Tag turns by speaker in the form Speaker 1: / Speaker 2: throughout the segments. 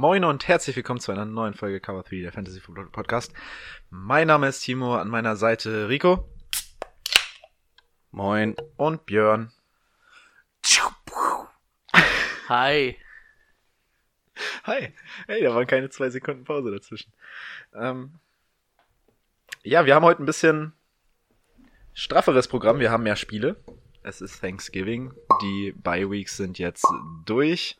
Speaker 1: Moin und herzlich willkommen zu einer neuen Folge Cover 3 der Fantasy Football Podcast. Mein Name ist Timo, an meiner Seite Rico. Moin. Und Björn.
Speaker 2: Hi.
Speaker 1: Hi. Hey, da waren keine zwei Sekunden Pause dazwischen. Ähm, ja, wir haben heute ein bisschen strafferes Programm. Wir haben mehr Spiele. Es ist Thanksgiving. Die Bye Weeks sind jetzt durch.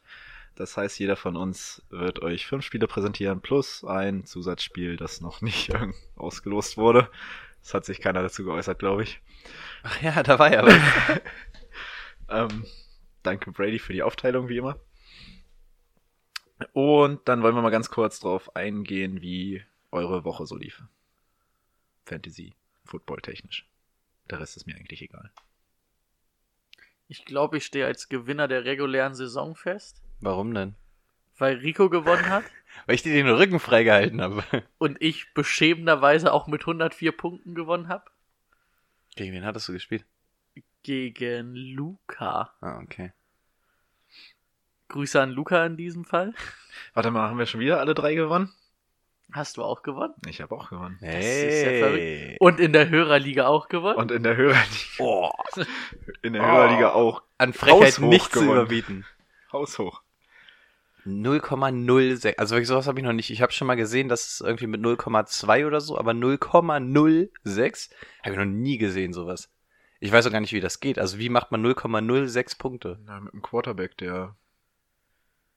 Speaker 1: Das heißt, jeder von uns wird euch fünf Spiele präsentieren plus ein Zusatzspiel, das noch nicht ausgelost wurde. Es hat sich keiner dazu geäußert, glaube ich.
Speaker 2: Ach ja, da war ja was.
Speaker 1: ähm, danke Brady für die Aufteilung, wie immer. Und dann wollen wir mal ganz kurz drauf eingehen, wie eure Woche so lief. Fantasy, Football technisch. Der Rest ist mir eigentlich egal.
Speaker 2: Ich glaube, ich stehe als Gewinner der regulären Saison fest.
Speaker 3: Warum denn?
Speaker 2: Weil Rico gewonnen hat.
Speaker 3: Weil ich dir den Rücken freigehalten habe.
Speaker 2: Und ich beschämenderweise auch mit 104 Punkten gewonnen habe.
Speaker 3: Gegen wen hattest du gespielt?
Speaker 2: Gegen Luca.
Speaker 3: Ah, okay.
Speaker 2: Grüße an Luca in diesem Fall.
Speaker 1: Warte mal, haben wir schon wieder alle drei gewonnen?
Speaker 2: Hast du auch gewonnen?
Speaker 1: Ich habe auch gewonnen.
Speaker 3: Hey.
Speaker 2: Ja Und in der Hörerliga auch gewonnen?
Speaker 1: Und in der Hörerliga.
Speaker 3: Oh.
Speaker 1: In der Hörerliga auch.
Speaker 3: An Frechheit
Speaker 1: Haushoch
Speaker 3: nicht zu überbieten.
Speaker 1: Haushoch.
Speaker 3: 0,06. Also wirklich sowas habe ich noch nicht. Ich habe schon mal gesehen, dass es irgendwie mit 0,2 oder so, aber 0,06 habe ich noch nie gesehen sowas. Ich weiß auch gar nicht, wie das geht. Also wie macht man 0,06 Punkte?
Speaker 1: Na, mit einem Quarterback, der.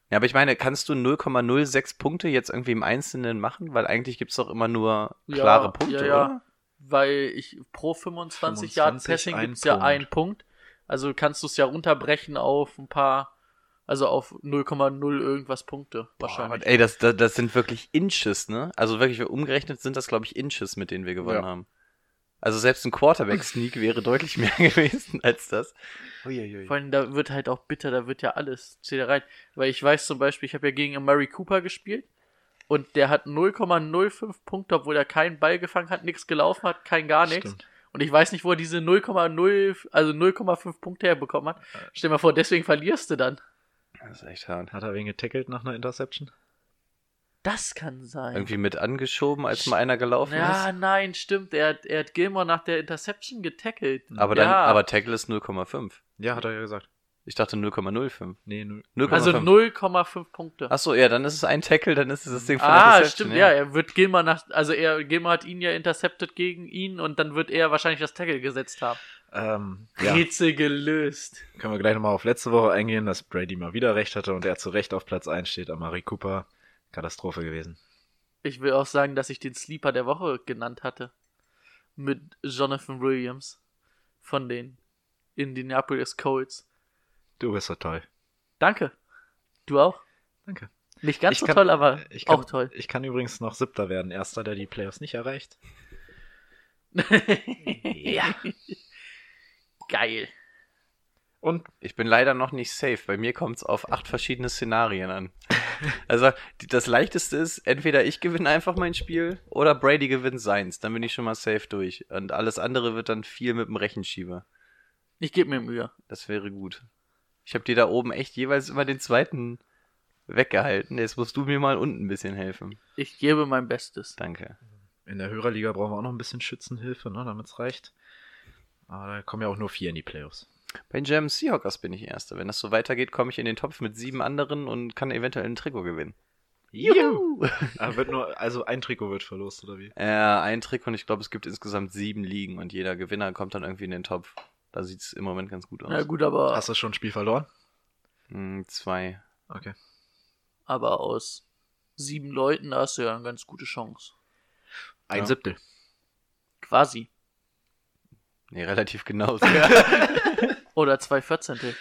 Speaker 3: Ja, aber ich meine, kannst du 0,06 Punkte jetzt irgendwie im Einzelnen machen? Weil eigentlich gibt's doch immer nur klare
Speaker 2: ja,
Speaker 3: Punkte,
Speaker 2: ja, ja.
Speaker 3: oder?
Speaker 2: Weil ich pro 25, Yard
Speaker 1: 25
Speaker 2: Passing
Speaker 1: ein
Speaker 2: gibt's ja einen Punkt. Also kannst du es ja runterbrechen auf ein paar, also auf 0,0 irgendwas Punkte wahrscheinlich.
Speaker 3: Ey, das, das, das sind wirklich Inches, ne? Also wirklich umgerechnet sind das, glaube ich, Inches, mit denen wir gewonnen
Speaker 1: Ja.
Speaker 3: haben. Also selbst ein Quarterback-Sneak wäre deutlich mehr gewesen als das. Uiuiui.
Speaker 2: Vor allem, da wird halt auch bitter, da wird ja alles, zählt ja rein. Weil ich weiß zum Beispiel, ich habe ja gegen Murray Cooper gespielt und der hat 0,05 Punkte, obwohl er keinen Ball gefangen hat, nichts gelaufen hat, kein gar nichts. Und ich weiß nicht, wo er diese 0,0, also 0,5 Punkte herbekommen hat. Stell dir mal vor, deswegen verlierst du dann.
Speaker 3: Das ist echt hart.
Speaker 1: Hat er wen getackelt nach einer Interception?
Speaker 2: Das kann sein.
Speaker 3: Irgendwie mit angeschoben, als mal einer gelaufen
Speaker 2: ja,
Speaker 3: ist.
Speaker 2: nein, stimmt. Er hat, er hat Gilmore nach der Interception getackelt.
Speaker 3: Aber dann,
Speaker 2: ja.
Speaker 3: aber Tackle ist 0,5.
Speaker 1: Ja, hat er ja gesagt.
Speaker 3: Ich dachte 0,05.
Speaker 1: Nee, null.
Speaker 3: 0,5.
Speaker 2: Also 0,5 Punkte.
Speaker 3: Achso, ja, dann ist es ein Tackle, dann ist es das Ding von
Speaker 2: Ah,
Speaker 3: Interception,
Speaker 2: stimmt, ja. Er wird Gilmore nach, also er, Gilmore hat ihn ja intercepted gegen ihn und dann wird er wahrscheinlich das Tackle gesetzt haben.
Speaker 1: Ähm, ja,
Speaker 2: Rätsel gelöst.
Speaker 1: können wir gleich nochmal auf letzte Woche eingehen, dass Brady mal wieder recht hatte und er zu Recht auf Platz 1 steht. Amari Cooper, Katastrophe gewesen.
Speaker 2: Ich will auch sagen, dass ich den Sleeper der Woche genannt hatte. Mit Jonathan Williams von den Indianapolis Colts.
Speaker 1: Du bist so toll.
Speaker 2: Danke. Du auch?
Speaker 1: Danke.
Speaker 2: Nicht ganz
Speaker 1: Ich
Speaker 2: so
Speaker 1: kann-
Speaker 2: toll, aber
Speaker 1: kann,
Speaker 2: auch toll.
Speaker 1: Ich kann übrigens noch Siebter werden. Erster, der die Playoffs nicht erreicht.
Speaker 2: ja. Geil.
Speaker 1: Und
Speaker 3: Ich bin leider noch nicht safe. Bei mir kommt es auf acht verschiedene Szenarien an. Also, die- das leichteste ist, entweder ich gewinne einfach mein Spiel oder Brady gewinnt seins. Dann bin ich schon mal safe durch. Und alles andere wird dann viel mit dem Rechenschieber.
Speaker 2: Ich gebe mir Mühe.
Speaker 3: Das wäre gut. Ich habe dir da oben echt jeweils immer den zweiten weggehalten. Jetzt musst du mir mal unten ein bisschen helfen.
Speaker 2: Ich gebe mein Bestes.
Speaker 3: Danke.
Speaker 1: in der Hörerliga brauchen wir auch noch ein bisschen Schützenhilfe, ne, damit es reicht. Aber da kommen ja auch nur vier in die Playoffs.
Speaker 3: Bei den German Seahawkers bin ich Erster. Wenn das so weitergeht, komme ich in den Topf mit sieben anderen und kann eventuell ein Trikot gewinnen.
Speaker 1: Juhu! Aber wird nur, also ein Trikot wird verlost, oder wie?
Speaker 3: Ja, ein Trick und ich glaube, es gibt insgesamt sieben Ligen und jeder Gewinner kommt dann irgendwie in den Topf. Da sieht's im Moment ganz gut aus.
Speaker 2: Na gut, aber,
Speaker 1: Hast du schon ein Spiel verloren?
Speaker 3: Hm, zwei.
Speaker 1: Okay.
Speaker 2: aber aus sieben Leuten hast du ja eine ganz gute Chance.
Speaker 1: Ein
Speaker 3: Ja.
Speaker 1: Siebtel.
Speaker 2: Quasi.
Speaker 3: Nee, relativ genau.
Speaker 2: Oder zwei Vierzehntel.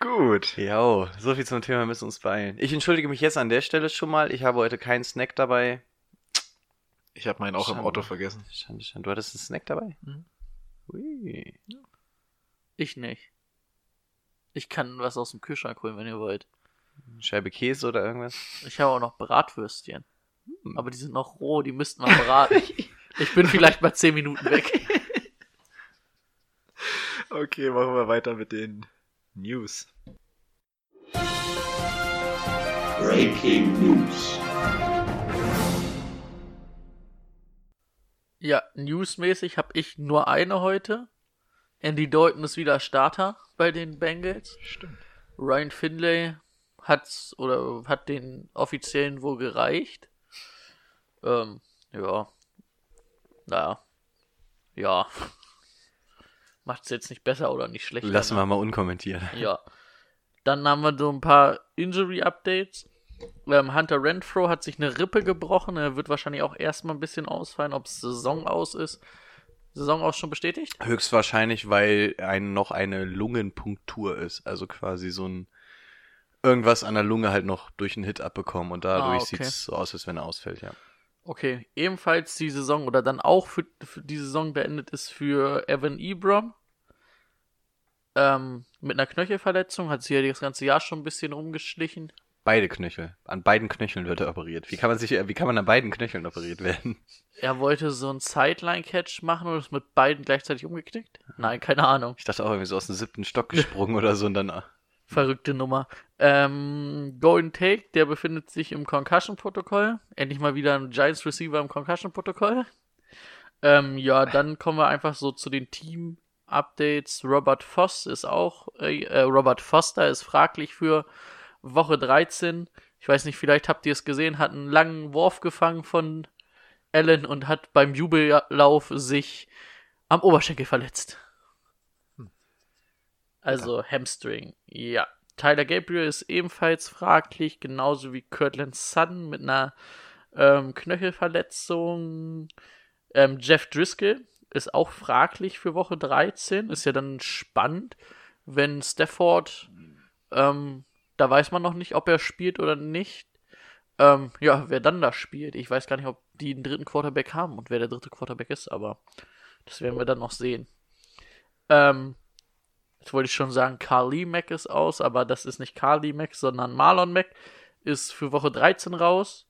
Speaker 1: Gut.
Speaker 3: Jo, so viel zum Thema, wir müssen uns beeilen. Ich entschuldige mich jetzt an der Stelle schon mal. Ich habe heute keinen Snack dabei.
Speaker 1: Ich habe meinen auch im
Speaker 3: Schande.
Speaker 1: Auto vergessen.
Speaker 3: Schande, schande. Du hattest einen Snack dabei?
Speaker 1: Mhm.
Speaker 3: Ui.
Speaker 2: Ich nicht. Ich kann was aus dem Kühlschrank holen, wenn ihr wollt.
Speaker 3: Scheibe Käse oder irgendwas?
Speaker 2: Ich habe auch noch Bratwürstchen.
Speaker 3: Hm.
Speaker 2: Aber die sind noch roh, die müssten wir braten. ich bin vielleicht mal 10 Minuten weg.
Speaker 1: Okay, machen wir weiter mit den News.
Speaker 4: Breaking News.
Speaker 2: Ja, newsmäßig habe ich nur eine heute. Andy Dalton ist wieder Starter bei den Bengals.
Speaker 1: Stimmt.
Speaker 2: Ryan Finlay hat's oder hat den offiziellen wohl gereicht. Ähm, ja. Naja. Ja. Macht's jetzt nicht besser oder nicht schlechter.
Speaker 3: Lassen wir mal unkommentiert.
Speaker 2: Ja. Dann haben wir so ein paar Injury-Updates. Ähm, Hunter Renfro hat sich eine Rippe gebrochen. Er wird wahrscheinlich auch erstmal ein bisschen ausfallen, ob es Saison aus ist. Saison aus schon bestätigt?
Speaker 3: Höchstwahrscheinlich, weil ein, noch eine Lungenpunktur ist. Also quasi so ein irgendwas an der Lunge halt noch durch einen Hit abbekommen und dadurch
Speaker 2: Ah, okay.
Speaker 3: sieht's so aus, als wenn er ausfällt, ja.
Speaker 2: Okay, ebenfalls die Saison oder dann auch für, für die Saison beendet ist für Evan Ebron. Ähm, mit einer Knöchelverletzung hat sie ja das ganze Jahr schon ein bisschen rumgeschlichen.
Speaker 3: Beide Knöchel. An beiden Knöcheln wird er operiert. Wie kann man sich, wie kann man an beiden Knöcheln operiert werden?
Speaker 2: Er wollte so einen Sideline-Catch machen und ist mit beiden gleichzeitig umgeknickt? Nein, keine Ahnung.
Speaker 3: Ich dachte auch irgendwie so aus dem siebten Stock gesprungen oder so und dann.
Speaker 2: Verrückte Nummer. Ähm, Golden Take, der befindet sich im Concussion-Protokoll. Endlich mal wieder ein Giants-Receiver im Concussion-Protokoll. Ähm, ja, dann kommen wir einfach so zu den Team-Updates. Robert Voss ist auch, äh, äh, Robert Foster ist fraglich für Woche 13. Ich weiß nicht, vielleicht habt ihr es gesehen, hat einen langen Wurf gefangen von Allen und hat beim Jubellauf sich am Oberschenkel verletzt. Also Hamstring, ja. Tyler Gabriel ist ebenfalls fraglich, genauso wie Kirtland Sutton mit einer ähm, Knöchelverletzung. Ähm, Jeff Driscoll ist auch fraglich für Woche 13. Ist ja dann spannend, wenn Stafford, ähm, da weiß man noch nicht, ob er spielt oder nicht. Ähm, ja, wer dann da spielt. Ich weiß gar nicht, ob die einen dritten Quarterback haben und wer der dritte Quarterback ist, aber das werden wir dann noch sehen. Ähm, Jetzt wollte ich schon sagen, Carly Mack ist aus, aber das ist nicht Carly Mack, sondern Marlon Mack ist für Woche 13 raus.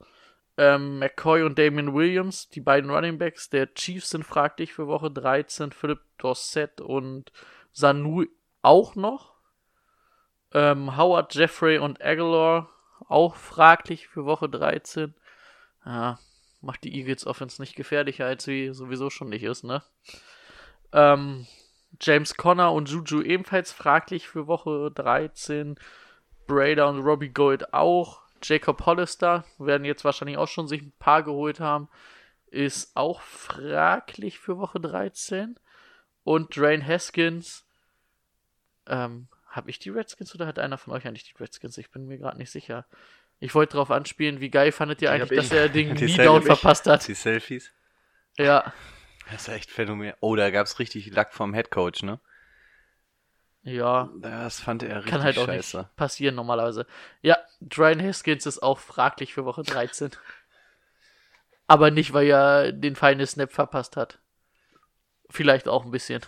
Speaker 2: Ähm, McCoy und Damien Williams, die beiden Running Backs der Chiefs sind fraglich für Woche 13. Philip Dorsett und Sanu auch noch. Ähm, Howard, Jeffrey und Aguilar auch fraglich für Woche 13. Ja, macht die Eagles Offense nicht gefährlicher, als sie sowieso schon nicht ist, ne? Ähm, James Conner und Juju ebenfalls fraglich für Woche 13. Brader und Robbie Gold auch. Jacob Hollister werden jetzt wahrscheinlich auch schon sich ein paar geholt haben. Ist auch fraglich für Woche 13. Und Drain Haskins. Ähm, habe ich die Redskins oder hat einer von euch eigentlich die Redskins? Ich bin mir gerade nicht sicher. Ich wollte darauf anspielen, wie geil fandet ihr
Speaker 1: Die
Speaker 2: eigentlich, dass
Speaker 1: ich.
Speaker 2: er den Knee-Down verpasst hat?
Speaker 3: Die Selfies.
Speaker 2: Ja.
Speaker 3: Das ist echt phänomenal. Oh, da gab's richtig Lack vom Headcoach, ne?
Speaker 2: Ja.
Speaker 3: Das fand er richtig
Speaker 2: Kann halt auch
Speaker 3: scheiße.
Speaker 2: nicht passieren normalerweise. Ja, Brian Haskins ist auch fraglich für Woche 13. Aber nicht, weil er den feinen Snap verpasst hat. Vielleicht auch ein bisschen.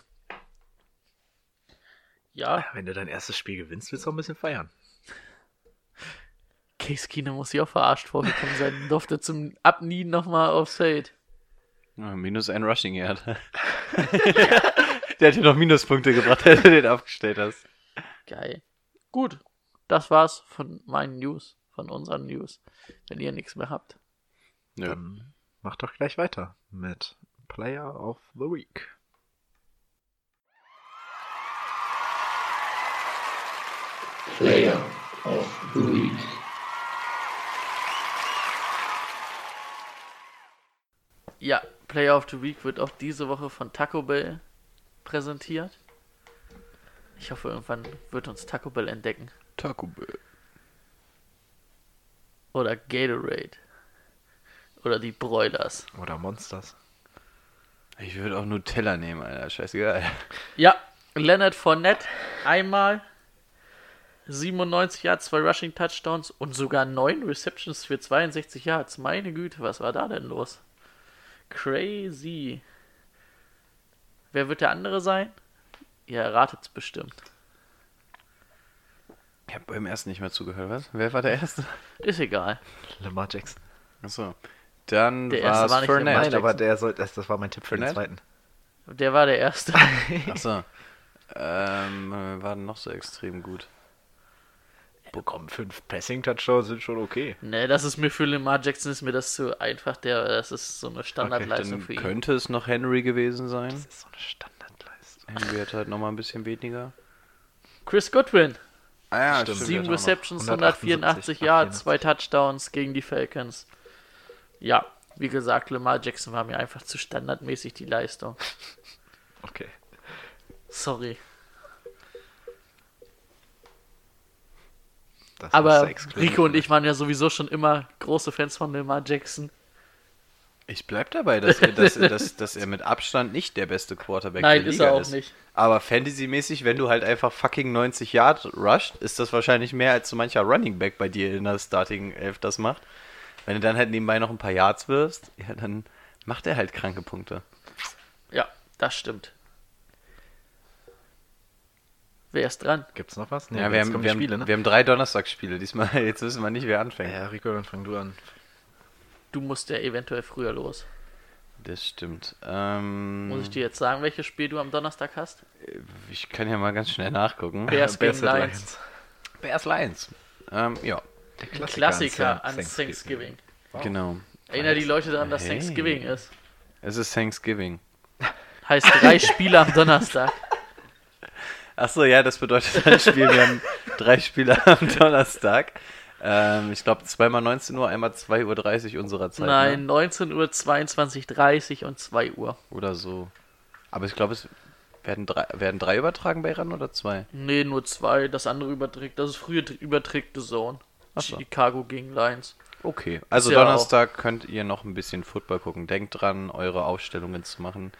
Speaker 2: Ja,
Speaker 1: Wenn du dein erstes Spiel gewinnst, willst du auch ein bisschen feiern.
Speaker 2: Case Keenum muss sich auch verarscht vorgekommen sein. Durfte zum Abnieden nochmal aufs Feld.
Speaker 3: Ja, minus ein Rushing Yard. Der hat dir noch Minuspunkte gebracht, wenn du den aufgestellt hast.
Speaker 2: Geil. Gut, das war's von meinen News, von unseren News. Wenn ihr nichts mehr habt.
Speaker 3: Nö.
Speaker 1: Dann mach doch gleich weiter mit Player of the Week.
Speaker 4: Player of the Week.
Speaker 2: Ja, Player of the Week wird auch diese Woche von Taco Bell präsentiert. Ich hoffe, irgendwann wird uns Taco Bell entdecken.
Speaker 3: Taco Bell.
Speaker 2: Oder Gatorade. Oder die Broilers.
Speaker 1: Oder Monsters.
Speaker 3: Ich würde auch Nutella nehmen, Alter. Scheißegal.
Speaker 2: Ja, Leonard Fournette einmal. 97 Yards, zwei Rushing Touchdowns und sogar neun Receptions für 62 Yards. Meine Güte, was war da denn los? Crazy. Wer wird der andere sein? Ihr erratet es bestimmt.
Speaker 3: Ich habe beim ersten nicht mehr zugehört, was? Wer war der Erste?
Speaker 2: Ist egal.
Speaker 1: Lamar Jackson.
Speaker 3: Achso. Dann
Speaker 2: Der Erste
Speaker 3: war es
Speaker 2: nicht Lamar
Speaker 1: Nein, aber der soll, das, das war mein Tipp für den
Speaker 3: Fournette?
Speaker 1: zweiten.
Speaker 2: Der war der Erste.
Speaker 3: Achso. Ähm, wer war denn noch so extrem gut?
Speaker 1: Bekommen fünf Passing-Touchdowns sind schon okay.
Speaker 2: ne, das ist mir für Lamar Jackson ist mir das zu einfach. Der, das ist so eine Standardleistung
Speaker 3: Dann
Speaker 2: für ihn.
Speaker 3: könnte es noch Henry gewesen sein.
Speaker 1: Das ist so eine Standardleistung.
Speaker 3: Henry hat halt nochmal ein bisschen weniger.
Speaker 2: Chris Goodwin.
Speaker 3: Ah ja,
Speaker 1: Stimmt.
Speaker 2: Sieben Receptions,
Speaker 1: 178
Speaker 2: 184 Yards, zwei Touchdowns gegen die Falcons. Ja, wie gesagt, Lamar Jackson war mir einfach zu standardmäßig die Leistung.
Speaker 1: Okay.
Speaker 2: Sorry.
Speaker 1: Das
Speaker 2: Aber
Speaker 1: ist.
Speaker 2: Rico und ich waren ja sowieso schon immer große Fans von Lamar Jackson.
Speaker 3: Ich bleib dabei, dass er, dass, dass, dass er mit Abstand nicht der beste Quarterback
Speaker 2: Nein,
Speaker 3: der
Speaker 2: ist
Speaker 3: Liga
Speaker 2: er auch nicht.
Speaker 3: Aber Fantasy-mäßig, wenn du halt einfach fucking 90 Yard rusht, ist das wahrscheinlich mehr als so mancher Running Back bei dir in der Starting 11 das macht. Wenn du dann halt nebenbei noch ein paar Yards wirfst, ja, dann macht er halt kranke Punkte.
Speaker 2: Ja, das stimmt. Wer ist dran?
Speaker 1: Gibt's noch was? Nee,
Speaker 3: ja, wir haben, wir,
Speaker 1: Spiele,
Speaker 3: haben,
Speaker 1: ne?
Speaker 3: wir haben drei Donnerstagsspiele. Diesmal, jetzt wissen wir nicht, wer anfängt.
Speaker 1: Ja, Rico, dann fang du an.
Speaker 2: Du musst ja eventuell früher los.
Speaker 3: Das stimmt. Ähm,
Speaker 2: Muss ich dir jetzt sagen, welches Spiel du am Donnerstag hast?
Speaker 3: ich kann ja mal ganz schnell nachgucken.
Speaker 2: Bears gegen
Speaker 1: at
Speaker 2: Lions.
Speaker 3: Bears Lions. Ähm, ja,
Speaker 1: Der
Speaker 2: Klassiker, Klassiker an Thanksgiving.
Speaker 3: genau.
Speaker 2: Erinnere die Leute daran, dass
Speaker 3: Hey.
Speaker 2: Thanksgiving ist.
Speaker 3: Es ist Thanksgiving.
Speaker 2: Heißt drei Spiele am Donnerstag.
Speaker 3: Achso, ja, das bedeutet ein Spiel. Wir haben drei Spiele am Donnerstag. Ähm, ich glaube, zweimal 19 Uhr, einmal 2.30 Uhr unserer Zeit.
Speaker 2: Nein,
Speaker 3: Ne?
Speaker 2: 19 Uhr, 22.30 und 2 Uhr.
Speaker 3: Oder so. Aber ich glaube, es werden drei, werden drei übertragen bei RAN oder zwei?
Speaker 2: Nee, nur zwei. Das andere überträgt. Das ist früher überträgt The Zone.
Speaker 3: So.
Speaker 2: Chicago gegen Lions.
Speaker 3: Okay. Also
Speaker 2: ja
Speaker 3: Donnerstag könnt ihr noch ein bisschen Football gucken. Denkt dran, eure Aufstellungen zu machen.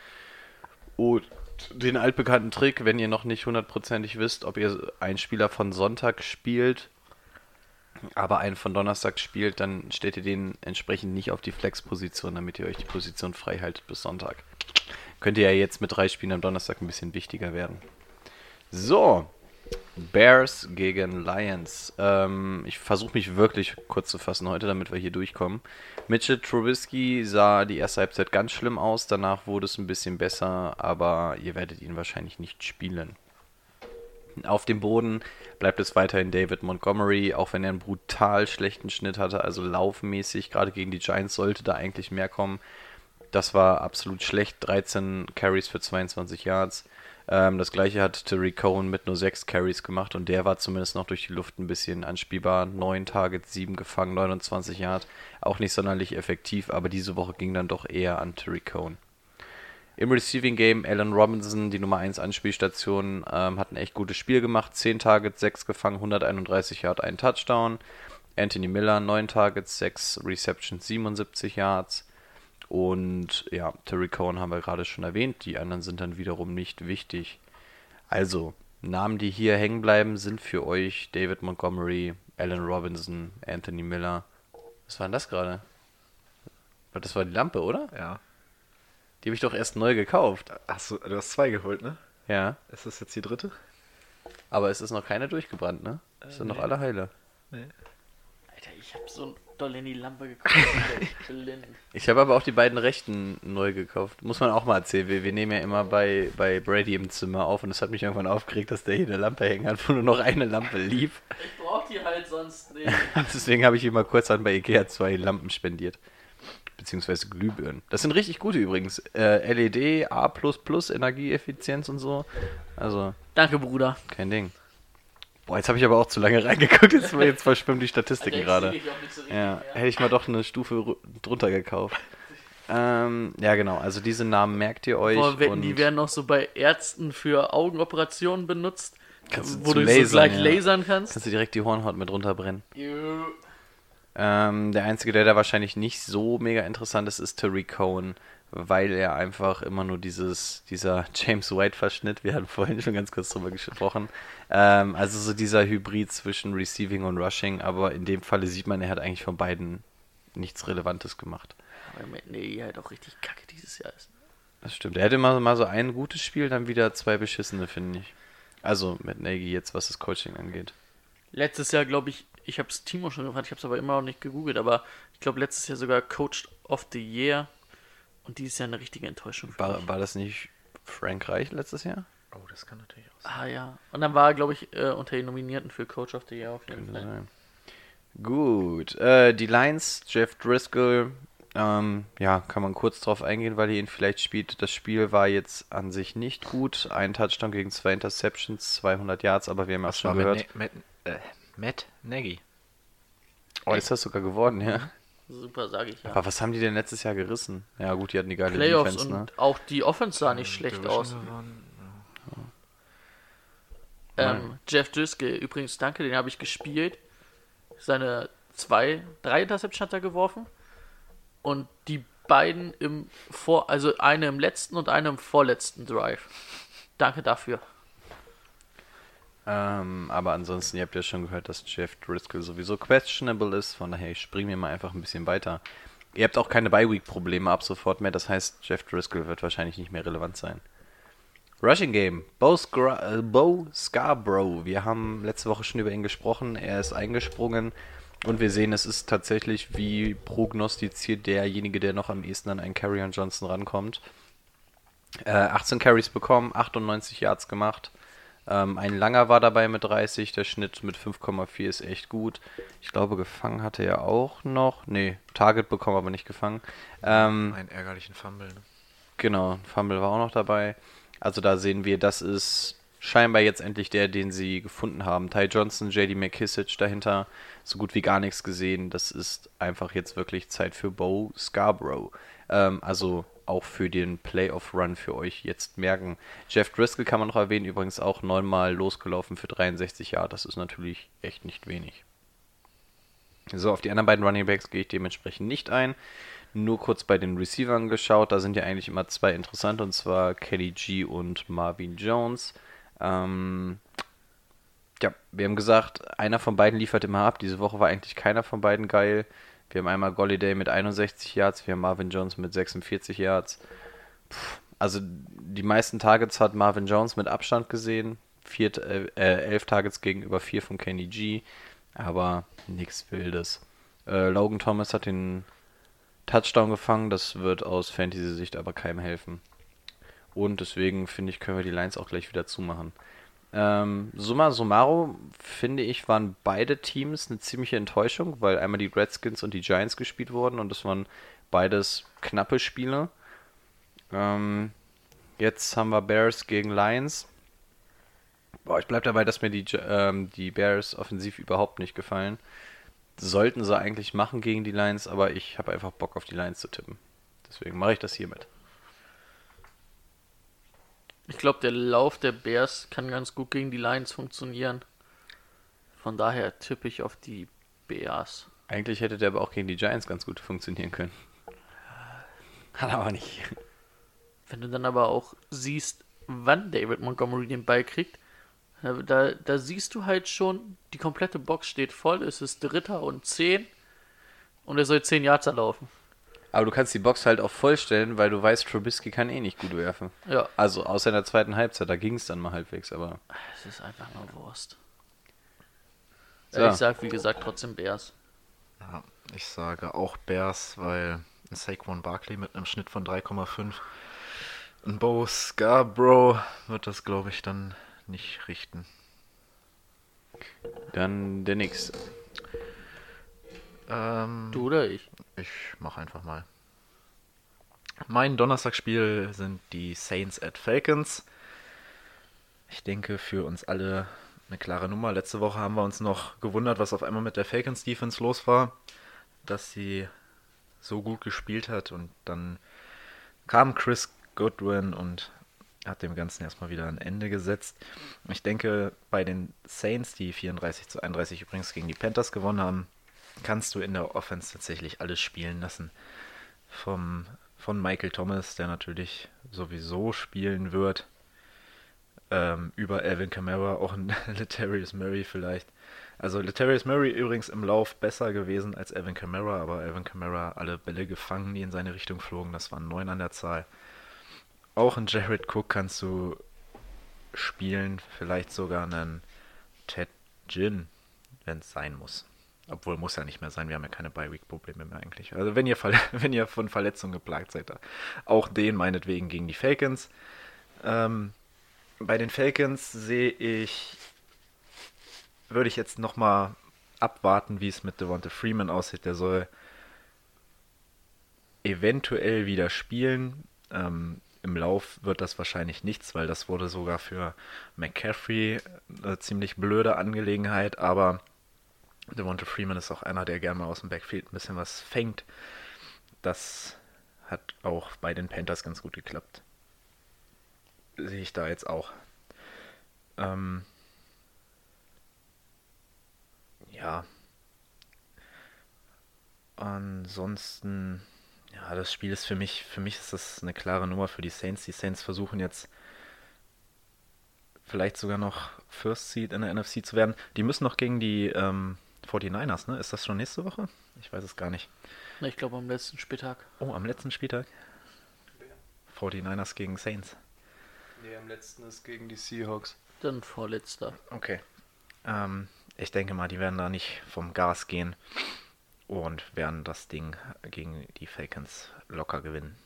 Speaker 3: Und den altbekannten Trick, wenn ihr noch nicht hundertprozentig wisst, ob ihr einen Spieler von Sonntag spielt, aber einen von Donnerstag spielt, dann stellt ihr den entsprechend nicht auf die Flex-Position, damit ihr euch die Position frei haltet bis Sonntag. Könnte ja jetzt mit drei Spielen am Donnerstag ein bisschen wichtiger werden. So, Bears gegen Lions. Ähm, ich versuche mich wirklich kurz zu fassen heute, damit wir hier durchkommen. Mitchell Trubisky sah die erste Halbzeit ganz schlimm aus, danach wurde es ein bisschen besser, aber ihr werdet ihn wahrscheinlich nicht spielen. Auf dem Boden bleibt es weiterhin David Montgomery, auch wenn er einen brutal schlechten Schnitt hatte, also laufmäßig, gerade gegen die Giants sollte da eigentlich mehr kommen. Das war absolut schlecht, 13 Carries für 22 Yards. Ähm, das gleiche hat Terry Cohen mit nur 6 Carries gemacht und der war zumindest noch durch die Luft ein bisschen anspielbar. 9 Targets, 7 gefangen, 29 Yards. Auch nicht sonderlich effektiv, aber diese Woche ging dann doch eher an Terry Cohen. Im Receiving Game Allen Robinson, die Nummer 1 Anspielstation, ähm, hat ein echt gutes Spiel gemacht. 10 Targets, 6 gefangen, 131 Yards, ein Touchdown. Anthony Miller, 9 Targets, 6 Receptions, 77 Yards. Und ja, Terry Cohen haben wir gerade schon erwähnt. Die anderen sind dann wiederum nicht wichtig. Also, Namen, die hier hängen bleiben, sind für euch David Montgomery, Allen Robinson, Anthony Miller. Was war denn das gerade? Das war die Lampe, oder?
Speaker 1: Ja.
Speaker 3: Die habe ich doch erst neu gekauft.
Speaker 1: Achso, du hast zwei geholt, ne?
Speaker 3: Ja.
Speaker 1: Ist das jetzt die dritte?
Speaker 3: Aber es ist noch keine durchgebrannt, ne? Es sind noch alle heile.
Speaker 2: Alter, ich hab so doll in die Lampe geguckt. ich
Speaker 3: habe aber auch die beiden rechten neu gekauft. Muss man auch mal erzählen. Wir, wir nehmen ja immer bei, bei Brady im Zimmer auf und es hat mich irgendwann aufgeregt, dass der hier eine Lampe hängen hat, wo nur noch eine Lampe lief.
Speaker 2: Ich brauch die halt sonst nicht.
Speaker 3: Deswegen habe ich ihm mal kurz an bei Ikea zwei Lampen spendiert. Beziehungsweise Glühbirnen. Das sind richtig gute übrigens. Äh, LED, A, Energieeffizienz und so. Also,
Speaker 2: Danke, Bruder.
Speaker 3: kein Ding. Boah, jetzt habe ich aber auch zu lange reingeguckt. Jetzt, jetzt verschwimmen die Statistiken
Speaker 2: Alter,
Speaker 3: gerade.
Speaker 2: auch so
Speaker 3: Ja, hätte ich mal doch eine Stufe ru- drunter gekauft. ähm, ja, genau. Also diese Namen merkt ihr euch.
Speaker 2: Boah,
Speaker 3: und
Speaker 2: die werden noch so bei Ärzten für Augenoperationen benutzt,
Speaker 3: Kannst du
Speaker 2: wo du so
Speaker 3: Lasern,
Speaker 2: gleich
Speaker 3: ja.
Speaker 2: lasern kannst.
Speaker 3: kannst du direkt die Hornhaut mit runterbrennen. Ähm, der einzige, der da wahrscheinlich nicht so mega interessant ist, ist Terry Cohen, weil er einfach immer nur dieses, dieser James White-Verschnitt, wir hatten vorhin schon ganz kurz drüber gesprochen, ähm, also so dieser Hybrid zwischen Receiving und Rushing, aber in dem Falle sieht man, er hat eigentlich von beiden nichts Relevantes gemacht.
Speaker 2: Aber Matt Nagy halt auch richtig kacke dieses Jahr ist.
Speaker 3: Das stimmt. Er hatte immer mal so ein gutes Spiel, dann wieder zwei beschissene, finde ich. Also mit Nagy jetzt, was das Coaching angeht.
Speaker 2: Letztes Jahr, glaube ich, ich habe es Timo schon gefragt, ich habe es aber immer noch nicht gegoogelt, aber ich glaube letztes Jahr sogar Coach of the Year und dieses Jahr eine richtige Enttäuschung. für mich.
Speaker 3: War, war das nicht Frank Reich letztes Jahr?
Speaker 1: Oh, das kann natürlich auch sein.
Speaker 2: Ah ja. Und dann war er, glaube ich, äh, unter den Nominierten für Coach of the Year auf jeden
Speaker 3: Könnte
Speaker 2: Fall.
Speaker 3: sein. Gut, äh, die Lions, Jeff Driscoll, ähm, ja, kann man kurz drauf eingehen, weil ihr ihn vielleicht spielt. Das Spiel war jetzt an sich nicht gut. Ein Touchdown gegen zwei Interceptions, 200 Yards, aber wir haben
Speaker 1: Das
Speaker 3: schon
Speaker 1: war
Speaker 3: gehört.
Speaker 1: Matt, Matt, äh, Matt Nagy.
Speaker 3: Oh, ist das sogar geworden, ja.
Speaker 2: Super, sage ich ja.
Speaker 3: Aber was haben die denn letztes Jahr gerissen? Ja, gut, die hatten die geile
Speaker 2: Playoffs
Speaker 3: Defense,
Speaker 2: und
Speaker 3: ne?
Speaker 2: auch die Offense sah nicht schlecht
Speaker 1: Division
Speaker 2: aus. Ähm, Jeff Driscoll, übrigens, danke, den habe ich gespielt. Seine zwei, drei Interception hat er geworfen. Und die beiden im vor, also eine im letzten und eine im vorletzten Drive. Danke dafür.
Speaker 3: Ähm, aber ansonsten, ihr habt ja schon gehört, dass Jeff Driscoll sowieso questionable ist. Von daher, ich springe mir mal einfach ein bisschen weiter. Ihr habt auch keine Bye-Week-Probleme ab sofort mehr. Das heißt, Jeff Driscoll wird wahrscheinlich nicht mehr relevant sein. Rushing Game. Bo, Scra äh, Bo Scarborough. Wir haben letzte Woche schon über ihn gesprochen. Er ist eingesprungen. Und wir sehen, es ist tatsächlich wie prognostiziert derjenige, der noch am ehesten an einen Carrion Johnson rankommt. Äh, 18 Carries bekommen, 98 Yards gemacht. Ähm, ein langer war dabei mit 30, der Schnitt mit 5,4 ist echt gut. Ich glaube, gefangen hatte er auch noch. Nee, Target bekommen, aber nicht gefangen. Ähm,
Speaker 1: Einen ärgerlichen Fumble. Ne?
Speaker 3: Genau, Fumble war auch noch dabei. Also da sehen wir, das ist scheinbar jetzt endlich der, den sie gefunden haben. Ty Johnson, JD McKissick dahinter, so gut wie gar nichts gesehen. Das ist einfach jetzt wirklich Zeit für Bo Scarborough. Ähm, also auch für den Playoff-Run für euch jetzt merken. Jeff Driscoll kann man noch erwähnen, übrigens auch neunmal losgelaufen für 63 Jahre. Das ist natürlich echt nicht wenig. So, auf die anderen beiden Running Backs gehe ich dementsprechend nicht ein. Nur kurz bei den Receivern geschaut, da sind ja eigentlich immer zwei interessante, und zwar Kelly G und Marvin Jones. Ähm, ja, wir haben gesagt, einer von beiden liefert immer ab. Diese Woche war eigentlich keiner von beiden geil. Wir haben einmal Golliday mit 61 Yards, wir haben Marvin Jones mit 46 Yards. Puh, also die meisten Targets hat Marvin Jones mit Abstand gesehen. Vier, äh, äh, elf Targets gegenüber vier von Kenny G. Aber nichts Wildes. Äh, Logan Thomas hat den Touchdown gefangen. Das wird aus Fantasy-Sicht aber keinem helfen. Und deswegen finde ich, können wir die Lines auch gleich wieder zumachen. Ähm, summa summarum, finde ich, waren beide Teams eine ziemliche Enttäuschung, weil einmal die Redskins und die Giants gespielt wurden und es waren beides knappe Spiele. Ähm, jetzt haben wir Bears gegen Lions. Boah, ich bleibe dabei, dass mir die, ähm, die Bears offensiv überhaupt nicht gefallen. Sollten sie eigentlich machen gegen die Lions, aber ich habe einfach Bock auf die Lions zu tippen. Deswegen mache ich das hiermit.
Speaker 2: Ich glaube, der Lauf der Bears kann ganz gut gegen die Lions funktionieren. Von daher tippe ich auf die Bears.
Speaker 3: Eigentlich hätte der aber auch gegen die Giants ganz gut funktionieren können. Hat aber nicht.
Speaker 2: Wenn du dann aber auch siehst, wann David Montgomery den Ball kriegt, da, da, siehst du halt schon, die komplette Box steht voll, es ist Dritter und Zehn und er soll 10 Yards erlaufen.
Speaker 3: Aber du kannst die Box halt auch vollstellen, weil du weißt, Trubisky kann eh nicht gut werfen.
Speaker 2: Ja,
Speaker 3: Also außer in der zweiten Halbzeit, da ging es dann mal halbwegs, aber.
Speaker 2: es ist einfach nur Wurst.
Speaker 3: So.
Speaker 2: Ich sag, wie gesagt, trotzdem Bears.
Speaker 1: Ja, ich sage auch Bears, weil ein Saquon Barkley mit einem Schnitt von 3,5 und Bo Scarborough wird das, glaube ich, dann nicht richten.
Speaker 3: Dann der nächste.
Speaker 1: Ähm,
Speaker 2: Du oder ich?
Speaker 1: Ich mach einfach mal. Mein Donnerstagsspiel sind die Saints at Falcons. Ich denke, für uns alle eine klare Nummer. Letzte Woche haben wir uns noch gewundert, was auf einmal mit der Falcons Defense los war, dass sie so gut gespielt hat und dann kam Chris Goodwin und hat dem Ganzen erstmal wieder ein Ende gesetzt. Ich denke, bei den Saints, die 34 zu 31 übrigens gegen die Panthers gewonnen haben, kannst du in der Offense tatsächlich alles spielen lassen. Vom von Michael Thomas, der natürlich sowieso spielen wird. Ähm, über Alvin Kamara, auch ein Letarius Murray vielleicht. Also Letarius Murray übrigens im Lauf besser gewesen als Alvin Kamara, aber Alvin Kamara alle Bälle gefangen, die in seine Richtung flogen. Das waren neun an der Zahl. Auch ein Jared Cook kannst du spielen, vielleicht sogar einen Ted Gin, wenn es sein muss. Obwohl muss ja nicht mehr sein, wir haben ja keine Bi-Week-Probleme mehr eigentlich. Also wenn ihr, wenn ihr von Verletzungen geplagt seid, auch den meinetwegen gegen die Falcons. Ähm, bei den Falcons sehe ich, würde ich jetzt nochmal abwarten, wie es mit Devonta Freeman aussieht. Der soll eventuell wieder spielen. Ähm, Im Lauf wird das wahrscheinlich nichts, weil das wurde sogar für McCaffrey eine ziemlich blöde Angelegenheit, aber Devonta Freeman ist auch einer, der gerne mal aus dem Backfield ein bisschen was fängt. Das hat auch bei den Panthers ganz gut geklappt. Sehe ich da jetzt auch. Ähm ja. Ansonsten, ja, das Spiel ist für mich, für mich ist das eine klare Nummer für die Saints. Die Saints versuchen jetzt vielleicht sogar noch First Seed in der NFC zu werden. Die müssen noch gegen die ähm, 49ers, ne? Ist das schon nächste Woche? Ich weiß es gar nicht.
Speaker 2: Ne, ich glaube am letzten Spieltag.
Speaker 1: Oh, am letzten Spieltag? 49ers gegen Saints.
Speaker 3: Nee, am letzten ist gegen die Seahawks.
Speaker 2: Dann vorletzter.
Speaker 1: Okay. Ähm, ich denke mal, die werden da nicht vom Gas gehen und werden das Ding gegen die Falcons locker gewinnen.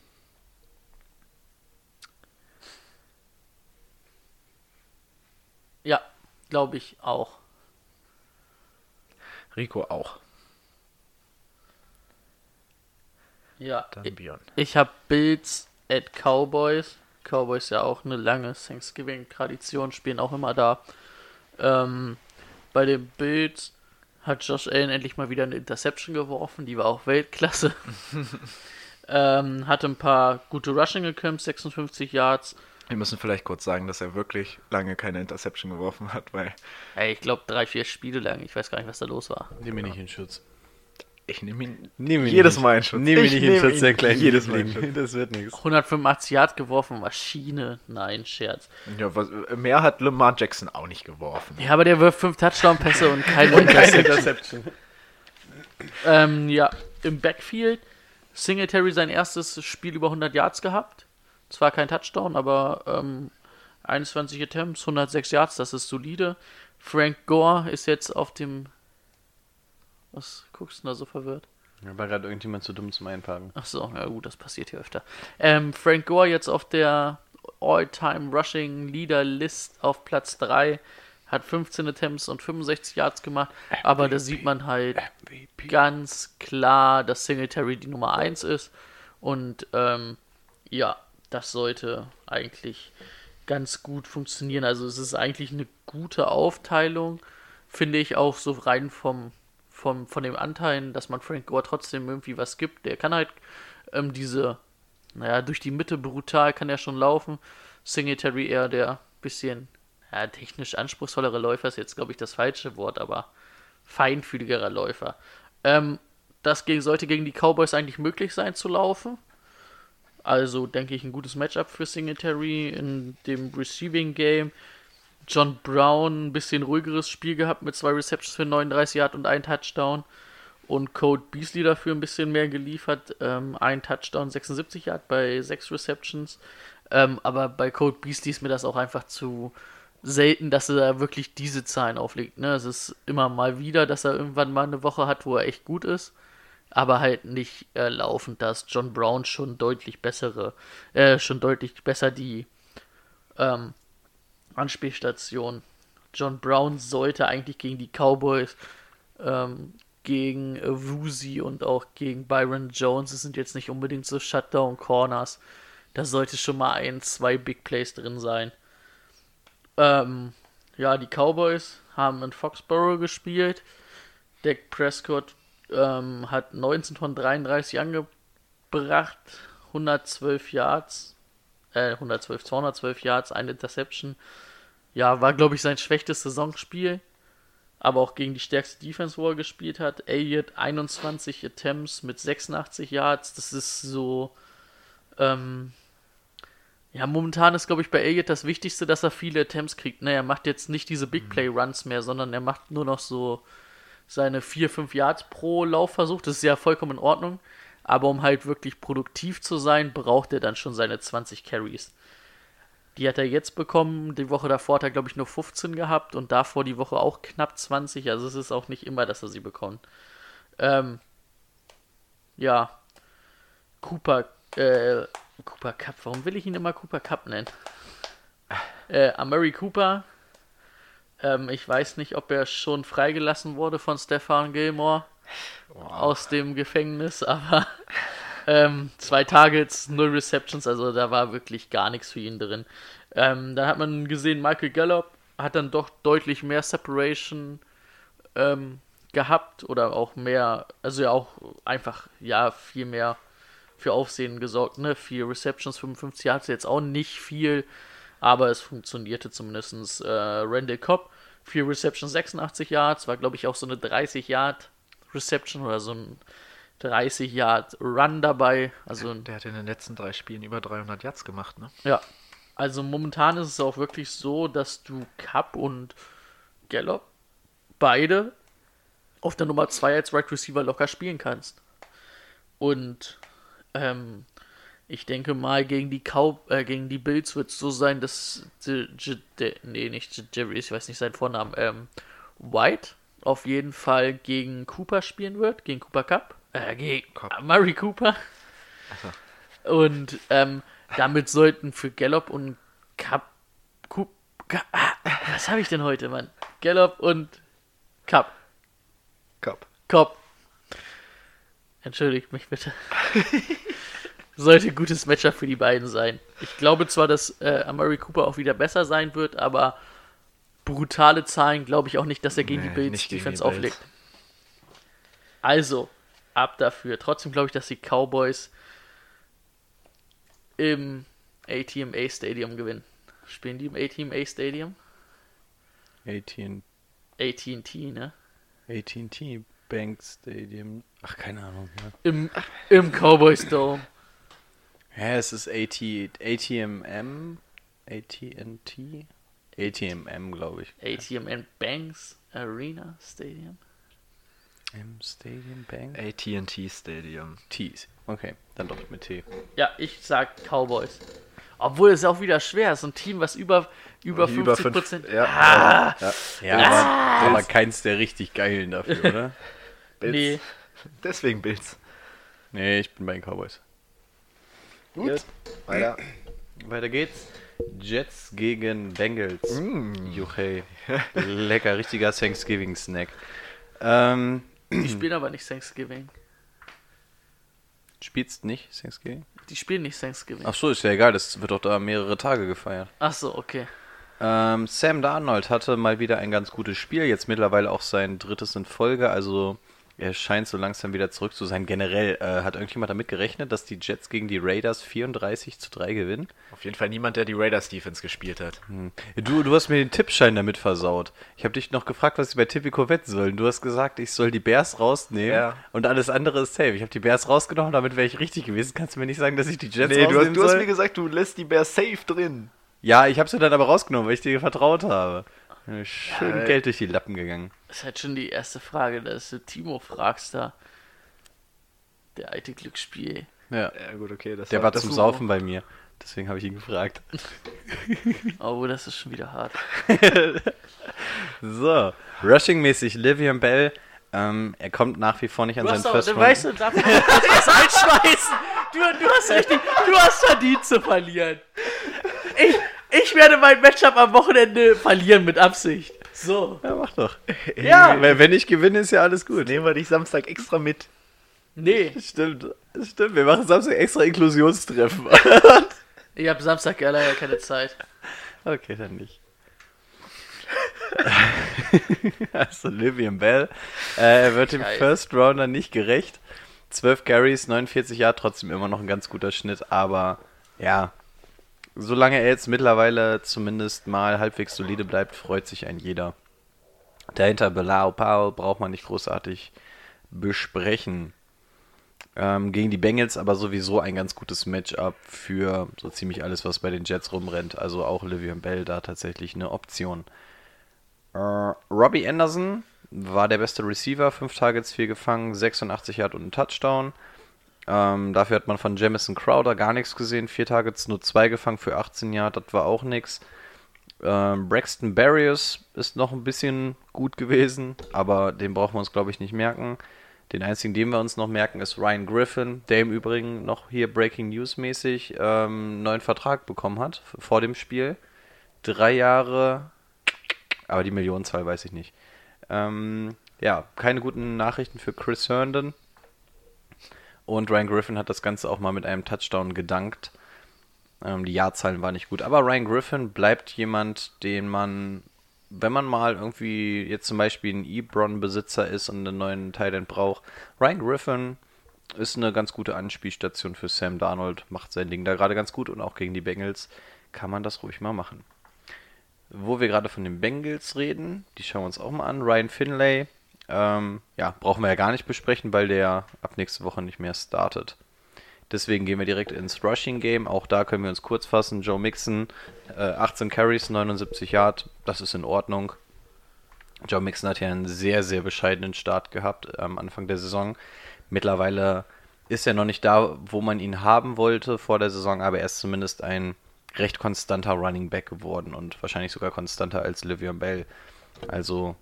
Speaker 2: Ja, glaube ich auch.
Speaker 1: Rico auch.
Speaker 2: Ja.
Speaker 1: Dann
Speaker 2: ich
Speaker 1: Björn.
Speaker 2: ich habe Bills at Cowboys. Cowboys ja auch eine lange Thanksgiving-Tradition, spielen auch immer da. Ähm, bei den Bills hat Josh Allen endlich mal wieder eine Interception geworfen, die war auch Weltklasse. ähm, hatte ein paar gute Rushing Attempts, 56 Yards.
Speaker 1: Wir müssen vielleicht kurz sagen, dass er wirklich lange keine Interception geworfen hat, weil
Speaker 2: Hey, ich glaube drei, vier Spiele lang. Ich weiß gar nicht, was da los war.
Speaker 3: Nimm mich nicht in Schutz.
Speaker 1: ich nehme ihn
Speaker 3: Nimm mich
Speaker 1: jedes
Speaker 3: nicht.
Speaker 1: Mal in Schutz.
Speaker 3: Nimm mich
Speaker 1: Ich
Speaker 3: nicht in
Speaker 1: nehme
Speaker 3: Schutz, der
Speaker 1: ihn
Speaker 3: kleine
Speaker 1: jedes Mal in
Speaker 3: Liebling. Das wird nichts.
Speaker 2: 185 Yards geworfen, Maschine. Nein, Scherz.
Speaker 1: Ja, was, mehr hat Lamar Jackson auch nicht geworfen.
Speaker 2: Ja, aber der wirft fünf Touchdown-Pässe und keine
Speaker 3: Keine
Speaker 2: Interception.
Speaker 3: Interception.
Speaker 2: Ähm, ja, im Backfield Singletary sein erstes Spiel über 100 Yards gehabt. Zwar kein Touchdown, aber ähm, 21 Attempts, 106 Yards, das ist solide. Frank Gore ist jetzt auf dem. Was guckst du denn da so verwirrt?
Speaker 3: Da war gerade irgendjemand zu dumm zum Einparken.
Speaker 2: Ach so, ja gut, das passiert hier öfter. Ähm, Frank Gore jetzt auf der All-Time Rushing Leader List auf Platz 3. Hat 15 Attempts und 65 Yards gemacht. Aber da sieht man halt ganz klar, dass Singletary die Nummer 1 ist. Und ähm, ja, das sollte eigentlich ganz gut funktionieren. Also es ist eigentlich eine gute Aufteilung, finde ich auch so rein vom, vom von dem Anteilen, dass man Frank Gore trotzdem irgendwie was gibt. Der kann halt ähm, diese, naja, durch die Mitte brutal kann er schon laufen. Singletary eher der bisschen ja, technisch anspruchsvollere Läufer ist jetzt, glaube ich, das falsche Wort, aber feinfühligerer Läufer. Ähm, das sollte gegen die Cowboys eigentlich möglich sein zu laufen. Also denke ich ein gutes Matchup für Singletary in dem Receiving Game. John Brown ein bisschen ruhigeres Spiel gehabt mit zwei Receptions für 39 Yard und ein Touchdown. Und Code Beasley dafür ein bisschen mehr geliefert. Ähm, ein Touchdown, 76 Yard bei sechs Receptions. Ähm, aber bei Code Beasley ist mir das auch einfach zu selten, dass er da wirklich diese Zahlen auflegt. Ne? Es ist immer mal wieder, dass er irgendwann mal eine Woche hat, wo er echt gut ist. Aber halt nicht äh, laufend, da ist John Brown schon deutlich bessere, äh, schon deutlich besser die ähm, Anspielstation. John Brown sollte eigentlich gegen die Cowboys, ähm, gegen äh, Woozy und auch gegen Byron Jones, das sind jetzt nicht unbedingt so Shutdown-Corners. Da sollte schon mal ein, zwei Big Plays drin sein. Ähm, ja, die Cowboys haben in Foxborough gespielt. Dak Prescott ähm, hat 19 von 33 angebracht, 112 Yards, äh, 112, 212 Yards, eine Interception. Ja, war, glaube ich, sein schwächstes Saisonspiel. Aber auch gegen die stärkste Defense, wo er gespielt hat. Elliott 21 Attempts mit 86 Yards. Das ist so Ähm, ja, momentan ist, glaube ich, bei Elliott das Wichtigste, dass er viele Attempts kriegt. Ne, er macht jetzt nicht diese Big Play Runs mehr, sondern er macht nur noch so seine 4, 5 Yards pro Laufversuch. Das ist ja vollkommen in Ordnung. Aber um halt wirklich produktiv zu sein, braucht er dann schon seine 20 Carries. Die hat er jetzt bekommen. Die Woche davor hat er, glaube ich, nur 15 gehabt und davor die Woche auch knapp 20. Also es ist auch nicht immer, dass er sie bekommt. Ähm, ja. Cooper, äh, Cooper Cup. Warum will ich ihn immer Cooper Cup nennen? Äh, Amari Cooper. Ähm, ich weiß nicht, ob er schon freigelassen wurde von Stefan Gilmore aus dem Gefängnis, aber ähm, zwei Targets, null Receptions, also da war wirklich gar nichts für ihn drin. Ähm, dann hat man gesehen, Michael Gallup hat dann doch deutlich mehr Separation ähm, gehabt oder auch mehr, also ja auch einfach, ja, viel mehr für Aufsehen gesorgt, ne? Vier Receptions, 55 Yards, jetzt auch nicht viel, aber es funktionierte zumindest. Äh, Randall Cobb, vier Receptions, 86 Yards, war glaube ich auch so eine 30 Yard Reception oder so ein 30 Yard Run dabei. Also
Speaker 1: Der hat in den letzten drei Spielen über 300 Yards gemacht, ne?
Speaker 2: ja, also momentan ist es auch wirklich so, dass du Cup und Gallup beide auf der Nummer 2 als Right Receiver locker spielen kannst. Und ähm, ich denke mal, gegen die Cow äh, gegen die Bills wird es so sein, dass nee, nicht Jerry, ich weiß nicht seinen Vornamen, ähm, White auf jeden Fall gegen Cooper spielen wird, gegen Cooper Cup, äh, gegen
Speaker 1: Cup.
Speaker 2: Murray Cooper. Und ähm, damit sollten für Gallop und Cup, Coop, Cup ah, was habe ich denn heute, Mann? Gallop und Cup,
Speaker 1: Cup.
Speaker 2: Cobb. Entschuldigt mich bitte. Sollte ein gutes Matchup für die beiden sein. Ich glaube zwar, dass äh, Amari Cooper auch wieder besser sein wird, aber brutale Zahlen glaube ich auch nicht, dass er gegen
Speaker 1: Nee,
Speaker 2: die Bills Defense
Speaker 1: die
Speaker 2: auflegt. Also, ab dafür. Trotzdem glaube ich, dass die Cowboys im ATMA Stadium gewinnen. Spielen die im ATMA Stadium?
Speaker 3: AT&T
Speaker 2: AT&T, ne?
Speaker 3: AT&T Bank Stadium. Ach, keine Ahnung. Ja,
Speaker 2: Im, im Cowboys Dome.
Speaker 3: Ja es ist AT, ATMM, AT&T, ATMM, glaube ich.
Speaker 2: ATM Banks Arena Stadium.
Speaker 3: M Stadium Bank?
Speaker 1: AT&T Stadium.
Speaker 3: T's. Okay, dann doch mit T.
Speaker 2: Ja, ich sag Cowboys. Obwohl es auch wieder schwer ist. So ein Team, was über, über
Speaker 1: Über
Speaker 2: 50
Speaker 1: fünf-
Speaker 2: Prozent.
Speaker 1: Ja,
Speaker 2: Ah,
Speaker 1: ja.
Speaker 3: Ja, aber, aber keins der richtig geilen dafür, oder?
Speaker 1: Bills.
Speaker 2: nee.
Speaker 1: Deswegen Bills.
Speaker 3: nee, ich bin bei den Cowboys.
Speaker 1: Gut. Weiter.
Speaker 3: Weiter geht's. Jets gegen Bengals.
Speaker 1: Mm.
Speaker 3: Juchey. Lecker, richtiger Thanksgiving-Snack. Ähm,
Speaker 2: Die spielen aber nicht Thanksgiving.
Speaker 3: spielst nicht Thanksgiving?
Speaker 2: Die spielen nicht Thanksgiving.
Speaker 3: Ach so, ist ja egal, das wird doch da mehrere Tage gefeiert.
Speaker 2: Ach so, okay.
Speaker 3: Ähm, Sam Darnold hatte mal wieder ein ganz gutes Spiel, jetzt mittlerweile auch sein drittes in Folge, also er scheint so langsam wieder zurück zu sein. Generell äh, hat irgendjemand damit gerechnet, dass die Jets gegen die Raiders 34 zu 3 gewinnen?
Speaker 1: Auf jeden Fall niemand, der die Raiders Defense gespielt hat.
Speaker 3: Hm. Du, du hast mir den Tippschein damit versaut. Ich habe dich noch gefragt, was ich bei Tipico wetten soll. Du hast gesagt, ich soll die Bears rausnehmen
Speaker 1: Ja.
Speaker 3: und alles andere ist safe. Ich habe die Bears rausgenommen, damit wäre ich richtig gewesen. Kannst du mir nicht sagen, dass ich die Jets
Speaker 1: Nee, du hast,
Speaker 3: rausnehmen
Speaker 1: du hast
Speaker 3: soll?
Speaker 1: mir gesagt, du lässt die Bears safe drin.
Speaker 3: ja, ich habe sie dann aber rausgenommen, weil ich dir vertraut habe. Schön
Speaker 1: Ja,
Speaker 3: Geld durch die Lappen gegangen.
Speaker 2: Das ist halt schon die erste Frage, dass du Timo fragst da. Der alte Glücksspiel.
Speaker 3: Ja.
Speaker 1: Ja, gut, okay. Das
Speaker 3: Der war
Speaker 1: das
Speaker 3: zum Saufen bei mir. Deswegen habe ich ihn gefragt.
Speaker 2: Oh, das ist schon wieder hart.
Speaker 3: So, Rushing-mäßig Livian Bell. Ähm, er kommt nach wie vor nicht an
Speaker 2: Du
Speaker 3: seinen First
Speaker 2: du
Speaker 3: Round.
Speaker 2: weißt du, darf ich das einschmeißen? Du, du hast richtig, du hast verdient zu verlieren. Ich, ich werde mein Matchup am Wochenende verlieren mit Absicht. So.
Speaker 3: Ja, mach doch. Ja, wenn ich gewinne, ist ja alles gut.
Speaker 1: Nehmen wir dich Samstag extra mit.
Speaker 2: Nee,
Speaker 3: Stimmt, stimmt. Wir machen Samstag extra Inklusionstreffen.
Speaker 2: ich habe Samstag ja leider keine Zeit.
Speaker 3: okay, dann nicht. also Livian Bell. Äh, er wird dem
Speaker 2: Geil.
Speaker 3: First Rounder nicht gerecht. 12 Carries, 49 Jahre, trotzdem immer noch ein ganz guter Schnitt, aber ja, solange er jetzt mittlerweile zumindest mal halbwegs solide bleibt, freut sich ein jeder. Dahinter Belau Powell braucht man nicht großartig besprechen. Ähm, gegen die Bengals aber sowieso ein ganz gutes Matchup für so ziemlich alles, was bei den Jets rumrennt. Also auch Livian Bell da tatsächlich eine Option. Äh, Robbie Anderson war der beste Receiver, 5 Targets, 4 gefangen, 86 Yard und ein Touchdown. Ähm, dafür hat man von Jamison Crowder gar nichts gesehen. 4 Targets, nur 2 gefangen für 18 Yard, das war auch nichts. Ähm, Braxton Barriers ist noch ein bisschen gut gewesen, aber den brauchen wir uns, glaube ich, nicht merken. Den einzigen, den wir uns noch merken, ist Ryan Griffin, der im Übrigen noch hier Breaking News mäßig ähm, einen neuen Vertrag bekommen hat vor dem Spiel. Drei Jahre, aber die Millionenzahl weiß ich nicht. Ähm, ja, keine guten Nachrichten für Chris Herndon. Und Ryan Griffin hat das Ganze auch mal mit einem Touchdown gedankt. Ähm, die Jahrzahlen waren nicht gut. Aber Ryan Griffin bleibt jemand, den man, wenn man mal irgendwie jetzt zum Beispiel ein Ebron-Besitzer ist und einen neuen Titan braucht, Ryan Griffin ist eine ganz gute Anspielstation für Sam Darnold, macht sein Ding da gerade ganz gut und auch gegen die Bengals kann man das ruhig mal machen. Wo wir gerade von den Bengals reden, die schauen wir uns auch mal an. Ryan Finlay, ähm, ja, brauchen wir ja gar nicht besprechen, weil der ab nächste Woche nicht mehr startet. Deswegen gehen wir direkt ins Rushing Game. Auch da können wir uns kurz fassen. Joe Mixon, äh, 18 Carries, 79 Yard, das ist in Ordnung. Joe Mixon hat ja einen sehr, sehr bescheidenen Start gehabt am Anfang der Saison. Mittlerweile ist er noch nicht da, wo man ihn haben wollte vor der Saison, aber er ist zumindest ein recht konstanter Running Back geworden und wahrscheinlich sogar konstanter als Livion Bell. Also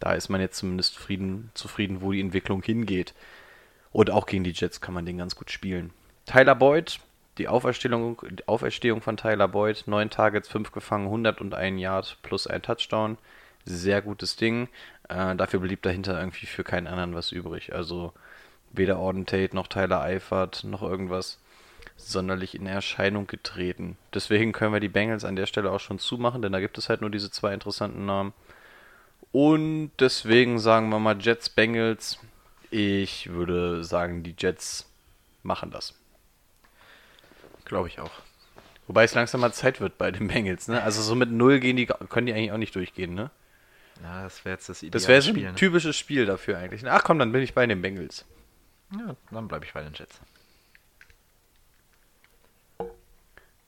Speaker 3: da ist man jetzt zumindest zufrieden, zufrieden, wo die Entwicklung hingeht. Und auch gegen die Jets kann man den ganz gut spielen. Tyler Boyd, die Auferstehung, die Auferstehung von Tyler Boyd, 9 Targets, 5 gefangen, 101 Yard plus ein Touchdown. Sehr gutes Ding. Äh, dafür blieb dahinter irgendwie für keinen anderen was übrig. Also weder Auden Tate noch Tyler Eifert noch irgendwas sonderlich in Erscheinung getreten. Deswegen können wir die Bengals an der Stelle auch schon zumachen, denn da gibt es halt nur diese zwei interessanten Namen. Und deswegen sagen wir mal Jets, Bengals. Ich würde sagen, die Jets machen das.
Speaker 1: Glaube ich auch.
Speaker 3: Wobei es langsam mal Zeit wird bei den Bengals, ne? Also so mit Null gehen die, können die eigentlich auch nicht durchgehen, ne?
Speaker 1: Ja, das wäre jetzt das ideale
Speaker 3: Das wäre so ein
Speaker 1: Spiel. Ne?
Speaker 3: typisches Spiel dafür eigentlich. Ach komm, dann bin ich bei den Bengals.
Speaker 1: Ja, dann bleibe ich bei den Jets.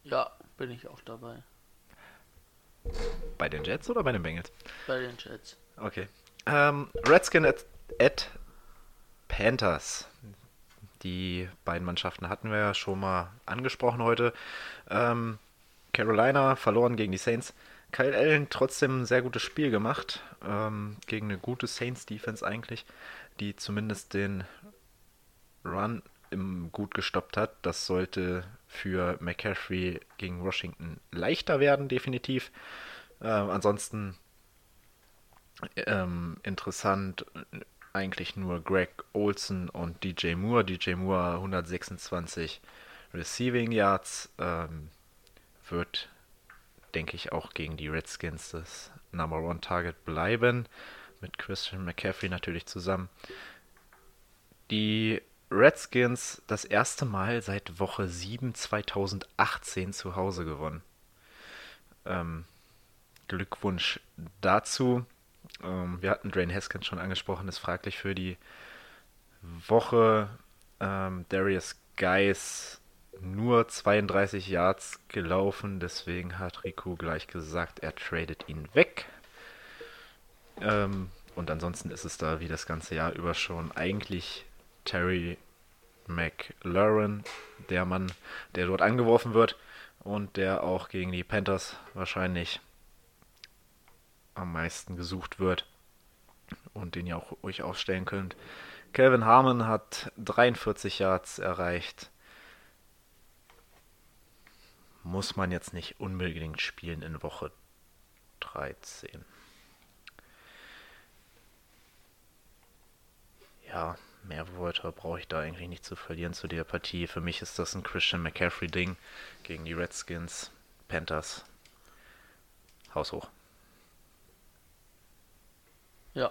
Speaker 2: Ja, bin ich auch dabei.
Speaker 1: Bei den Jets oder bei den Bengals?
Speaker 2: Bei den Jets.
Speaker 1: Okay. Ähm, Redskin at, at Panthers. Die beiden Mannschaften hatten wir ja schon mal angesprochen heute. Ähm, Carolina verloren gegen die Saints. Kyle Allen trotzdem ein sehr gutes Spiel gemacht. Ähm, gegen eine gute Saints-Defense eigentlich, die zumindest den Run im gut gestoppt hat. Das sollte für McCaffrey gegen Washington leichter werden, definitiv. Ähm, ansonsten ähm, interessant eigentlich nur Greg Olson und DJ Moore. DJ Moore 126 Receiving Yards ähm, wird, denke ich, auch gegen die Redskins das Number One Target bleiben. Mit Christian McCaffrey natürlich zusammen. Die Redskins das erste Mal seit Woche 7 2018 zu Hause gewonnen. Ähm, Glückwunsch dazu. Ähm, wir hatten Drain Haskins schon angesprochen, ist fraglich für die Woche. Ähm, Darius Geis nur 32 Yards gelaufen, deswegen hat Rico gleich gesagt, er tradet ihn weg. Ähm, und ansonsten ist es da wie das ganze Jahr über schon eigentlich Terry McLaurin, der Mann, der dort angeworfen wird und der auch gegen die Panthers wahrscheinlich am meisten gesucht wird und den ihr auch euch aufstellen könnt. Calvin Harmon hat 43 Yards erreicht. Muss man jetzt nicht unbedingt spielen in Woche 13. Ja, mehr Worte brauche ich da eigentlich nicht zu verlieren zu der Partie. Für mich ist das ein Christian McCaffrey-Ding gegen die Redskins, Panthers. Haus hoch.
Speaker 2: Ja.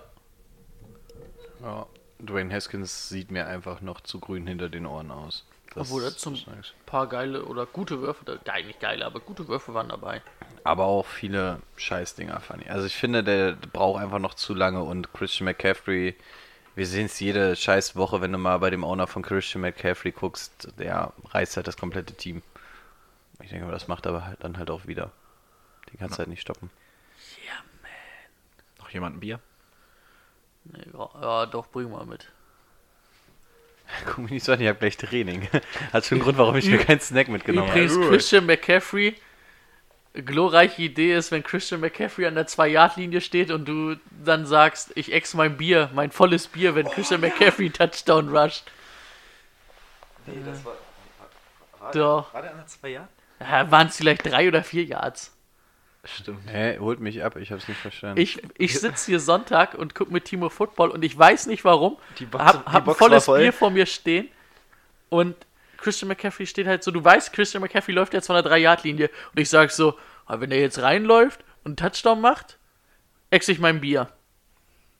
Speaker 3: Ja, Dwayne Haskins sieht mir einfach noch zu grün hinter den Ohren aus. Das
Speaker 2: Obwohl er zum
Speaker 3: nice.
Speaker 2: paar geile oder gute Würfe, da- geil, nicht geile, aber gute Würfe waren dabei.
Speaker 3: Aber auch viele Scheißdinger fand ich. Also ich finde, der braucht einfach noch zu lange und Christian McCaffrey Wir sehen es jede scheiß Woche, wenn du mal bei dem Owner von Christian McCaffrey guckst, der reißt halt das komplette Team. Ich denke, das macht aber halt dann halt auch wieder. Den kannst du halt nicht stoppen.
Speaker 1: Noch jemand ein Bier?
Speaker 2: Nee, ja, ja, doch, bring mal mit.
Speaker 3: Guck mich nicht so an, ich hab gleich Training. Hat schon einen Grund, warum ich mir keinen Snack mitgenommen habe.
Speaker 2: Übrigens, Christian McCaffrey, glorreiche Idee ist, wenn Christian McCaffrey an der 2-Yard-Linie steht und du dann sagst, ich ex mein Bier, mein volles Bier, wenn Christian McCaffrey einen Touchdown rusht.
Speaker 1: Nee, das war.
Speaker 2: Doch.
Speaker 1: War der an der zwei Jahren?
Speaker 2: Ja, Waren es vielleicht drei oder vier Yards?
Speaker 1: Stimmt.
Speaker 3: Hä, holt mich ab, ich hab's nicht verstanden.
Speaker 2: Ich, ich sitze hier Sonntag und gucke mit Timo Football und ich weiß nicht warum.
Speaker 1: Die Box-
Speaker 2: hab,
Speaker 1: die
Speaker 2: hab ein
Speaker 1: Box
Speaker 2: volles
Speaker 1: war voll.
Speaker 2: Bier vor mir stehen und Christian McCaffrey steht halt so, du weißt, Christian McCaffrey läuft jetzt von der 3-Yard-Linie und ich sag so, ah, wenn er jetzt reinläuft und einen Touchdown macht, ex ich mein Bier.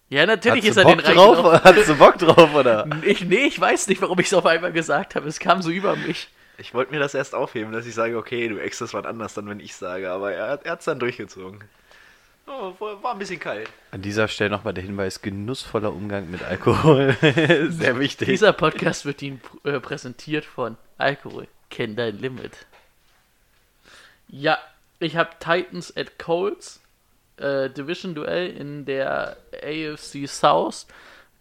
Speaker 2: Ja, natürlich
Speaker 3: Hast
Speaker 2: ist er
Speaker 3: Bock
Speaker 2: den
Speaker 3: drauf?
Speaker 2: reingelaufen.
Speaker 3: Hast du Bock drauf, oder?
Speaker 2: Ich, nee, ich weiß nicht, warum ich es auf einmal gesagt habe. Es kam so über mich.
Speaker 1: Ich wollte mir das erst aufheben, dass ich sage, okay, du ex das was anders dann, wenn ich sage, aber er, hat- er hat's dann durchgezogen. Oh, war war ein bisschen kalt.
Speaker 3: An dieser Stelle nochmal der Hinweis, genussvoller Umgang mit Alkohol. Sehr wichtig.
Speaker 2: Dieser Podcast wird Ihnen äh, präsentiert von Alkohol. Kenn dein Limit. Ja, ich habe Titans at Colts. Äh, Division-Duell in der AFC South.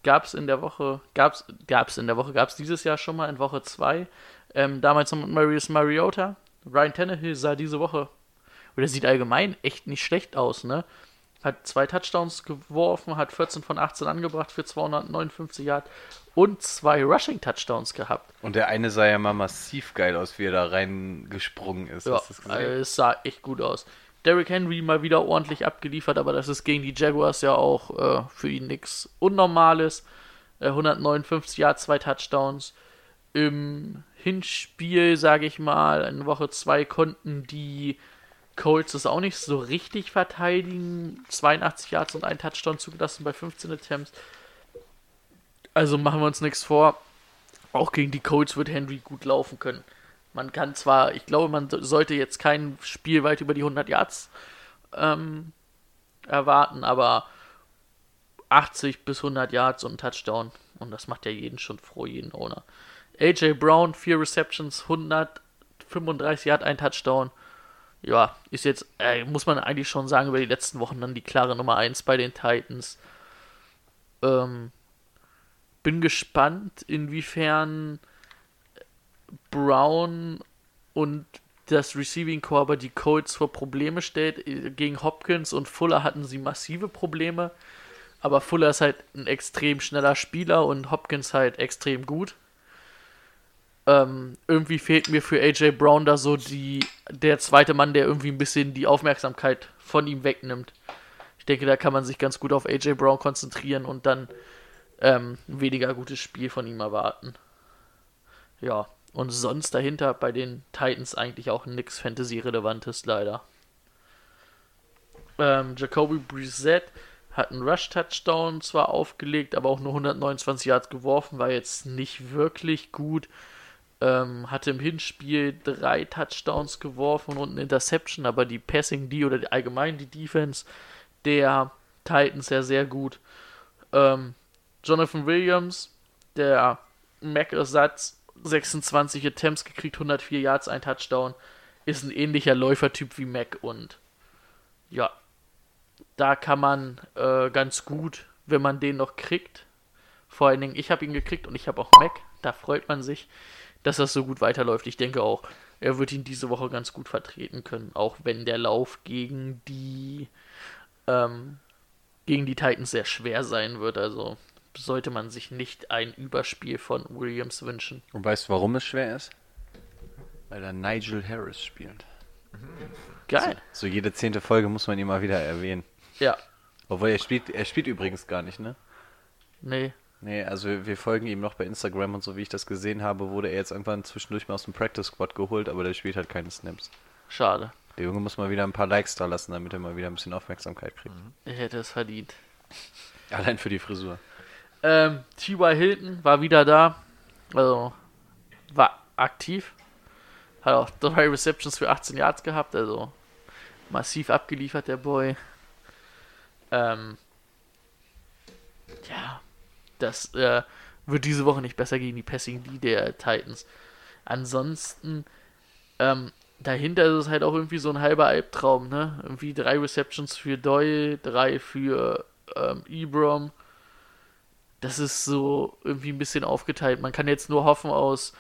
Speaker 2: Gab's in der Woche, gab's, gab's in der Woche, gab's dieses Jahr schon mal in Woche 2. Ähm, damals noch mit Marius Mariota. Ryan Tannehill sah diese Woche, oder sieht allgemein echt nicht schlecht aus, ne? Hat zwei Touchdowns geworfen, hat 14 von 18 angebracht für 259 Yards und zwei Rushing-Touchdowns gehabt.
Speaker 3: Und der eine sah ja mal massiv geil aus, wie er da reingesprungen ist.
Speaker 2: Ja, es sah echt gut aus. Derrick Henry mal wieder ordentlich abgeliefert, aber das ist gegen die Jaguars ja auch äh, für ihn nichts Unnormales. Äh, 159 Yards, zwei Touchdowns. Im Hinspiel, sage ich mal, in Woche 2 konnten die Colts es auch nicht so richtig verteidigen. 82 Yards und ein Touchdown zugelassen bei 15 Attempts. Also machen wir uns nichts vor. Auch gegen die Colts wird Henry gut laufen können. Man kann zwar, ich glaube, man so- sollte jetzt kein Spiel weit über die 100 Yards ähm, erwarten, aber 80 bis 100 Yards und ein Touchdown. Und das macht ja jeden schon froh, jeden Owner. AJ Brown, 4 Receptions, 135 Yards, ein Touchdown. Ja, ist jetzt, äh, muss man eigentlich schon sagen, über die letzten Wochen dann die klare Nummer 1 bei den Titans. Ähm, bin gespannt, inwiefern Brown und das Receiving Core aber die Colts vor Probleme stellt. Gegen Hopkins und Fuller hatten sie massive Probleme. Aber Fuller ist halt ein extrem schneller Spieler und Hopkins halt extrem gut. Ähm, irgendwie fehlt mir für AJ Brown da so die, der zweite Mann, der irgendwie ein bisschen die Aufmerksamkeit von ihm wegnimmt. Ich denke, da kann man sich ganz gut auf AJ Brown konzentrieren und dann ähm, weniger gutes Spiel von ihm erwarten. Ja, und sonst dahinter bei den Titans eigentlich auch nichts Fantasy-Relevantes, leider. Ähm, Jacoby Brissett hat einen Rush-Touchdown zwar aufgelegt, aber auch nur 129 Yards geworfen, war jetzt nicht wirklich gut. Ähm, hatte im Hinspiel drei Touchdowns geworfen und eine Interception, aber die Passing D oder die, allgemein die Defense der Titans ja sehr gut. Ähm, Jonathan Williams, der Mac-Ersatz, 26 Attempts gekriegt, 104 Yards, ein Touchdown, ist ein ähnlicher Läufertyp wie Mac und ja, da kann man äh, ganz gut, wenn man den noch kriegt. Vor allen Dingen, ich habe ihn gekriegt und ich habe auch Mac. Da freut man sich, dass das so gut weiterläuft. Ich denke auch, er wird ihn diese Woche ganz gut vertreten können, auch wenn der Lauf gegen die ähm, gegen die Titans sehr schwer sein wird. Also sollte man sich nicht ein Überspiel von Williams wünschen.
Speaker 3: Und weißt du, warum es schwer ist? Weil da Nigel Harris spielt.
Speaker 2: Geil.
Speaker 3: So jede zehnte Folge muss man ihn mal wieder erwähnen.
Speaker 2: Ja.
Speaker 3: Obwohl er spielt, er spielt übrigens gar nicht, ne?
Speaker 2: Nee.
Speaker 3: Nee, also wir, wir folgen ihm noch bei Instagram und so, wie ich das gesehen habe, wurde er jetzt irgendwann zwischendurch mal aus dem Practice Squad geholt, aber der spielt halt keine Snaps.
Speaker 2: Schade.
Speaker 3: Der Junge muss mal wieder ein paar Likes da lassen, damit er mal wieder ein bisschen Aufmerksamkeit kriegt.
Speaker 2: Er hätte es verdient.
Speaker 3: Allein für die Frisur.
Speaker 2: Ähm, T.Y. Hilton war wieder da. Also war aktiv. Hat auch drei Receptions für 18 Yards gehabt. Also massiv abgeliefert, der Boy. Ähm, ja, das äh, wird diese Woche nicht besser gegen die Passing D der Titans. Ansonsten, ähm, dahinter ist es halt auch irgendwie so ein halber Albtraum, ne? Irgendwie drei Receptions für Doyle, drei für ähm, Ebrom. Das ist so irgendwie ein bisschen aufgeteilt. Man kann jetzt nur hoffen aus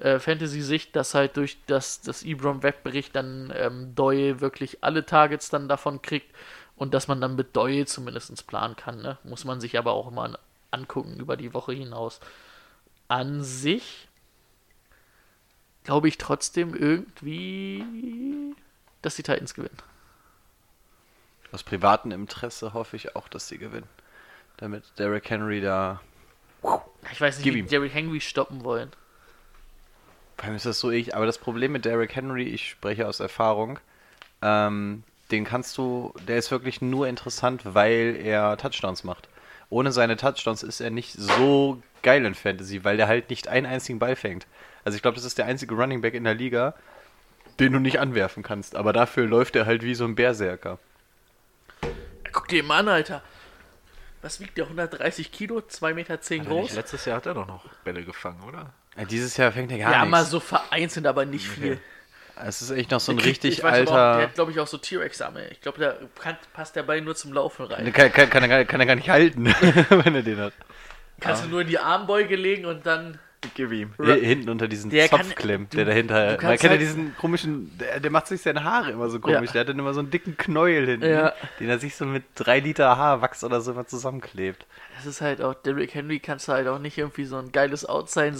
Speaker 2: äh, Fantasy-Sicht, dass halt durch das, das Ebrom wegbricht, dann ähm, Doyle wirklich alle Targets dann davon kriegt und dass man dann mit Doyle zumindest planen kann. Ne? Muss man sich aber auch mal angucken über die Woche hinaus. An sich glaube ich trotzdem irgendwie, dass die Titans gewinnen.
Speaker 3: Aus privatem Interesse hoffe ich auch, dass sie gewinnen. Damit Derrick Henry da.
Speaker 2: Ich weiß nicht, wie
Speaker 3: ihm.
Speaker 2: Derrick Henry stoppen wollen.
Speaker 3: Bei mir ist das so ich. Aber das Problem mit Derrick Henry, ich spreche aus Erfahrung, ähm, den kannst du, der ist wirklich nur interessant, weil er Touchdowns macht. Ohne seine Touchdowns ist er nicht so geil in Fantasy, weil der halt nicht einen einzigen Ball fängt. Also ich glaube, das ist der einzige Running Back in der Liga, den du nicht anwerfen kannst. Aber dafür läuft er halt wie so ein Berserker.
Speaker 2: Guck dir mal an, Alter. Was wiegt der? 130 Kilo, 2,10 Meter zehn groß?
Speaker 1: Letztes Jahr hat er doch noch Bälle gefangen, oder?
Speaker 3: Ja, dieses Jahr fängt er gar
Speaker 2: Ja,
Speaker 3: nichts.
Speaker 2: mal so vereinzelt, aber nicht viel.
Speaker 3: Es ist echt noch so ein
Speaker 2: kriegt-
Speaker 3: richtig
Speaker 2: ich weiß aber Auch, der
Speaker 3: alter.
Speaker 2: hat, glaube ich, auch so T-Rex-Arme. Ich glaube, da kann, passt der Ball nur zum Laufen rein.
Speaker 3: Kann, kann, kann, er, gar- kann er gar nicht halten, wenn er den hat.
Speaker 2: Kannst du nur in die Armbeuge legen und dann.
Speaker 1: Gib ihm.
Speaker 3: Hinten unter diesen
Speaker 2: Der kann-
Speaker 3: Zopf klemmt,
Speaker 2: du-
Speaker 3: der dahinter. Man kennt ja
Speaker 2: halt-
Speaker 3: diesen komischen. Der, der macht sich seine Haare immer so komisch.
Speaker 2: Ja.
Speaker 3: Der hat dann immer so einen dicken Knäuel hinten,
Speaker 2: Ja.
Speaker 3: den er sich so mit drei Liter Haarwachs oder so immer zusammenklebt.
Speaker 2: Das ist halt auch, Derrick Henry kannst du halt auch nicht irgendwie so ein geiles Outside,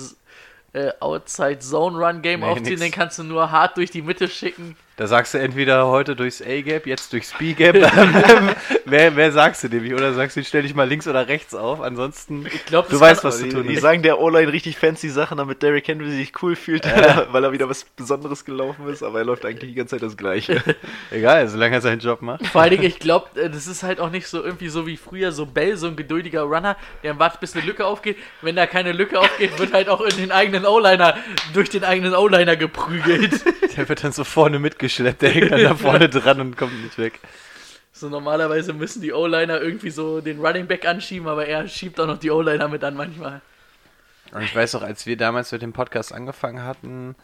Speaker 2: äh, Outside Zone Run Game
Speaker 3: Nee,
Speaker 2: aufziehen,
Speaker 3: nix.
Speaker 2: den kannst du nur hart durch die Mitte schicken.
Speaker 3: Da sagst du entweder heute durchs A-Gap, jetzt durchs B-Gap. wer, wer sagst du nämlich? Oder sagst du, stell dich mal links oder rechts auf. Ansonsten,
Speaker 2: Ich glaube,
Speaker 3: du weißt, was zu
Speaker 1: Die,
Speaker 3: tun
Speaker 1: die
Speaker 3: ist.
Speaker 1: sagen der O-Line richtig fancy Sachen, damit Derrick Henry sich cool fühlt, weil, er, weil er wieder was Besonderes gelaufen ist, aber er läuft eigentlich die ganze Zeit das Gleiche.
Speaker 3: Egal, solange er seinen Job macht.
Speaker 2: Vor allen Dingen, ich glaube, das ist halt auch nicht so irgendwie so wie früher, so Bell, so ein geduldiger Runner, der wartet, bis eine Lücke aufgeht. Wenn da keine Lücke aufgeht, wird halt auch in den eigenen O-Liner, durch den eigenen O-Liner geprügelt.
Speaker 3: Der wird dann so vorne mitgeschleppt, der hängt dann da vorne dran und kommt nicht weg.
Speaker 2: So normalerweise müssen die O-Liner irgendwie so den Running Back anschieben, aber er schiebt auch noch die O-Liner mit an manchmal.
Speaker 3: Und ich weiß auch, als wir damals mit dem Podcast angefangen hatten,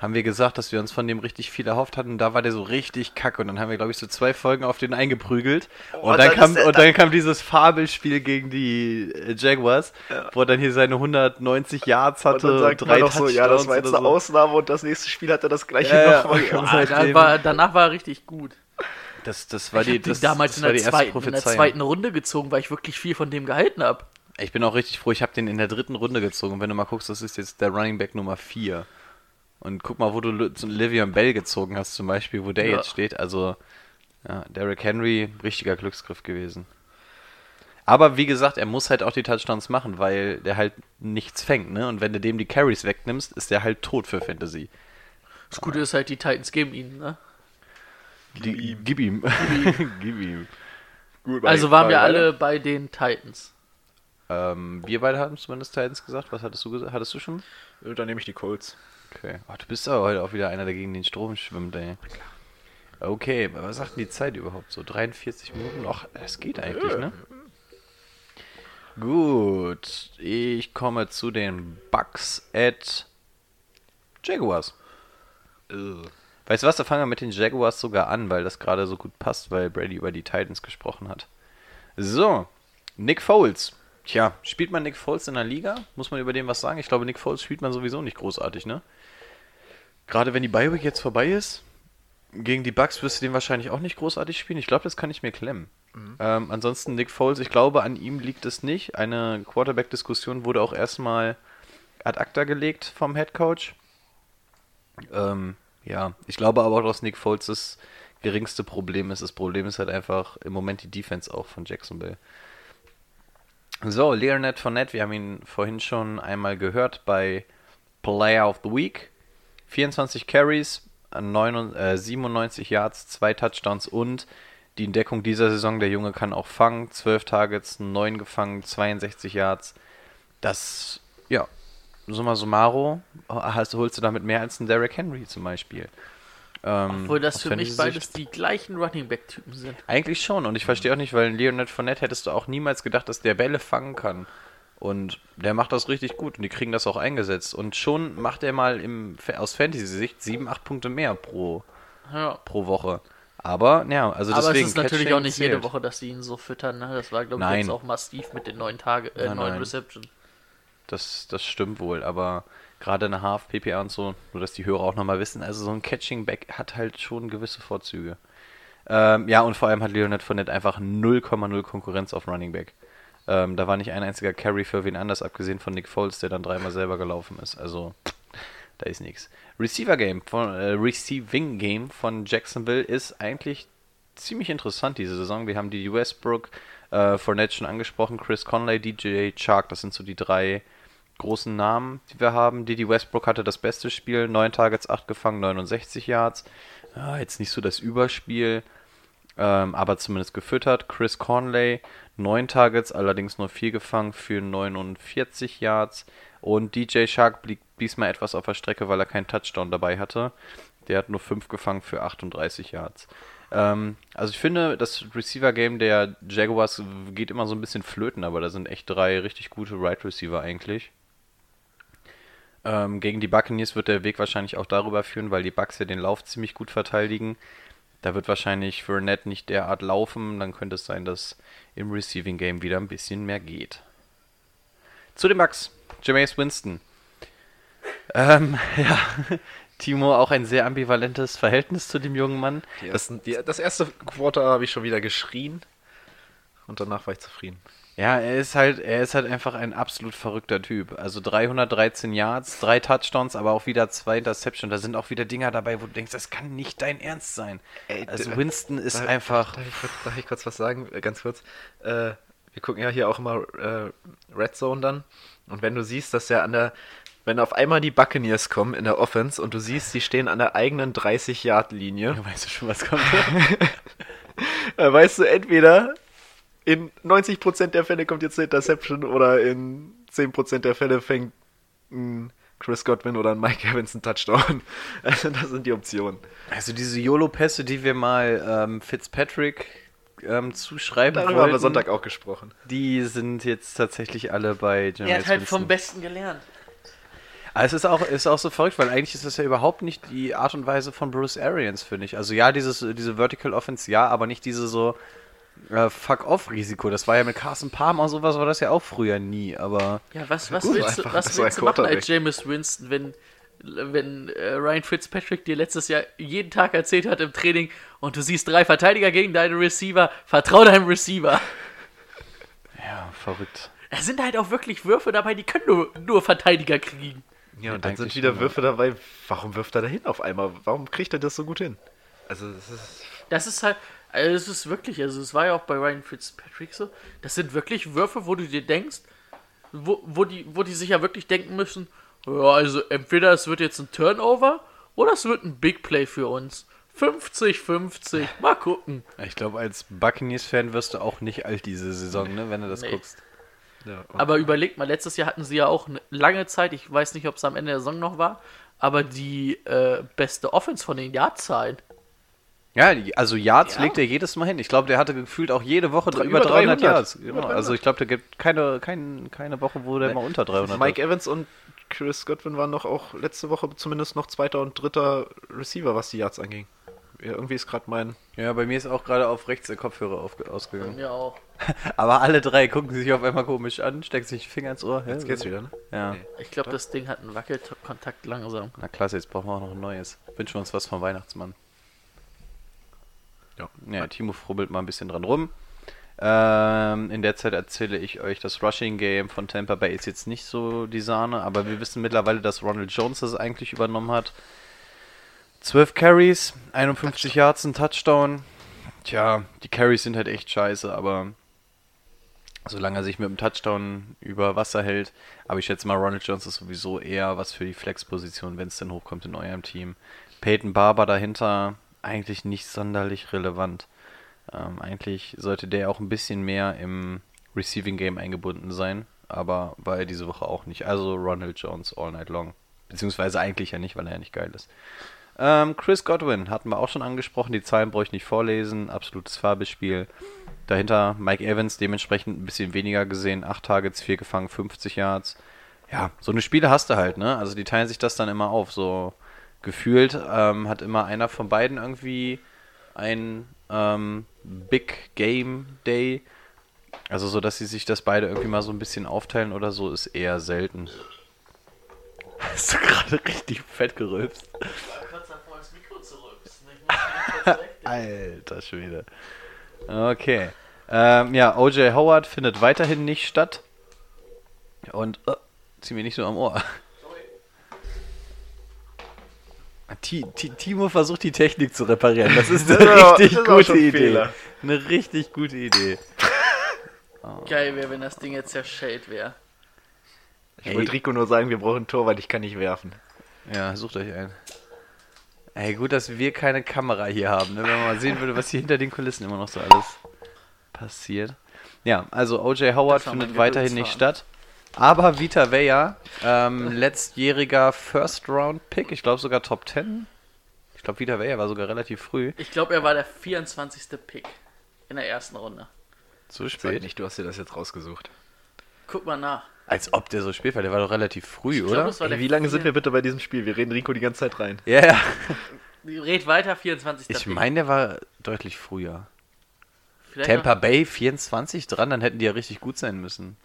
Speaker 3: haben wir gesagt, dass wir uns von dem richtig viel erhofft hatten. Und da war der so richtig kacke. Und dann haben wir, glaube ich, so zwei Folgen auf den eingeprügelt.
Speaker 1: Oh,
Speaker 3: und, dann
Speaker 1: dann
Speaker 3: kam,
Speaker 1: ist er-
Speaker 3: und dann kam dieses Fabelspiel gegen die äh, Jaguars, wo er dann hier seine 190 Yards
Speaker 1: Und
Speaker 3: hatte,
Speaker 1: dann sagt man
Speaker 3: drei
Speaker 1: so, ja, das war jetzt eine Ausnahme und das nächste Spiel hat er das gleiche
Speaker 3: Ja, ja,
Speaker 1: nochmal
Speaker 3: und-
Speaker 2: dann war, danach war er richtig gut.
Speaker 3: Das, das war
Speaker 2: Ich
Speaker 3: die, das,
Speaker 2: damals
Speaker 3: das
Speaker 2: in,
Speaker 3: war
Speaker 2: der
Speaker 3: die erste
Speaker 2: zweiten, in der zweiten Runde gezogen, weil ich wirklich viel von dem gehalten habe.
Speaker 3: Ich bin auch richtig froh, ich habe den in der dritten Runde gezogen. Wenn du mal guckst, das ist jetzt der Running Back Nummer 4. Und guck mal, wo du einen Livian Bell gezogen hast, zum Beispiel, wo der
Speaker 2: Ja.
Speaker 3: jetzt steht. Also, ja, Derrick Henry, richtiger Glücksgriff gewesen. Aber wie gesagt, er muss halt auch die Touchdowns machen, weil der halt nichts fängt, ne? Und wenn du dem die Carries wegnimmst, ist der halt tot für Fantasy.
Speaker 2: Das Gute ist halt, die Titans geben ihn, ne?
Speaker 3: Gib ihm. Gib ihm. Gib ihm.
Speaker 1: Gut,
Speaker 2: Also waren wir alle bei den Titans.
Speaker 3: Ähm, wir beide haben zumindest Titans gesagt. Was hattest du gesagt? Hattest du schon?
Speaker 1: Äh, Dann nehme ich die Colts.
Speaker 3: Okay. Ach, du bist aber heute auch wieder einer, der gegen den Strom schwimmt, ey. Okay, aber was sagt denn die Zeit überhaupt so? 43 Minuten? Ach, es geht eigentlich, ne? Gut, ich komme zu den Bucks at Jaguars. Weißt du was, da fangen wir mit den Jaguars sogar an, weil das gerade so gut passt, weil Brady über die Titans gesprochen hat. So, Nick Foles. Tja, spielt man Nick Foles in der Liga? Muss man über den was sagen? Ich glaube, Nick Foles spielt man sowieso nicht großartig, ne? Gerade wenn die Bye-Week jetzt vorbei ist, gegen die Bucks wirst du den wahrscheinlich auch nicht großartig spielen. Ich glaube, das kann ich mir klemmen. Ähm, ansonsten Nick Foles, ich glaube, an ihm liegt es nicht. Eine Quarterback-Diskussion wurde auch erstmal ad acta gelegt vom Head Coach. Ähm, ja, ich glaube aber auch, dass Nick Foles das geringste Problem ist. Das Problem ist halt einfach im Moment die Defense auch von Jacksonville. So, Leonard Fournette, wir haben ihn vorhin schon einmal gehört bei Player of the Week. 24 Carries, 9, äh, 97 Yards, 2 Touchdowns und die Entdeckung dieser Saison, der Junge kann auch fangen. 12 Targets, 9 gefangen, 62 Yards. Das, ja, summa summaro, hast, holst du damit mehr als ein Derrick Henry zum Beispiel. Ähm,
Speaker 2: Obwohl das für mich beides die gleichen Running Back-Typen sind.
Speaker 3: Eigentlich schon. Und ich verstehe auch nicht, weil Leonard Fournette hättest du auch niemals gedacht, dass der Bälle fangen kann. Und der macht das richtig gut und die kriegen das auch eingesetzt. Und schon macht er mal im, aus Fantasy-Sicht 7, 8 Punkte mehr pro,
Speaker 2: Ja.
Speaker 3: pro Woche. Aber, ja, also
Speaker 2: Aber
Speaker 3: deswegen.
Speaker 2: es ist natürlich
Speaker 3: Catching
Speaker 2: auch nicht jede
Speaker 3: zählt.
Speaker 2: Woche, dass sie ihn so füttern. Ne? Das war, glaube ich, jetzt auch massiv mit den neuen Tage, äh,
Speaker 3: Nein,
Speaker 2: neuen
Speaker 3: nein.
Speaker 2: Reception.
Speaker 3: Das, das stimmt wohl, aber gerade eine Half PPA und so, nur dass die Hörer auch nochmal wissen, also so ein Catching Back hat halt schon gewisse Vorzüge. Ähm, ja, und vor allem hat Leonard Fournette einfach 0,0 Konkurrenz auf Running Back. Ähm, da war nicht ein einziger Carry für wen anders, abgesehen von Nick Foles, der dann dreimal selber gelaufen ist. Also, da ist nichts. Receiver Game von äh, Receiving Game von Jacksonville ist eigentlich ziemlich interessant diese Saison. Wir haben die Westbrook, äh, Fournette schon angesprochen, Chris Conley, DJ Chark, das sind so die drei großen Namen, die wir haben. Didi Westbrook hatte das beste Spiel, 9 Targets, 8 gefangen, 69 Yards. Ja, jetzt nicht so das Überspiel, ähm, aber zumindest gefüttert. Chris Conley, 9 Targets, allerdings nur 4 gefangen für 49 Yards. Und DJ Shark blieb diesmal etwas auf der Strecke, weil er keinen Touchdown dabei hatte. Der hat nur 5 gefangen für 38 Yards. Ähm, also ich finde, das Receiver-Game der Jaguars geht immer so ein bisschen flöten, aber da sind echt drei richtig gute Right Receiver eigentlich. Ähm, gegen die Buccaneers wird der Weg wahrscheinlich auch darüber führen, weil die Bucks ja den Lauf ziemlich gut verteidigen. Da wird wahrscheinlich Fournette nicht derart laufen. Dann könnte es sein, dass im Receiving Game wieder ein bisschen mehr geht. Zu den Bucks. Jameis Winston. Ähm, ja, Timo, auch ein sehr ambivalentes Verhältnis zu dem jungen Mann.
Speaker 1: Das, die, das erste Quarter habe ich schon wieder geschrien. Und danach war ich zufrieden.
Speaker 3: Ja, er ist halt, er ist halt einfach ein absolut verrückter Typ. Also 313 Yards, drei Touchdowns, aber auch wieder zwei Interceptions. Da sind auch wieder Dinger dabei, wo du denkst, das kann nicht dein Ernst sein.
Speaker 1: Ey,
Speaker 3: also Winston ist
Speaker 1: Darf-
Speaker 3: einfach.
Speaker 1: Darf ich, kurz, darf ich kurz was sagen? Äh, Ganz kurz. Äh, wir gucken ja hier auch immer äh, Red Zone dann. Und wenn du siehst, dass er an der. Wenn auf einmal die Buccaneers kommen in der Offense und du siehst, die stehen an der eigenen 30-Yard-Linie,
Speaker 3: Ja, weißt du schon, was kommt?
Speaker 1: äh, weißt du, entweder in 90% der Fälle kommt jetzt eine Interception oder in 10% der Fälle fängt ein Chris Godwin oder ein Mike Evans einen Touchdown. Also das sind die Optionen.
Speaker 3: also diese YOLO-Pässe, die wir mal ähm, Fitzpatrick ähm, zuschreiben
Speaker 1: Darüber
Speaker 3: wollten,
Speaker 1: haben wir Sonntag auch gesprochen.
Speaker 3: die sind jetzt tatsächlich alle bei Jameis
Speaker 2: Er hat halt
Speaker 3: Winston.
Speaker 2: vom Besten gelernt.
Speaker 3: Aber es ist auch, ist auch so verrückt, weil eigentlich ist das ja überhaupt nicht die Art und Weise von Bruce Arians, finde ich. Also ja, dieses, diese Vertical Offense, ja, aber nicht diese so äh, Fuck-Off-Risiko. Das war ja mit Carson Palmer sowas, war das ja auch früher nie, aber
Speaker 2: Ja, was, was
Speaker 1: Gut,
Speaker 2: willst du,
Speaker 1: einfach-
Speaker 2: was willst du machen als. Jameis Winston, wenn, wenn äh, Ryan Fitzpatrick dir letztes Jahr jeden Tag erzählt hat im Training und du siehst drei Verteidiger gegen deine Receiver, vertrau deinem Receiver.
Speaker 3: ja, verrückt.
Speaker 2: Es sind halt auch wirklich Würfe dabei, die können nur, nur Verteidiger kriegen.
Speaker 1: Ja, und dann sind wieder
Speaker 3: immer.
Speaker 1: Würfe dabei. Warum wirft er da hin auf einmal? Warum kriegt er das so gut hin? Also, das ist.
Speaker 2: Das ist halt, also es ist wirklich, also es war ja auch bei Ryan Fitzpatrick so, das sind wirklich Würfe, wo du dir denkst, wo, wo, die, wo die sich ja wirklich denken müssen, ja, also entweder es wird jetzt ein Turnover oder es wird ein Big Play für uns. 50-50, mal gucken.
Speaker 3: Ich glaube, als Buccaneers-Fan wirst du auch nicht alt diese Saison, ne, wenn du das
Speaker 2: Nee.
Speaker 3: guckst.
Speaker 1: Ja,
Speaker 2: Aber überlegt mal, letztes Jahr hatten sie ja auch eine lange Zeit, ich weiß nicht, ob es am Ende der Saison noch war, aber die äh, beste Offense von den Jahrzahlen.
Speaker 3: Ja, also Yards
Speaker 2: Ja.
Speaker 3: legt er jedes Mal hin. Ich glaube, der hatte gefühlt auch jede Woche
Speaker 1: Drei-
Speaker 3: über
Speaker 1: über
Speaker 3: 300,
Speaker 1: 300.
Speaker 3: Yards.
Speaker 1: Über
Speaker 3: Genau.
Speaker 1: 300.
Speaker 3: Also ich glaube, der gibt keine, kein, keine Woche, wo der mal unter 300
Speaker 1: Mike
Speaker 3: hat.
Speaker 1: Evans und Chris Godwin waren doch auch letzte Woche zumindest noch zweiter und dritter Receiver, was die Yards anging. Ja, irgendwie ist gerade mein.
Speaker 3: Ja, bei mir ist auch gerade auf rechts der Kopfhörer auf, ausgegangen.
Speaker 2: Ja auch.
Speaker 3: Aber alle drei gucken sich auf einmal komisch an, stecken sich den Finger ins Ohr. Hä?
Speaker 1: Jetzt geht's wieder, ne?
Speaker 3: Ja.
Speaker 1: Nee.
Speaker 2: Ich glaube, das Ding hat einen Wackelkontakt langsam.
Speaker 3: Na klasse, jetzt brauchen wir auch noch ein neues. Wünschen wir uns was vom Weihnachtsmann.
Speaker 1: Ja.
Speaker 3: Ja, Timo frubbelt mal ein bisschen dran rum. Ähm, in der Zeit erzähle ich euch, das Rushing Game von Tampa Bay ist jetzt nicht so die Sahne, aber wir wissen mittlerweile, dass Ronald Jones das eigentlich übernommen hat. 12 Carries, 51 Yards, ein Touchdown. Tja, die Carries sind halt echt scheiße, aber solange er sich mit dem Touchdown über Wasser hält. Aber ich schätze mal, Ronald Jones ist sowieso eher was für die Flex-Position, wenn es denn hochkommt in eurem Team. Peyton Barber dahinter, eigentlich nicht sonderlich relevant. Ähm, eigentlich sollte der auch ein bisschen mehr im Receiving Game eingebunden sein, aber war er diese Woche auch nicht. Also Ronald Jones all night long. Beziehungsweise eigentlich ja nicht, weil er ja nicht geil ist. Ähm, Chris Godwin hatten wir auch schon angesprochen. Die Zahlen brauche ich nicht vorlesen. Absolutes Farbespiel. Dahinter Mike Evans dementsprechend ein bisschen weniger gesehen. 8 Targets, 4 gefangen, 50 Yards. Ja, so eine Spiele hast du halt, ne? Also die teilen sich das dann immer auf. So gefühlt ähm, hat immer einer von beiden irgendwie ein ähm, Big Game Day. Also so, dass sie sich das beide irgendwie mal so ein bisschen aufteilen oder so, ist eher selten. Hast du gerade richtig fett gerülpst? Alter Schwede. Okay. Ähm, ja, OJ Howard findet weiterhin nicht statt. Und äh, zieh mir nicht so am Ohr. Ti- Ti- Timo versucht die Technik zu reparieren. Das ist eine
Speaker 1: Das
Speaker 3: richtig
Speaker 1: das ist auch
Speaker 3: gute Idee.
Speaker 1: Fehler.
Speaker 3: Eine richtig gute Idee.
Speaker 2: Geil wäre, wenn das Ding jetzt zerschellt wäre.
Speaker 1: Ich
Speaker 3: Ey.
Speaker 1: wollte Rico nur sagen, wir brauchen ein Tor, weil ich kann nicht werfen.
Speaker 3: Ja, sucht euch einen. Ey, gut, dass wir keine Kamera hier haben, ne? wenn man mal sehen würde, was hier hinter den Kulissen immer noch so alles passiert. Ja, also OJ Howard findet weiterhin nicht statt. Aber Vita Vea, ähm, letztjähriger First-Round-Pick, ich glaube sogar Top 10. Ich glaube, Vita Vea war sogar relativ früh.
Speaker 2: Ich glaube, er war der 24. Pick in der ersten Runde.
Speaker 3: Zu
Speaker 1: Sag
Speaker 3: spät.
Speaker 1: nicht, du hast dir das jetzt rausgesucht.
Speaker 2: Guck mal nach.
Speaker 3: Als ob der so spät war, der war doch relativ früh,
Speaker 2: Ich
Speaker 3: oder?
Speaker 2: glaub, war
Speaker 1: Ey,
Speaker 2: der
Speaker 1: wie lange sind wir bitte bei diesem Spiel? Wir reden Rico die ganze Zeit rein.
Speaker 3: Ja, ja.
Speaker 2: Red weiter, 24.
Speaker 3: Ich meine, der war deutlich früher.
Speaker 2: Vielleicht
Speaker 3: Tampa Bay 24 dran, dann hätten die ja richtig gut sein müssen.